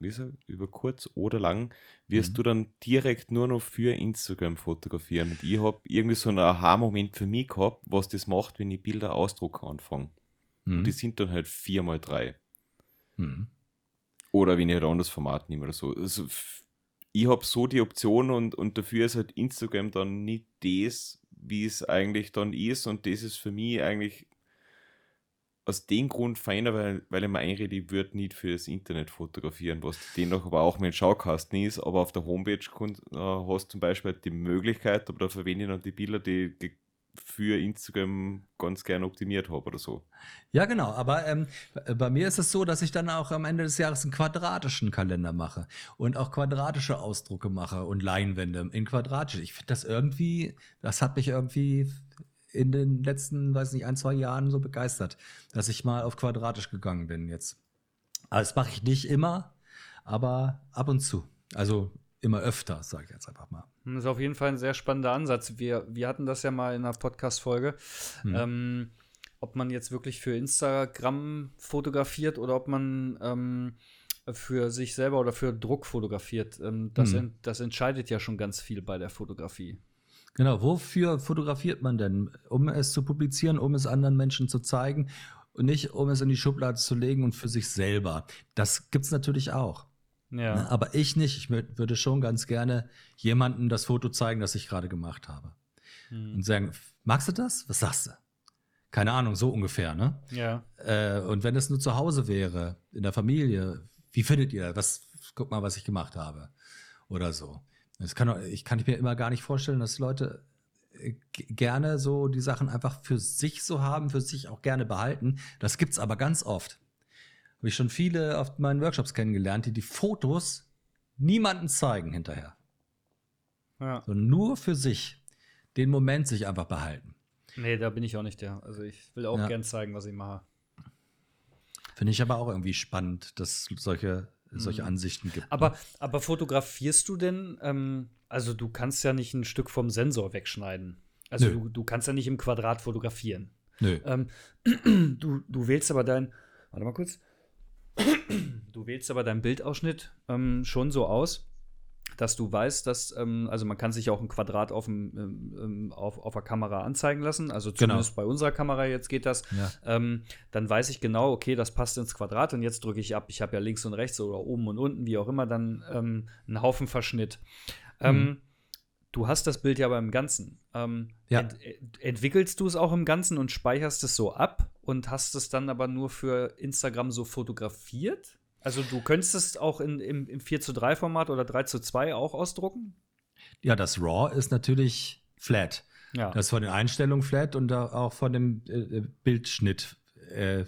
er? über kurz oder lang, wirst Mhm. du dann direkt nur noch für Instagram fotografieren. Und ich habe irgendwie so einen Aha-Moment für mich gehabt, was das macht, wenn ich Bilder ausdrucken anfange. Hm. Und die sind dann halt 4x3. Hm. Oder wenn ich halt ein anderes Format nehme oder so. Also, ich habe so die Option und, und dafür ist halt Instagram dann nicht das, wie es eigentlich dann ist. Und das ist für mich eigentlich aus dem Grund feiner, weil, weil ich mir einrede, ich würde nicht für das Internet fotografieren, was dennoch aber auch mein Schaukasten ist. Aber auf der Homepage äh, hast du zum Beispiel die Möglichkeit, aber da verwende ich dann die Bilder, die für Instagram ganz gerne optimiert habe oder so. Ja, genau. Aber ähm, bei mir ist es so, dass ich dann auch am Ende des Jahres einen quadratischen Kalender mache und auch quadratische Ausdrucke mache und Leinwände in quadratisch. Ich finde das irgendwie, das hat mich irgendwie in den letzten, weiß nicht, ein, zwei Jahren so begeistert, dass ich mal auf quadratisch gegangen bin jetzt. Aber das mache ich nicht immer, aber ab und zu. Also immer öfter, sage ich jetzt einfach mal. Das ist auf jeden Fall ein sehr spannender Ansatz. Wir, wir hatten das ja mal in einer Podcast-Folge. Hm. Ähm, ob man jetzt wirklich für Instagram fotografiert oder ob man ähm, für sich selber oder für Druck fotografiert. Ähm, das, hm. en das entscheidet ja schon ganz viel bei der Fotografie. Genau, wofür fotografiert man denn? Um es zu publizieren, um es anderen Menschen zu zeigen und nicht um es in die Schublade zu legen und für sich selber. Das gibt es natürlich auch. Ja. Ne, aber ich nicht. Ich würde schon ganz gerne jemandem das Foto zeigen, das ich gerade gemacht habe. Hm. Und sagen, magst du das? Was sagst du? Keine Ahnung, so ungefähr, ne? Ja. Äh, und wenn es nur zu Hause wäre, in der Familie, wie findet ihr das? Guck mal, was ich gemacht habe. Oder so. Das kann, ich kann ich mir immer gar nicht vorstellen, dass Leute äh, gerne so die Sachen einfach für sich so haben, für sich auch gerne behalten. Das gibt es aber ganz oft. Habe ich schon viele auf meinen Workshops kennengelernt, die die Fotos niemanden zeigen hinterher. Ja. So nur für sich den Moment sich einfach behalten. Nee, da bin ich auch nicht der. Also ich will auch ja. gern zeigen, was ich mache. Finde ich aber auch irgendwie spannend, dass solche solche mhm. Ansichten gibt. Aber, ne? aber fotografierst du denn, ähm, also du kannst ja nicht ein Stück vom Sensor wegschneiden. Also du, du kannst ja nicht im Quadrat fotografieren. Nö. Ähm, du, du wählst aber dein, warte mal kurz, du wählst aber deinen Bildausschnitt ähm, schon so aus, dass du weißt, dass, ähm, also man kann sich auch ein Quadrat auf, dem, ähm, ähm, auf, auf der Kamera anzeigen lassen. Also genau. zumindest genau. bei unserer Kamera jetzt geht das. Ja. Ähm, dann weiß ich genau, okay, das passt ins Quadrat und jetzt drücke ich ab. Ich habe ja links und rechts oder oben und unten, wie auch immer, dann ähm, einen Haufen Verschnitt. Ähm, mhm. Du hast das Bild ja aber im Ganzen. Ja. Ent entwickelst du es auch im Ganzen und speicherst es so ab und hast es dann aber nur für Instagram so fotografiert? Also du könntest es auch in, im, im 4 zu 3 Format oder 3 zu 2 auch ausdrucken? Ja, das RAW ist natürlich flat. Ja. Das ist von den Einstellungen flat und auch von dem äh, Bildschnitt äh,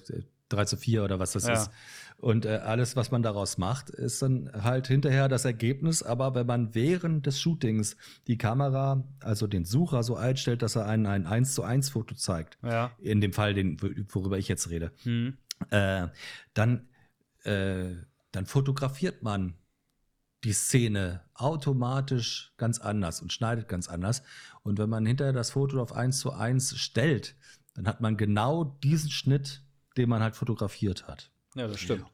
3 zu 4 oder was das ja. ist. Und äh, alles, was man daraus macht, ist dann halt hinterher das Ergebnis. Aber wenn man während des Shootings die Kamera, also den Sucher so einstellt, dass er einen ein 1 zu 1 Foto zeigt, ja. in dem Fall, den, worüber ich jetzt rede, hm. äh, dann äh, dann fotografiert man die Szene automatisch ganz anders und schneidet ganz anders. Und wenn man hinterher das Foto auf eins zu eins stellt, dann hat man genau diesen Schnitt, den man halt fotografiert hat. Ja, das stimmt.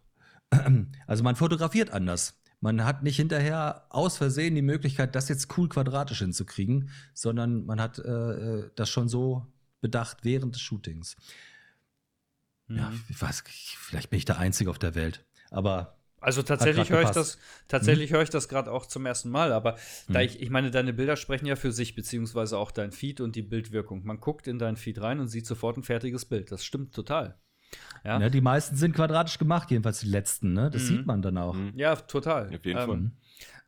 Also man fotografiert anders. Man hat nicht hinterher aus Versehen die Möglichkeit, das jetzt cool quadratisch hinzukriegen, sondern man hat äh, äh das schon so bedacht während des Shootings. Mhm. Ja, ich weiß, vielleicht bin ich der Einzige auf der Welt. Aber also tatsächlich höre ich das, tatsächlich hm? höre ich das gerade auch zum ersten Mal, aber hm. da ich, ich meine, deine Bilder sprechen ja für sich, beziehungsweise auch dein Feed und die Bildwirkung. Man guckt in dein Feed rein und sieht sofort ein fertiges Bild. Das stimmt total. Ja, ja die meisten sind quadratisch gemacht, jedenfalls die letzten, ne? Das mhm. sieht man dann auch. Mhm. Ja, total. Auf jeden ähm, Fall.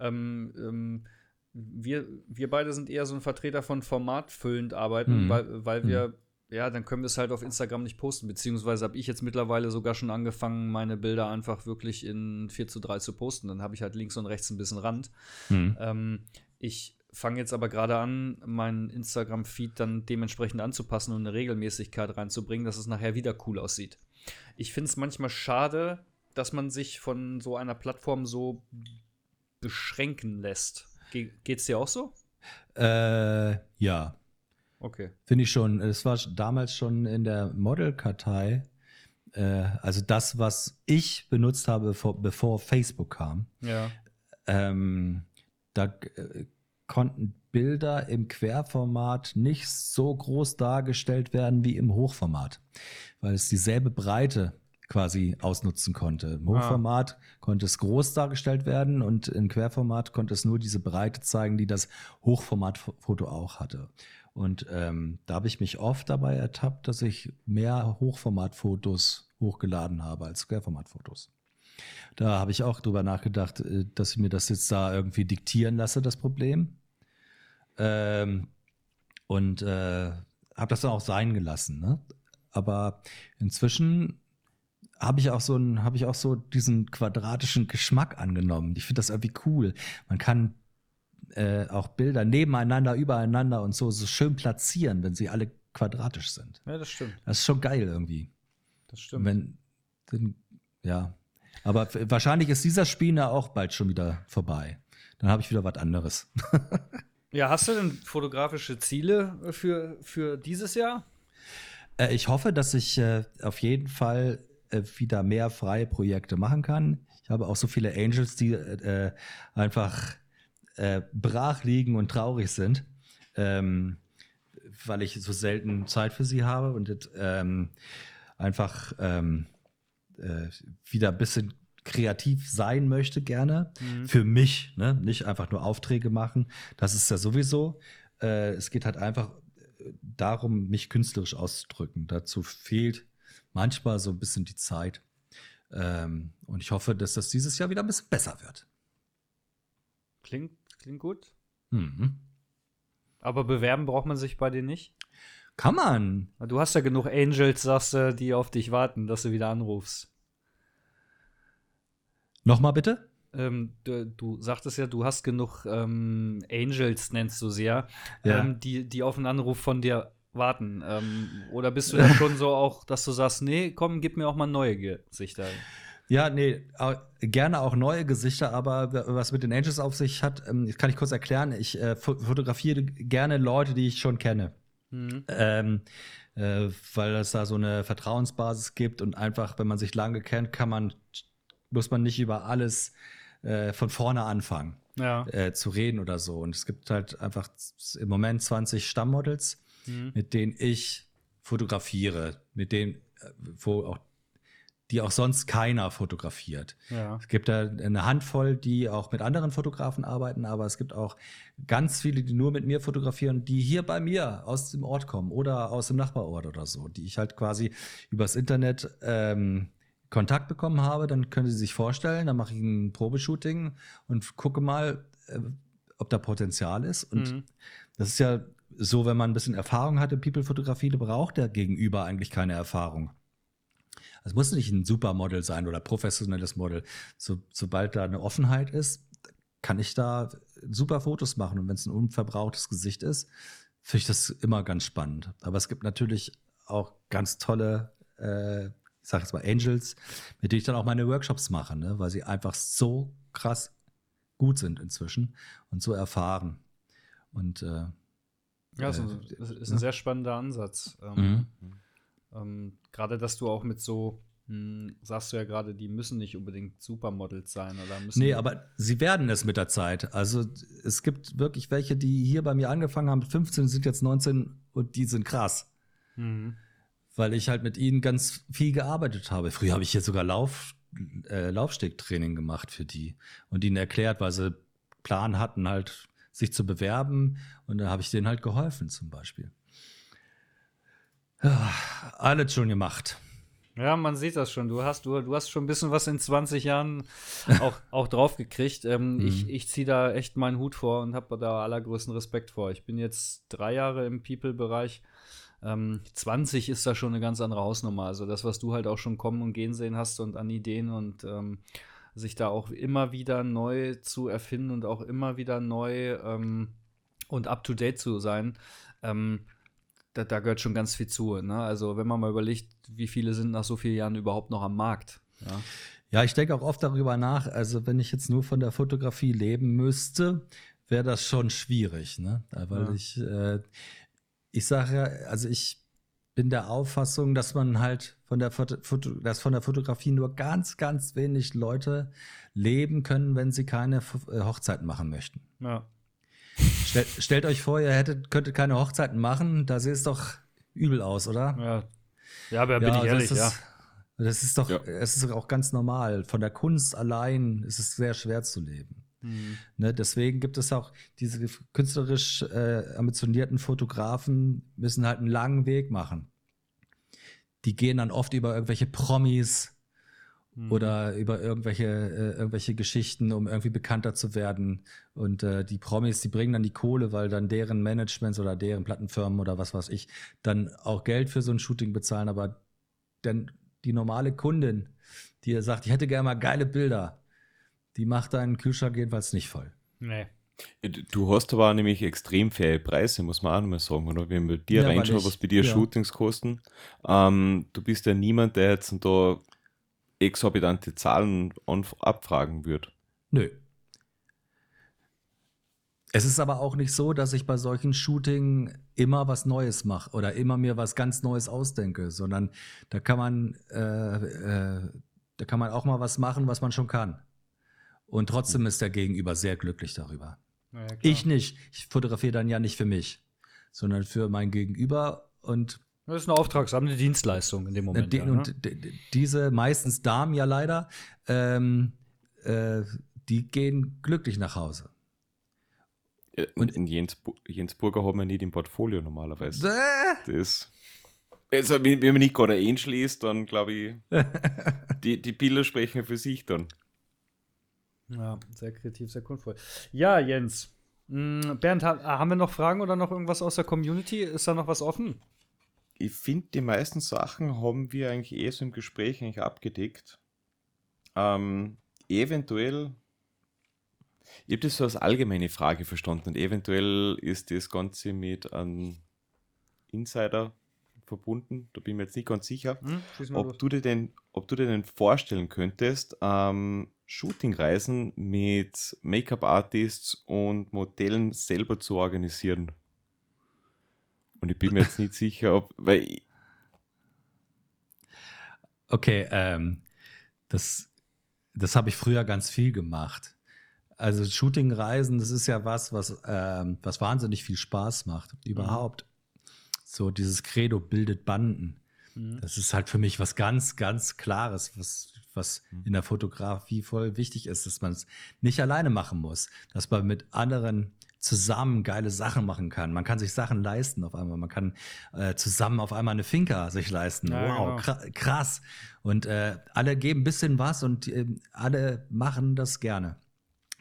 Ähm, ähm, wir, wir beide sind eher so ein Vertreter von formatfüllend arbeiten, mhm. weil, weil wir mhm ja, dann können wir es halt auf Instagram nicht posten. Beziehungsweise habe ich jetzt mittlerweile sogar schon angefangen, meine Bilder einfach wirklich in 4 zu 3 zu posten. Dann habe ich halt links und rechts ein bisschen Rand. Mhm. Ähm, ich fange jetzt aber gerade an, meinen Instagram-Feed dann dementsprechend anzupassen und eine Regelmäßigkeit reinzubringen, dass es nachher wieder cool aussieht. Ich finde es manchmal schade, dass man sich von so einer Plattform so beschränken lässt. Ge geht's dir auch so? Äh, ja. Okay. Finde ich schon. Es war damals schon in der Model-Kartei, äh, also das, was ich benutzt habe, bevor, bevor Facebook kam. Ja. Ähm, da äh, konnten Bilder im Querformat nicht so groß dargestellt werden wie im Hochformat, weil es dieselbe Breite quasi ausnutzen konnte. Im ah. Hochformat ah. konnte es groß dargestellt werden und im Querformat konnte es nur diese Breite zeigen, die das Hochformatfoto auch hatte. Und ähm, da habe ich mich oft dabei ertappt, dass ich mehr Hochformatfotos hochgeladen habe als Querformatfotos. Da habe ich auch drüber nachgedacht, äh, dass ich mir das jetzt da irgendwie diktieren lasse, das Problem. Ähm, und äh, habe das dann auch sein gelassen. Ne? Aber inzwischen habe ich auch so ein, habe ich auch so diesen quadratischen Geschmack angenommen. Ich finde das irgendwie cool. Man kann äh, auch Bilder nebeneinander, übereinander und so, so schön platzieren, wenn sie alle quadratisch sind. Ja, das stimmt. Das ist schon geil irgendwie. Das stimmt. Wenn, wenn, ja. Aber wahrscheinlich ist dieser Spieler auch bald schon wieder vorbei. Dann habe ich wieder was anderes. ja, hast du denn fotografische Ziele für, für dieses Jahr? Äh, ich hoffe, dass ich äh, auf jeden Fall äh, wieder mehr freie Projekte machen kann. Ich habe auch so viele Angels, die äh, einfach äh, brach liegen und traurig sind, ähm, weil ich so selten Zeit für sie habe und ähm, einfach ähm, äh, wieder ein bisschen kreativ sein möchte gerne. Mhm. Für mich, ne? nicht einfach nur Aufträge machen. Das ist ja sowieso. Äh, es geht halt einfach äh, darum, mich künstlerisch auszudrücken. Dazu fehlt manchmal so ein bisschen die Zeit. Ähm, und ich hoffe, dass das dieses Jahr wieder ein bisschen besser wird. Klingt Klingt gut. Mhm. Aber bewerben braucht man sich bei dir nicht? Kann man. Du hast ja genug Angels, sagst du, die auf dich warten, dass du wieder anrufst. Nochmal bitte? Ähm, du, du, sagtest ja, du hast genug ähm, Angels, nennst du sie ja, ja. Ähm, die, die auf einen Anruf von dir warten. Ähm, oder bist du da schon so auch, dass du sagst, nee, komm, gib mir auch mal neue Gesichter? Ja, nee, gerne auch neue Gesichter, aber was mit den Angels auf sich hat, ähm, kann ich kurz erklären. Ich äh, fotografiere gerne Leute, die ich schon kenne. Mhm. Ähm, äh, weil es da so eine Vertrauensbasis gibt und einfach, wenn man sich lange kennt, kann man, muss man nicht über alles äh, von vorne anfangen ja. Äh, zu reden oder so. Und es gibt halt einfach im Moment 20 Stammmodels, mhm. mit denen ich fotografiere, mit denen, äh, wo auch die auch sonst keiner fotografiert. Ja. Es gibt da eine Handvoll, die auch mit anderen Fotografen arbeiten, aber es gibt auch ganz viele, die nur mit mir fotografieren, die hier bei mir aus dem Ort kommen oder aus dem Nachbarort oder so, die ich halt quasi übers Internet ähm, Kontakt bekommen habe. Dann können Sie sich vorstellen, dann mache ich ein Probeshooting und gucke mal, äh, ob da Potenzial ist. Und mhm. das ist ja so, wenn man ein bisschen Erfahrung hat in People-Fotografie, braucht der Gegenüber eigentlich keine Erfahrung. Es muss nicht ein Supermodel sein oder professionelles Model. So, sobald da eine Offenheit ist, kann ich da super Fotos machen. Und wenn es ein unverbrauchtes Gesicht ist, finde ich das immer ganz spannend. Aber es gibt natürlich auch ganz tolle, äh, ich sage jetzt mal Angels, mit denen ich dann auch meine Workshops mache, ne? weil sie einfach so krass gut sind inzwischen und so erfahren. Und äh, ja, das ist ein ne? sehr spannender Ansatz. Ähm, mhm. Ähm, gerade, dass du auch mit so, hm, sagst du ja gerade, die müssen nicht unbedingt Supermodels sein oder müssen. Nee, aber sie werden es mit der Zeit. Also es gibt wirklich welche, die hier bei mir angefangen haben mit 15, sind jetzt 19 und die sind krass. Mhm. Weil ich halt mit ihnen ganz viel gearbeitet habe. Früher habe ich hier sogar Lauf, äh, Laufstegtraining gemacht für die und ihnen erklärt, weil sie Plan hatten, halt sich zu bewerben. Und da habe ich denen halt geholfen, zum Beispiel. Alles schon gemacht. Ja, man sieht das schon. Du hast, du, du hast schon ein bisschen was in 20 Jahren auch, auch drauf gekriegt. Ähm, mhm. Ich, ich ziehe da echt meinen Hut vor und habe da allergrößten Respekt vor. Ich bin jetzt drei Jahre im People-Bereich. Ähm, 20 ist da schon eine ganz andere Hausnummer. Also das, was du halt auch schon kommen und gehen sehen hast und an Ideen und ähm, sich da auch immer wieder neu zu erfinden und auch immer wieder neu ähm, und up-to-date zu sein. Ähm, da, da, gehört schon ganz viel zu. Ne? Also wenn man mal überlegt, wie viele sind nach so vielen Jahren überhaupt noch am Markt. Ja, ja ich denke auch oft darüber nach. Also wenn ich jetzt nur von der Fotografie leben müsste, wäre das schon schwierig. Ne? Weil ja. ich, äh, ich sage ja, also ich bin der Auffassung, dass man halt von der, Foto, dass von der Fotografie nur ganz, ganz wenig Leute leben können, wenn sie keine äh, Hochzeiten machen möchten. Ja. Stell, stellt euch vor, ihr hättet, könntet keine Hochzeiten machen, da sieht es doch übel aus, oder? Ja, ja aber bin ja, ich ehrlich, das ist, ja. Das ist doch, ja. es ist auch ganz normal. Von der Kunst allein ist es sehr schwer zu leben. Mhm. Ne, deswegen gibt es auch diese künstlerisch äh, ambitionierten Fotografen, müssen halt einen langen Weg machen. Die gehen dann oft über irgendwelche Promis mhm. oder über irgendwelche, äh, irgendwelche Geschichten, um irgendwie bekannter zu werden. Und äh, die Promis, die bringen dann die Kohle, weil dann deren Managements oder deren Plattenfirmen oder was weiß ich dann auch Geld für so ein Shooting bezahlen. Aber denn die normale Kundin, die sagt, ich hätte gerne mal geile Bilder, die macht deinen Kühlschrank jedenfalls nicht voll. Nee. Du hast aber nämlich extrem faire Preise, muss man auch nochmal sagen, oder? Wenn wir dir ja, reinschauen, was bei dir ja. Shootings kosten, ähm, du bist ja niemand, der jetzt da exorbitante Zahlen abfragen wird. Nö. Es ist aber auch nicht so, dass ich bei solchen Shooting immer was Neues mache oder immer mir was ganz Neues ausdenke, sondern da kann man, äh, äh, da kann man auch mal was machen, was man schon kann. Und trotzdem ist der Gegenüber sehr glücklich darüber. Ja, ich nicht. Ich fotografiere dann ja nicht für mich, sondern für mein Gegenüber und das ist eine auftragsabende Dienstleistung in dem Moment. Die, ja, ne? Und diese meistens Damen ja leider, ähm, äh, die gehen glücklich nach Hause. Und in Jens, Jens Burger haben wir nicht im Portfolio normalerweise. Äh? Das, also, wenn, wenn man nicht gerade einschließt, dann glaube ich, die, die Bilder sprechen für sich dann. Ja, sehr kreativ, sehr kunstvoll. Ja, Jens. Hm, Bernd, haben wir noch Fragen oder noch irgendwas aus der Community? Ist da noch was offen? Ich finde, die meisten Sachen haben wir eigentlich eh so im Gespräch eigentlich abgedeckt. Ähm, eventuell, ich habe das so als allgemeine Frage verstanden und eventuell ist das Ganze mit einem Insider verbunden. Da bin ich mir jetzt nicht ganz sicher, hm, ob, du dir denn, ob du dir denn vorstellen könntest, ähm, Shootingreisen mit Make-up-Artists und Modellen selber zu organisieren. Und ich bin mir jetzt nicht sicher, ob, weil. Okay, ähm, das, das habe ich früher ganz viel gemacht. Also Shootingreisen, das ist ja was, was, ähm, was wahnsinnig viel Spaß macht. Überhaupt. Mhm. So dieses Credo bildet Banden. Mhm. Das ist halt für mich was ganz, ganz Klares, was, was mhm. in der Fotografie voll wichtig ist, dass man es nicht alleine machen muss, dass man mit anderen zusammen geile Sachen machen kann. Man kann sich Sachen leisten auf einmal. Man kann äh, zusammen auf einmal eine Finca sich leisten. Ja, wow, genau. krass. Und äh, alle geben ein bisschen was und äh, alle machen das gerne.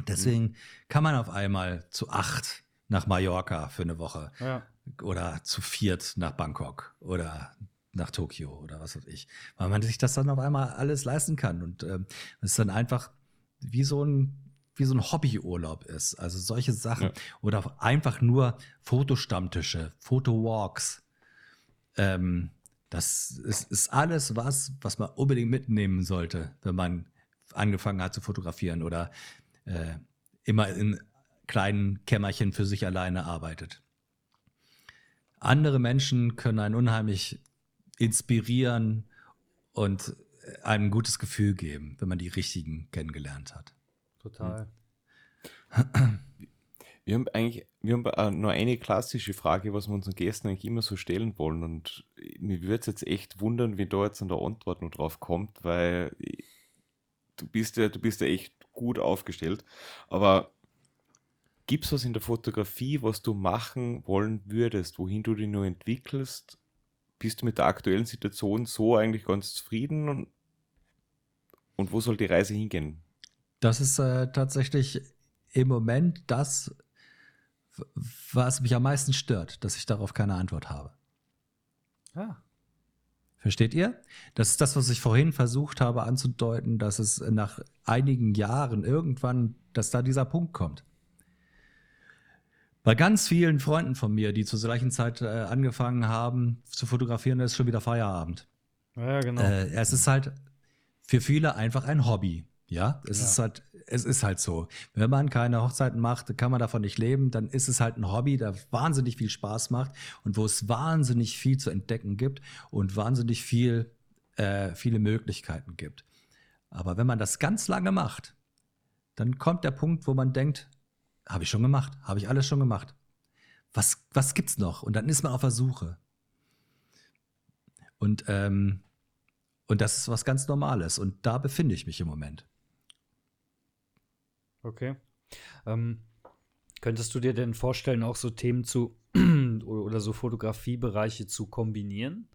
Deswegen mhm. kann man auf einmal zu acht nach Mallorca für eine Woche ja. oder zu viert nach Bangkok oder nach Tokio oder was weiß ich, weil man sich das dann auf einmal alles leisten kann und ähm, es ist dann einfach wie so ein wie so ein Hobbyurlaub ist. Also solche Sachen. Ja. Oder einfach nur Fotostammtische, Fotowalks. Ähm, das ist, ist, alles was, was man unbedingt mitnehmen sollte, wenn man angefangen hat zu fotografieren oder äh, immer in kleinen Kämmerchen für sich alleine arbeitet. Andere Menschen können einen unheimlich inspirieren und einem ein gutes Gefühl geben, wenn man die richtigen kennengelernt hat. Total. Wir haben eigentlich, wir haben nur eine klassische Frage, was wir unseren Gästen eigentlich immer so stellen wollen. Und mir würde es jetzt echt wundern, wie da jetzt an der Antwort noch drauf kommt, weil du bist ja, du bist ja echt gut aufgestellt. Aber gibt es was in der Fotografie, was du machen wollen würdest, wohin du dich nur entwickelst? Bist du mit der aktuellen Situation so eigentlich ganz zufrieden? Und, und wo soll die Reise hingehen? Das ist äh, tatsächlich im Moment das, was mich am meisten stört, dass ich darauf keine Antwort habe. Ah. Versteht ihr? Das ist das, was ich vorhin versucht habe anzudeuten, dass es nach einigen Jahren irgendwann, dass da dieser Punkt kommt. Bei ganz vielen Freunden von mir, die zur gleichen Zeit äh, angefangen haben zu fotografieren, ist schon wieder Feierabend. Ja, genau. Äh, es ist halt für viele einfach ein Hobby. Ja, es ja. ist halt, es ist halt so. Wenn man keine Hochzeiten macht, kann man davon nicht leben, dann ist es halt ein Hobby, der wahnsinnig viel Spaß macht und wo es wahnsinnig viel zu entdecken gibt und wahnsinnig viel, äh, viele Möglichkeiten gibt. Aber wenn man das ganz lange macht, dann kommt der Punkt, wo man denkt, habe ich schon gemacht, habe ich alles schon gemacht. Was, was gibt's noch? Und dann ist man auf der Suche. Und, ähm, und das ist was ganz Normales. Und da befinde ich mich im Moment. Okay. Ähm, könntest du dir denn vorstellen, auch so Themen zu oder so Fotografiebereiche zu kombinieren?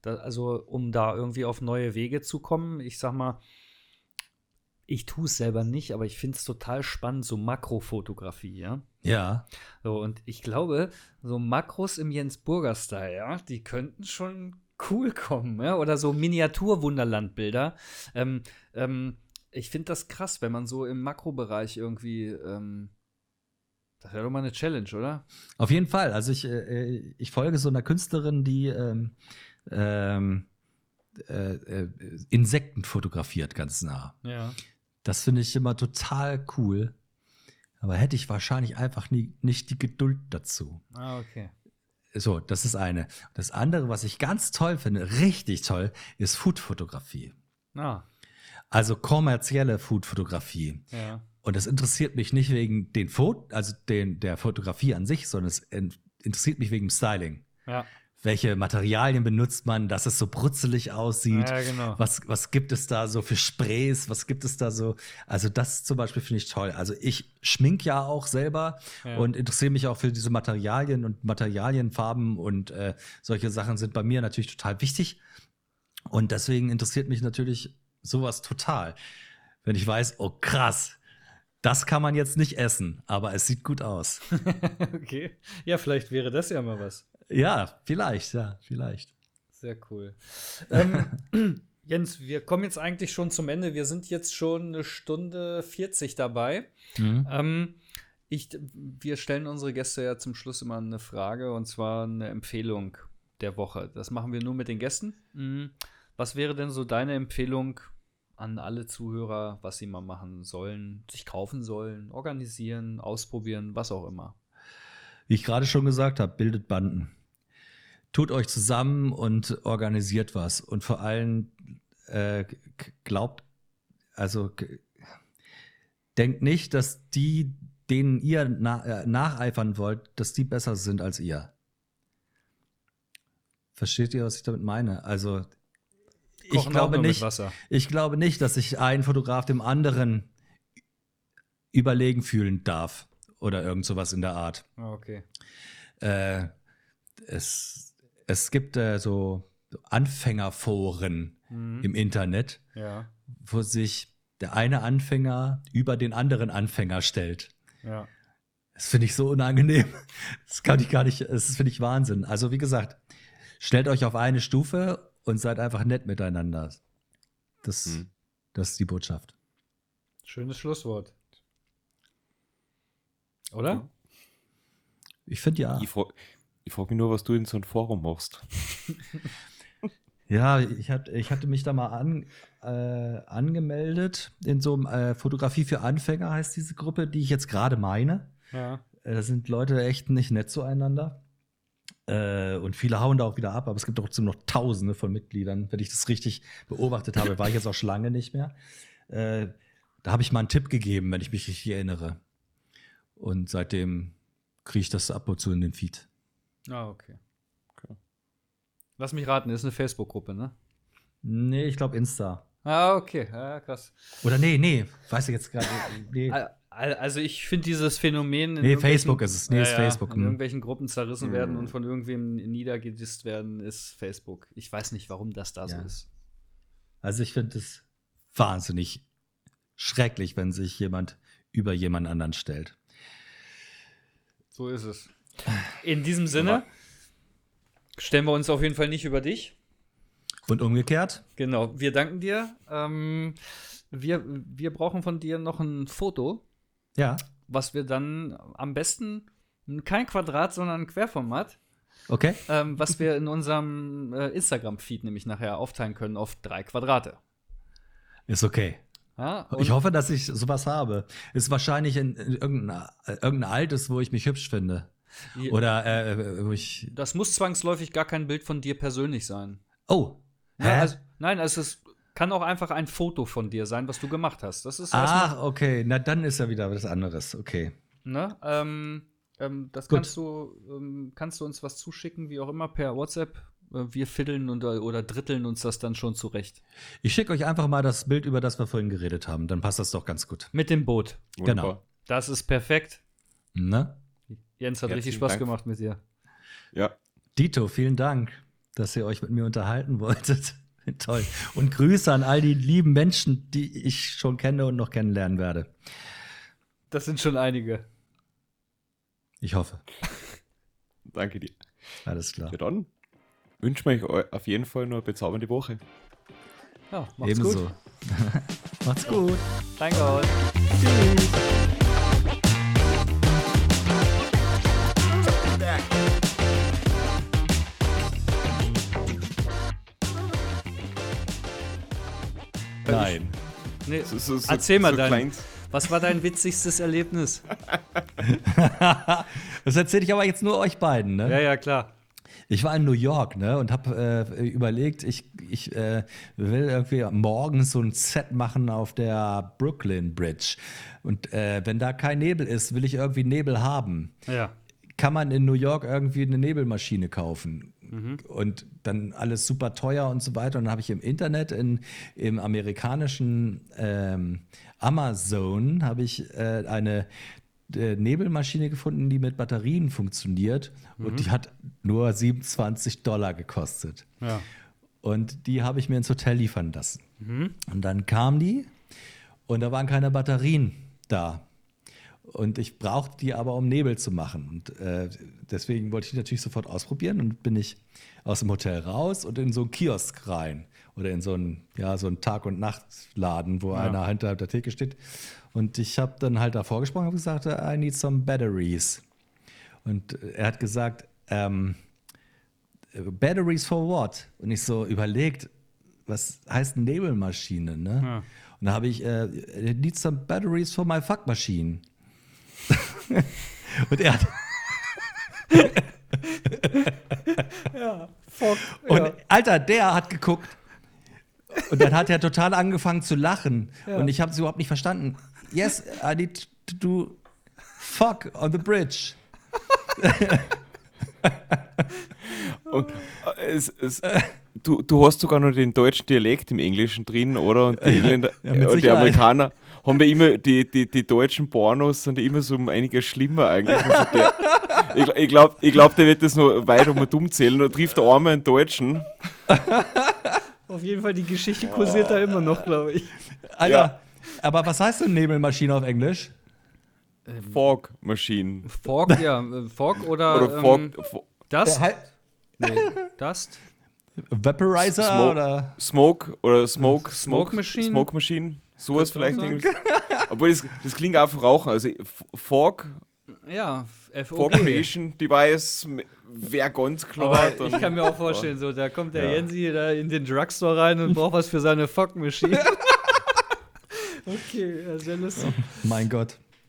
Da, also, um da irgendwie auf neue Wege zu kommen. Ich sag mal, ich tue es selber nicht, aber ich finde es total spannend, so Makrofotografie, ja. Ja. So, und ich glaube, so Makros im Jens Burger-Style, ja, die könnten schon cool kommen, ja. Oder so Miniatur-Wunderland-Bilder. Ähm, ähm, ich finde das krass, wenn man so im Makrobereich irgendwie. Ähm, das wäre doch mal eine Challenge, oder? Auf jeden Fall. Also ich, äh, ich folge so einer Künstlerin, die ähm, ähm, äh, äh, Insekten fotografiert ganz nah. Ja. Das finde ich immer total cool. Aber hätte ich wahrscheinlich einfach nie, nicht die Geduld dazu. Ah, okay. So, das ist eine. Das andere, was ich ganz toll finde, richtig toll, ist Foodfotografie. Ah. Also kommerzielle Foodfotografie. Ja. Und das interessiert mich nicht wegen den Foto, also den, der Fotografie an sich, sondern es interessiert mich wegen dem Styling. Ja welche Materialien benutzt man, dass es so brutzelig aussieht. Ja, genau. Was, was gibt es da so für Sprays? Was gibt es da so? Also, das zum Beispiel finde ich toll. Also, ich schmink ja auch selber ja. und interessiere mich auch für diese Materialien und Materialienfarben und äh, solche Sachen sind bei mir natürlich total wichtig. Und deswegen interessiert mich natürlich sowas total. Wenn ich weiß, oh krass, das kann man jetzt nicht essen, aber es sieht gut aus. okay. Ja, vielleicht wäre das ja mal was. Ja, vielleicht, ja, vielleicht. Sehr cool. ähm, Jens, wir kommen jetzt eigentlich schon zum Ende. Wir sind jetzt schon eine Stunde 40 dabei. Mhm. Ähm, ich, wir stellen unsere Gäste ja zum Schluss immer eine Frage und zwar eine Empfehlung der Woche. Das machen wir nur mit den Gästen. Mhm. Was wäre denn so deine Empfehlung an alle Zuhörer, was sie mal machen sollen, sich kaufen sollen, organisieren, ausprobieren, was auch immer? Wie ich gerade schon gesagt habe, bildet Banden tut euch zusammen und organisiert was. Und vor allem äh, glaubt, also denkt nicht, dass die, denen ihr na, äh, nacheifern wollt, dass die besser sind als ihr. Versteht ihr, was ich damit meine? Also ich glaube nicht, ich glaube nicht, dass sich ein Fotograf dem anderen überlegen fühlen darf oder irgend sowas in der Art. Ah, okay. Äh, es es gibt äh, so Anfängerforen mhm. im Internet, ja. wo sich der eine Anfänger über den anderen Anfänger stellt. Ja. Das finde ich so unangenehm. Das kann ich gar nicht, das finde ich Wahnsinn. Also, wie gesagt, stellt euch auf eine Stufe und seid einfach nett miteinander. Das, mhm. das ist die Botschaft. Schönes Schlusswort. Oder? Ich finde ja. Ich, ich frage mich nur, was du in so einem Forum machst. ja, ich, hat, ich hatte mich da mal an, äh, angemeldet in so einem äh, Fotografie für Anfänger heißt diese Gruppe, die ich jetzt gerade meine. Ja. Äh, da sind Leute echt nicht nett zueinander. Äh, und viele hauen da auch wieder ab, aber es gibt trotzdem noch Tausende von Mitgliedern. Wenn ich das richtig beobachtet habe, war ich jetzt auch schon lange nicht mehr. Äh, da habe ich mal einen Tipp gegeben, wenn ich mich richtig erinnere. Und seitdem kriege ich das ab und zu in den Feed. Ah, okay. okay. Lass mich raten, ist eine Facebook-Gruppe, ne? Nee, ich glaube Insta. Ah, okay. Ja, krass. Oder nee, nee, weiß ich jetzt gerade. Nee. Also ich finde dieses Phänomen. nee, Facebook ist es. Nee, ja, ist Facebook. In hm. irgendwelchen Gruppen zerrissen mhm. werden und von irgendwem niedergedisst werden, ist Facebook. Ich weiß nicht, warum das da ja. so ist. Also ich finde es wahnsinnig schrecklich, wenn sich jemand über jemand anderen stellt. So ist es. In diesem Sinne stellen wir uns auf jeden Fall nicht über dich. Und umgekehrt? Genau. Wir danken dir. Ähm, wir, wir brauchen von dir noch ein Foto. Ja. Was wir dann am besten kein Quadrat, sondern ein Querformat. Okay. Ähm, was wir in unserem äh, Instagram-Feed nämlich nachher aufteilen können auf drei Quadrate. Ist okay. Ja, ich hoffe, dass ich sowas habe. Ist wahrscheinlich in, in irgendein, irgendein altes, wo ich mich hübsch finde. Oder äh, wo ich. Das muss zwangsläufig gar kein Bild von dir persönlich sein. Oh. Hä? Ja, also, nein, es kann auch einfach ein Foto von dir sein, was du gemacht hast. Das ist ah, okay. Na, dann ist ja wieder was anderes. Okay. Ne? Ähm, ähm, das kannst du, ähm, kannst du uns was zuschicken, wie auch immer, per WhatsApp. Äh, wir fiddeln und, oder dritteln uns das dann schon zurecht. Ich schicke euch einfach mal das Bild, über das wir vorhin geredet haben. Dann passt das doch ganz gut. Mit dem Boot. Wunderbar. Genau. Das ist perfekt. Ne? Jens hat Herzlichen richtig Spaß Dank. gemacht mit dir. Ja. Dito, vielen Dank, dass ihr euch mit mir unterhalten wolltet. Toll. Und Grüße an all die lieben Menschen, die ich schon kenne und noch kennenlernen werde. Das sind schon einige. Ich hoffe. Danke dir. Alles klar. Ja, dann wünschen wir euch auf jeden Fall noch eine bezaubernde Woche. Ja, macht's Ebenso. gut. Macht's gut. Danke euch. Nein. Nee, So, so, so, Erzähl mal so dein, kleins. was war dein witzigstes Erlebnis? das erzähle ich aber jetzt nur euch beiden, ne? Ja, ja, klar. Ich war in New York ne, und habe äh, überlegt, ich, ich äh, will irgendwie morgens so ein Set machen auf der Brooklyn Bridge. Und äh, wenn da kein Nebel ist, will ich irgendwie Nebel haben. Ja. Kann man in New York irgendwie eine Nebelmaschine kaufen? Und dann alles super teuer und so weiter. Und dann habe ich im Internet, in, im amerikanischen ähm, Amazon, habe ich äh, eine äh, Nebelmaschine gefunden, die mit Batterien funktioniert. Und die hat nur 27 Dollar gekostet. Ja. Und die habe ich mir ins Hotel liefern lassen. Und dann kam die und da waren keine Batterien da. Und ich brauchte die aber, um Nebel zu machen. Und äh, deswegen wollte ich die natürlich sofort ausprobieren und bin ich aus dem Hotel raus und in so einen Kiosk rein. Oder in so einen, ja, so einen Tag- und Nachtladen, wo einer hinter der Theke steht. Und ich habe dann halt davor gesprochen und gesagt, I need some batteries. Und er hat gesagt, ähm, Batteries for what? Und ich so überlegt, was heißt Nebelmaschine, ne? Ja. Und da habe ich, äh, I need some batteries for my fuck machine. Und er hat, Fuck. und Alter, der hat geguckt. Und dann hat er total angefangen zu lachen. Und ich habe es überhaupt nicht verstanden. Yes, I need to do fuck on the bridge. Und äh, es, es, du, du hast sogar noch den deutschen Dialekt im Englischen drin, oder? Und die Engländer ja, mit und die. Amerikaner haben ja immer, die, die, die deutschen Pornos sind immer so um einiges schlimmer eigentlich. Also der, ich ich glaube, ich glaub, der wird das noch weit um und umzählen und trifft der Arme einen Deutschen. Auf jeden Fall, die Geschichte kursiert da immer noch, glaube ich. Alter, Ja. aber was heißt denn Nebelmaschine auf Englisch? Fog Machine. Fork, ja. äh, Fork oder, Oder Fog, ähm, Dust? Nee, Dust? Vaporizer Smoke. oder? Smoke oder Smoke, Smoke Smoke Machine? Smoke Machine. Sowas vielleicht. auch irgendwie. Obwohl das, das klingt auch für Rauchen. Also Fog, Ja, Fog. Creation Device wäre ganz klar. Aber dann- ich kann mir auch vorstellen, so, da kommt der Ja. Jensi da in den Drugstore rein und braucht was für seine Fuck-Machine. okay, sehr lustig. Mein Gott.